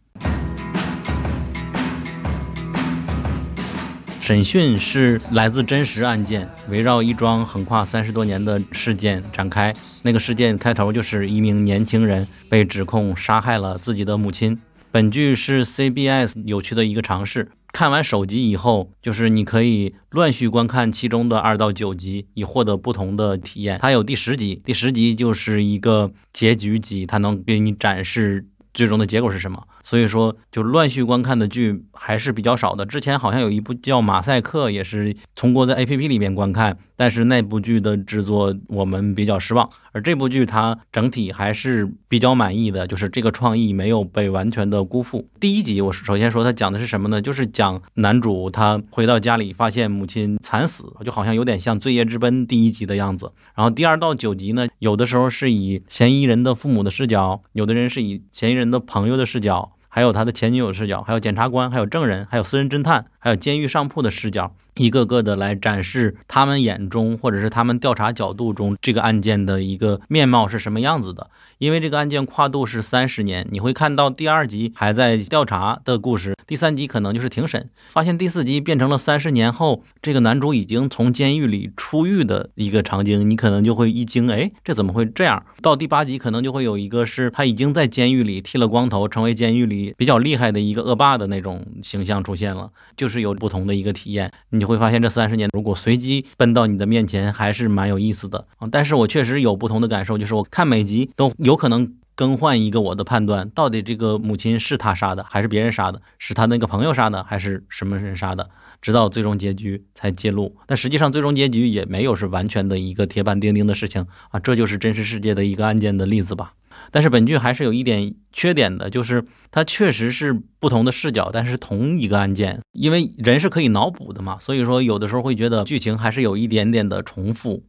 审讯是来自真实案件，围绕一桩横跨三十多年的事件展开。那个事件开头就是一名年轻人被指控杀害了自己的母亲。本剧是 CBS 有趣的一个尝试。看完首集以后，就是你可以乱序观看其中的二到九集，以获得不同的体验。它有第十集，第十集就是一个结局集，它能给你展示最终的结果是什么。所以说，就乱序观看的剧还是比较少的。之前好像有一部叫《马赛克》，也是通过在 APP 里面观看，但是那部剧的制作我们比较失望。而这部剧它整体还是比较满意的，就是这个创意没有被完全的辜负。第一集我首先说它讲的是什么呢？就是讲男主他回到家里发现母亲惨死，就好像有点像《罪业之奔》第一集的样子。然后第二到九集呢，有的时候是以嫌疑人的父母的视角，有的人是以嫌疑人的朋友的视角。还有他的前女友视角，还有检察官，还有证人，还有私人侦探，还有监狱上铺的视角，一个个的来展示他们眼中或者是他们调查角度中这个案件的一个面貌是什么样子的。因为这个案件跨度是三十年，你会看到第二集还在调查的故事，第三集可能就是庭审，发现第四集变成了三十年后这个男主已经从监狱里出狱的一个场景，你可能就会一惊，哎，这怎么会这样？到第八集可能就会有一个是他已经在监狱里剃了光头，成为监狱里比较厉害的一个恶霸的那种形象出现了，就是有不同的一个体验。你就会发现这三十年如果随机奔到你的面前，还是蛮有意思的啊。但是我确实有不同的感受，就是我看每集都。有可能更换一个我的判断，到底这个母亲是他杀的，还是别人杀的？是他那个朋友杀的，还是什么人杀的？直到最终结局才揭露。但实际上，最终结局也没有是完全的一个铁板钉钉的事情啊，这就是真实世界的一个案件的例子吧。但是本剧还是有一点缺点的，就是它确实是不同的视角，但是同一个案件，因为人是可以脑补的嘛，所以说有的时候会觉得剧情还是有一点点的重复。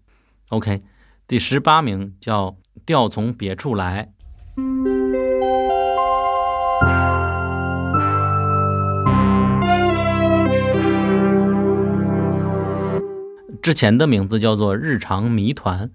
OK，第十八名叫。调从别处来。之前的名字叫做《日常谜团》，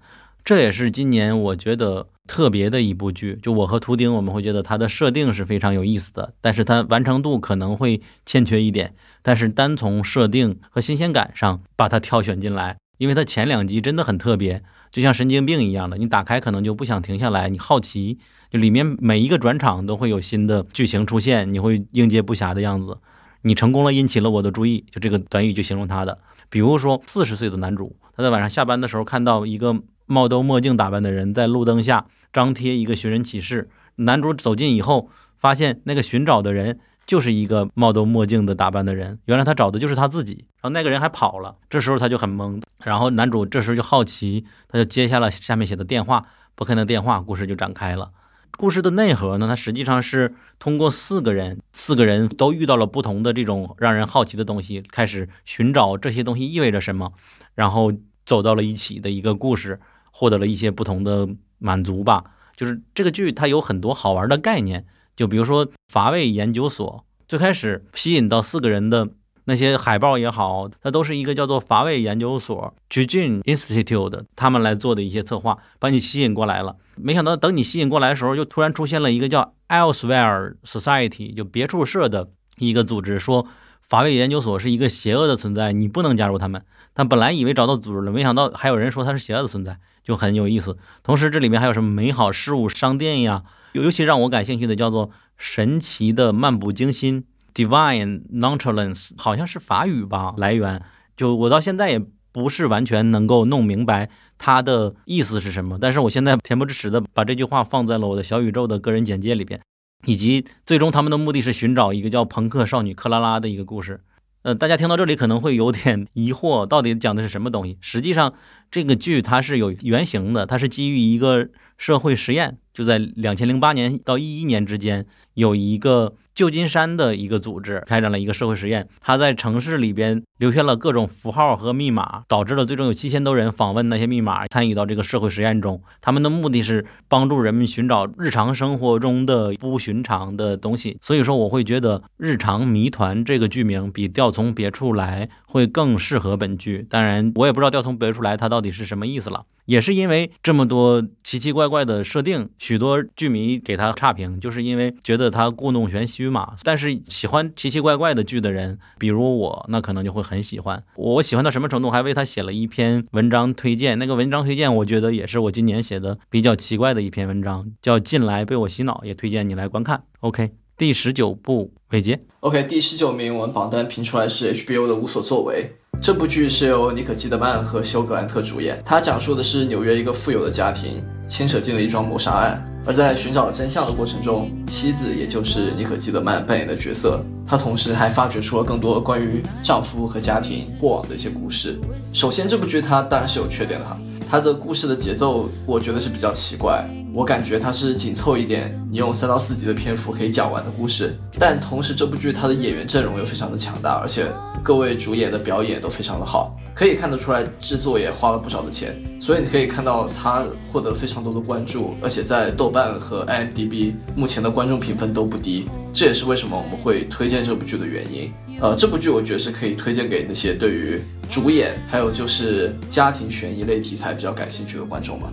这也是今年我觉得特别的一部剧。就我和图丁，我们会觉得它的设定是非常有意思的，但是它完成度可能会欠缺一点。但是单从设定和新鲜感上把它挑选进来，因为它前两集真的很特别。就像神经病一样的，你打开可能就不想停下来，你好奇，就里面每一个转场都会有新的剧情出现，你会应接不暇的样子。你成功了，引起了我的注意，就这个短语就形容他的。比如说，四十岁的男主，他在晚上下班的时候看到一个帽兜墨镜打扮的人在路灯下张贴一个寻人启事，男主走近以后，发现那个寻找的人。就是一个帽兜墨镜的打扮的人，原来他找的就是他自己，然后那个人还跑了，这时候他就很懵，然后男主这时候就好奇，他就接下了下面写的电话，拨开那电话，故事就展开了。故事的内核呢，它实际上是通过四个人，四个人都遇到了不同的这种让人好奇的东西，开始寻找这些东西意味着什么，然后走到了一起的一个故事，获得了一些不同的满足吧。就是这个剧它有很多好玩的概念。就比如说乏味研究所，最开始吸引到四个人的那些海报也好，它都是一个叫做乏味研究所 （Jujin Institute） 他们来做的一些策划，把你吸引过来了。没想到等你吸引过来的时候，就突然出现了一个叫 Elsewhere Society，就别处社的一个组织，说乏味研究所是一个邪恶的存在，你不能加入他们。但本来以为找到组织了，没想到还有人说它是邪恶的存在，就很有意思。同时这里面还有什么美好事物商店呀？尤其让我感兴趣的叫做“神奇的漫不经心 ”（Divine Nonchalance），好像是法语吧？来源就我到现在也不是完全能够弄明白它的意思是什么。但是我现在恬不知耻的把这句话放在了我的小宇宙的个人简介里边，以及最终他们的目的是寻找一个叫朋克少女克拉拉的一个故事。呃，大家听到这里可能会有点疑惑，到底讲的是什么东西？实际上，这个剧它是有原型的，它是基于一个社会实验。就在两千零八年到一一年之间，有一个旧金山的一个组织开展了一个社会实验，他在城市里边留下了各种符号和密码，导致了最终有七千多人访问那些密码，参与到这个社会实验中。他们的目的是帮助人们寻找日常生活中的不寻常的东西。所以说，我会觉得《日常谜团》这个剧名比《调从别处来》会更适合本剧。当然，我也不知道“调从别处来”它到底是什么意思了。也是因为这么多奇奇怪怪的设定，许多剧迷给他差评，就是因为觉得他故弄玄虚嘛。但是喜欢奇奇怪怪的剧的人，比如我，那可能就会很喜欢。我喜欢到什么程度，还为他写了一篇文章推荐。那个文章推荐，我觉得也是我今年写的比较奇怪的一篇文章，叫《进来被我洗脑》，也推荐你来观看。OK，第十九部尾结。OK，第十九名我们榜单评出来是 HBO 的《无所作为》。这部剧是由妮可基德曼和休格兰特主演，它讲述的是纽约一个富有的家庭牵扯进了一桩谋杀案，而在寻找真相的过程中，妻子也就是妮可基德曼扮演的角色，她同时还发掘出了更多关于丈夫和家庭过往的一些故事。首先，这部剧它当然是有缺点的哈，它的故事的节奏我觉得是比较奇怪，我感觉它是紧凑一点，你用三到四集的篇幅可以讲完的故事。但同时，这部剧它的演员阵容又非常的强大，而且各位主演的表演都非常的好，可以看得出来制作也花了不少的钱。所以你可以看到它获得非常多的关注，而且在豆瓣和 IMDB 目前的观众评分都不低，这也是为什么我们会推荐这部剧的原因。呃，这部剧我觉得是可以推荐给那些对于主演还有就是家庭悬疑类题材比较感兴趣的观众吧。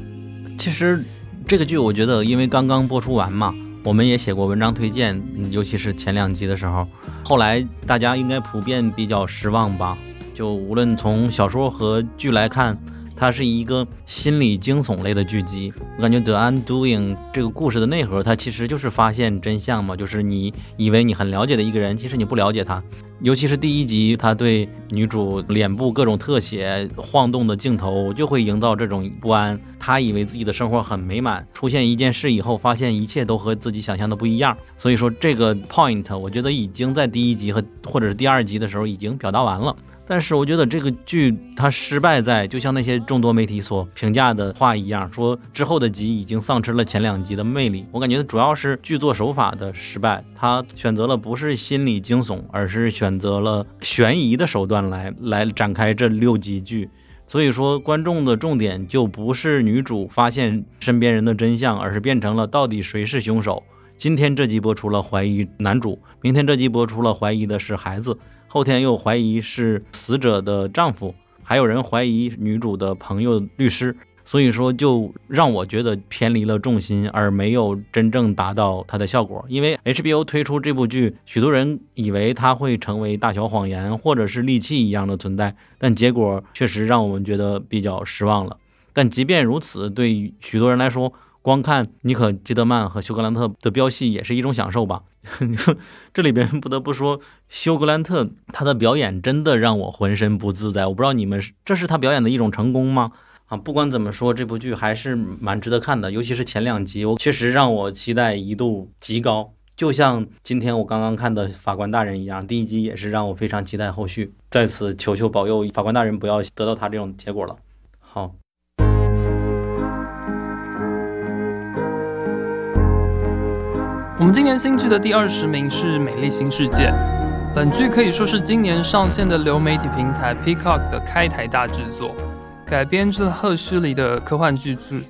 其实这个剧，我觉得因为刚刚播出完嘛，我们也写过文章推荐，尤其是前两集的时候，后来大家应该普遍比较失望吧。就无论从小说和剧来看，它是一个心理惊悚类的剧集。我感觉《The Undoing》这个故事的内核，它其实就是发现真相嘛，就是你以为你很了解的一个人，其实你不了解他。尤其是第一集，他对女主脸部各种特写、晃动的镜头，就会营造这种不安。他以为自己的生活很美满，出现一件事以后，发现一切都和自己想象的不一样。所以说，这个 point 我觉得已经在第一集和或者是第二集的时候已经表达完了。但是我觉得这个剧它失败在，就像那些众多媒体所评价的话一样，说之后的集已经丧失了前两集的魅力。我感觉主要是剧作手法的失败，他选择了不是心理惊悚，而是选择了悬疑的手段来来展开这六集剧。所以说，观众的重点就不是女主发现身边人的真相，而是变成了到底谁是凶手。今天这集播出了怀疑男主，明天这集播出了怀疑的是孩子，后天又怀疑是死者的丈夫，还有人怀疑女主的朋友律师。所以说，就让我觉得偏离了重心，而没有真正达到它的效果。因为 HBO 推出这部剧，许多人以为它会成为大小谎言或者是利器一样的存在，但结果确实让我们觉得比较失望了。但即便如此，对于许多人来说，光看妮可基德曼和休格兰特的飙戏也是一种享受吧。你 说这里边不得不说，休格兰特他的表演真的让我浑身不自在。我不知道你们是这是他表演的一种成功吗？啊，不管怎么说，这部剧还是蛮值得看的，尤其是前两集，我确实让我期待一度极高。就像今天我刚刚看的《法官大人》一样，第一集也是让我非常期待后续。在此求求保佑法官大人不要得到他这种结果了。好，我们今年新剧的第二十名是《美丽新世界》，本剧可以说是今年上线的流媒体平台 Peacock 的开台大制作，改编自赫胥黎的科幻巨著，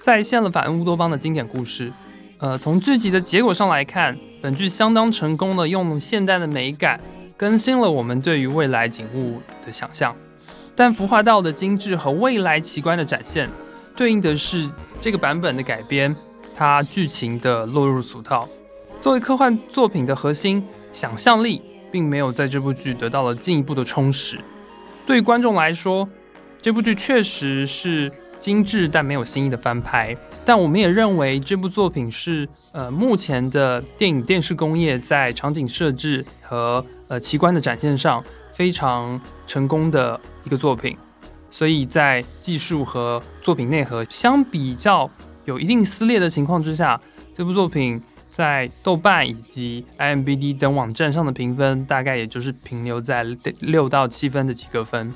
再现了反乌托邦的经典故事。呃，从剧集的结果上来看，本剧相当成功的用现代的美感更新了我们对于未来景物的想象，但服化道的精致和未来奇观的展现，对应的是这个版本的改编。它剧情的落入俗套。作为科幻作品的核心，想象力并没有在这部剧得到了进一步的充实。对观众来说，这部剧确实是精致但没有新意的翻拍。但我们也认为这部作品是呃目前的电影电视工业在场景设置和呃奇观的展现上非常成功的一个作品。所以在技术和作品内核相比较有一定撕裂的情况之下，这部作品在豆瓣以及 IMBD 等网站上的评分大概也就是停留在六到七分的及格分。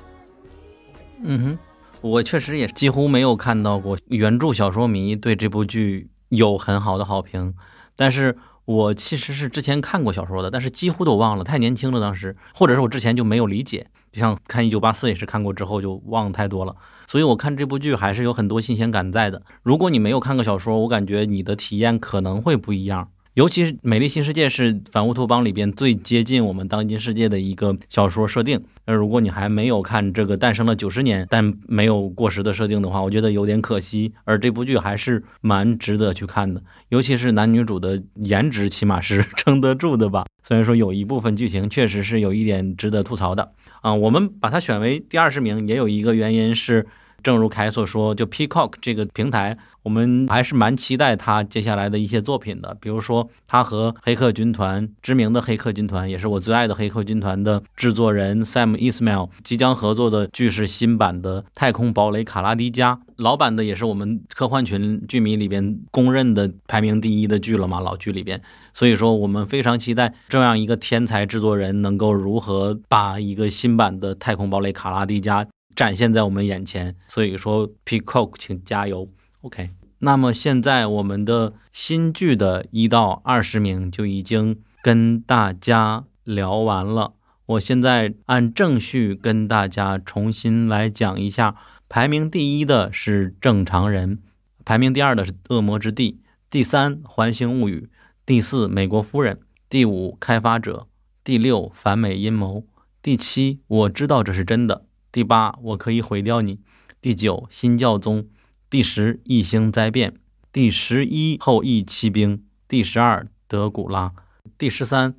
嗯哼，我确实也几乎没有看到过原著小说迷对这部剧有很好的好评，但是我其实是之前看过小说的，但是几乎都忘了，太年轻了当时，或者是我之前就没有理解，就像看《一九八四》也是看过之后就忘太多了，所以我看这部剧还是有很多新鲜感在的。如果你没有看过小说，我感觉你的体验可能会不一样。尤其是《美丽新世界》是反乌托邦里边最接近我们当今世界的一个小说设定。那如果你还没有看这个诞生了九十年但没有过时的设定的话，我觉得有点可惜。而这部剧还是蛮值得去看的，尤其是男女主的颜值，起码是撑得住的吧。虽然说有一部分剧情确实是有一点值得吐槽的啊、我们把它选为第二十名，也有一个原因是。正如凯所说，就 Peacock 这个平台，我们还是蛮期待他接下来的一些作品的。比如说，他和黑客军团知名的黑客军团，也是我最爱的黑客军团的制作人 Sam Ismail 即将合作的剧是新版的《太空堡垒卡拉迪加》，老版的也是我们科幻群剧迷里边公认的排名第一的剧了嘛，老剧里边。所以说，我们非常期待这样一个天才制作人能够如何把一个新版的《太空堡垒卡拉迪加》展现在我们眼前。所以说，Peacock，请加油。OK，那么现在我们的新剧的一到二十名就已经跟大家聊完了。我现在按正序跟大家重新来讲一下，排名第一的是《正常人》，排名第二的是《恶魔之地》，第三《环形物语》，第四《美国夫人》，第五《开发者》，第六《反美阴谋》，第七我知道这是真的，第八我可以毁掉你，第九新教宗，第十异星灾变，第十一后羿骑兵，第十二德古拉，第十三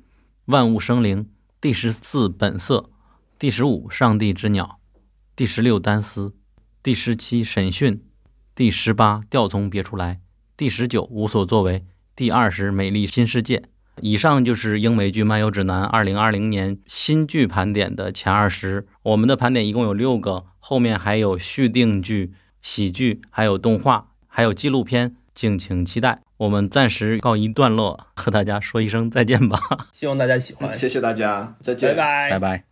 万物生灵，第十四本色，第十五上帝之鸟，第十六丹斯，第十七审讯，第十八调从别处来，第十九无所作为，第二十美丽新世界。以上就是英美剧漫游指南二零二零年新剧盘点的前二十。我们的盘点一共有六个，后面还有续订剧、喜剧，还有动画，还有纪录片，敬请期待。我们暂时告一段落，和大家说一声再见吧，希望大家喜欢，谢谢大家，再见，拜拜拜拜。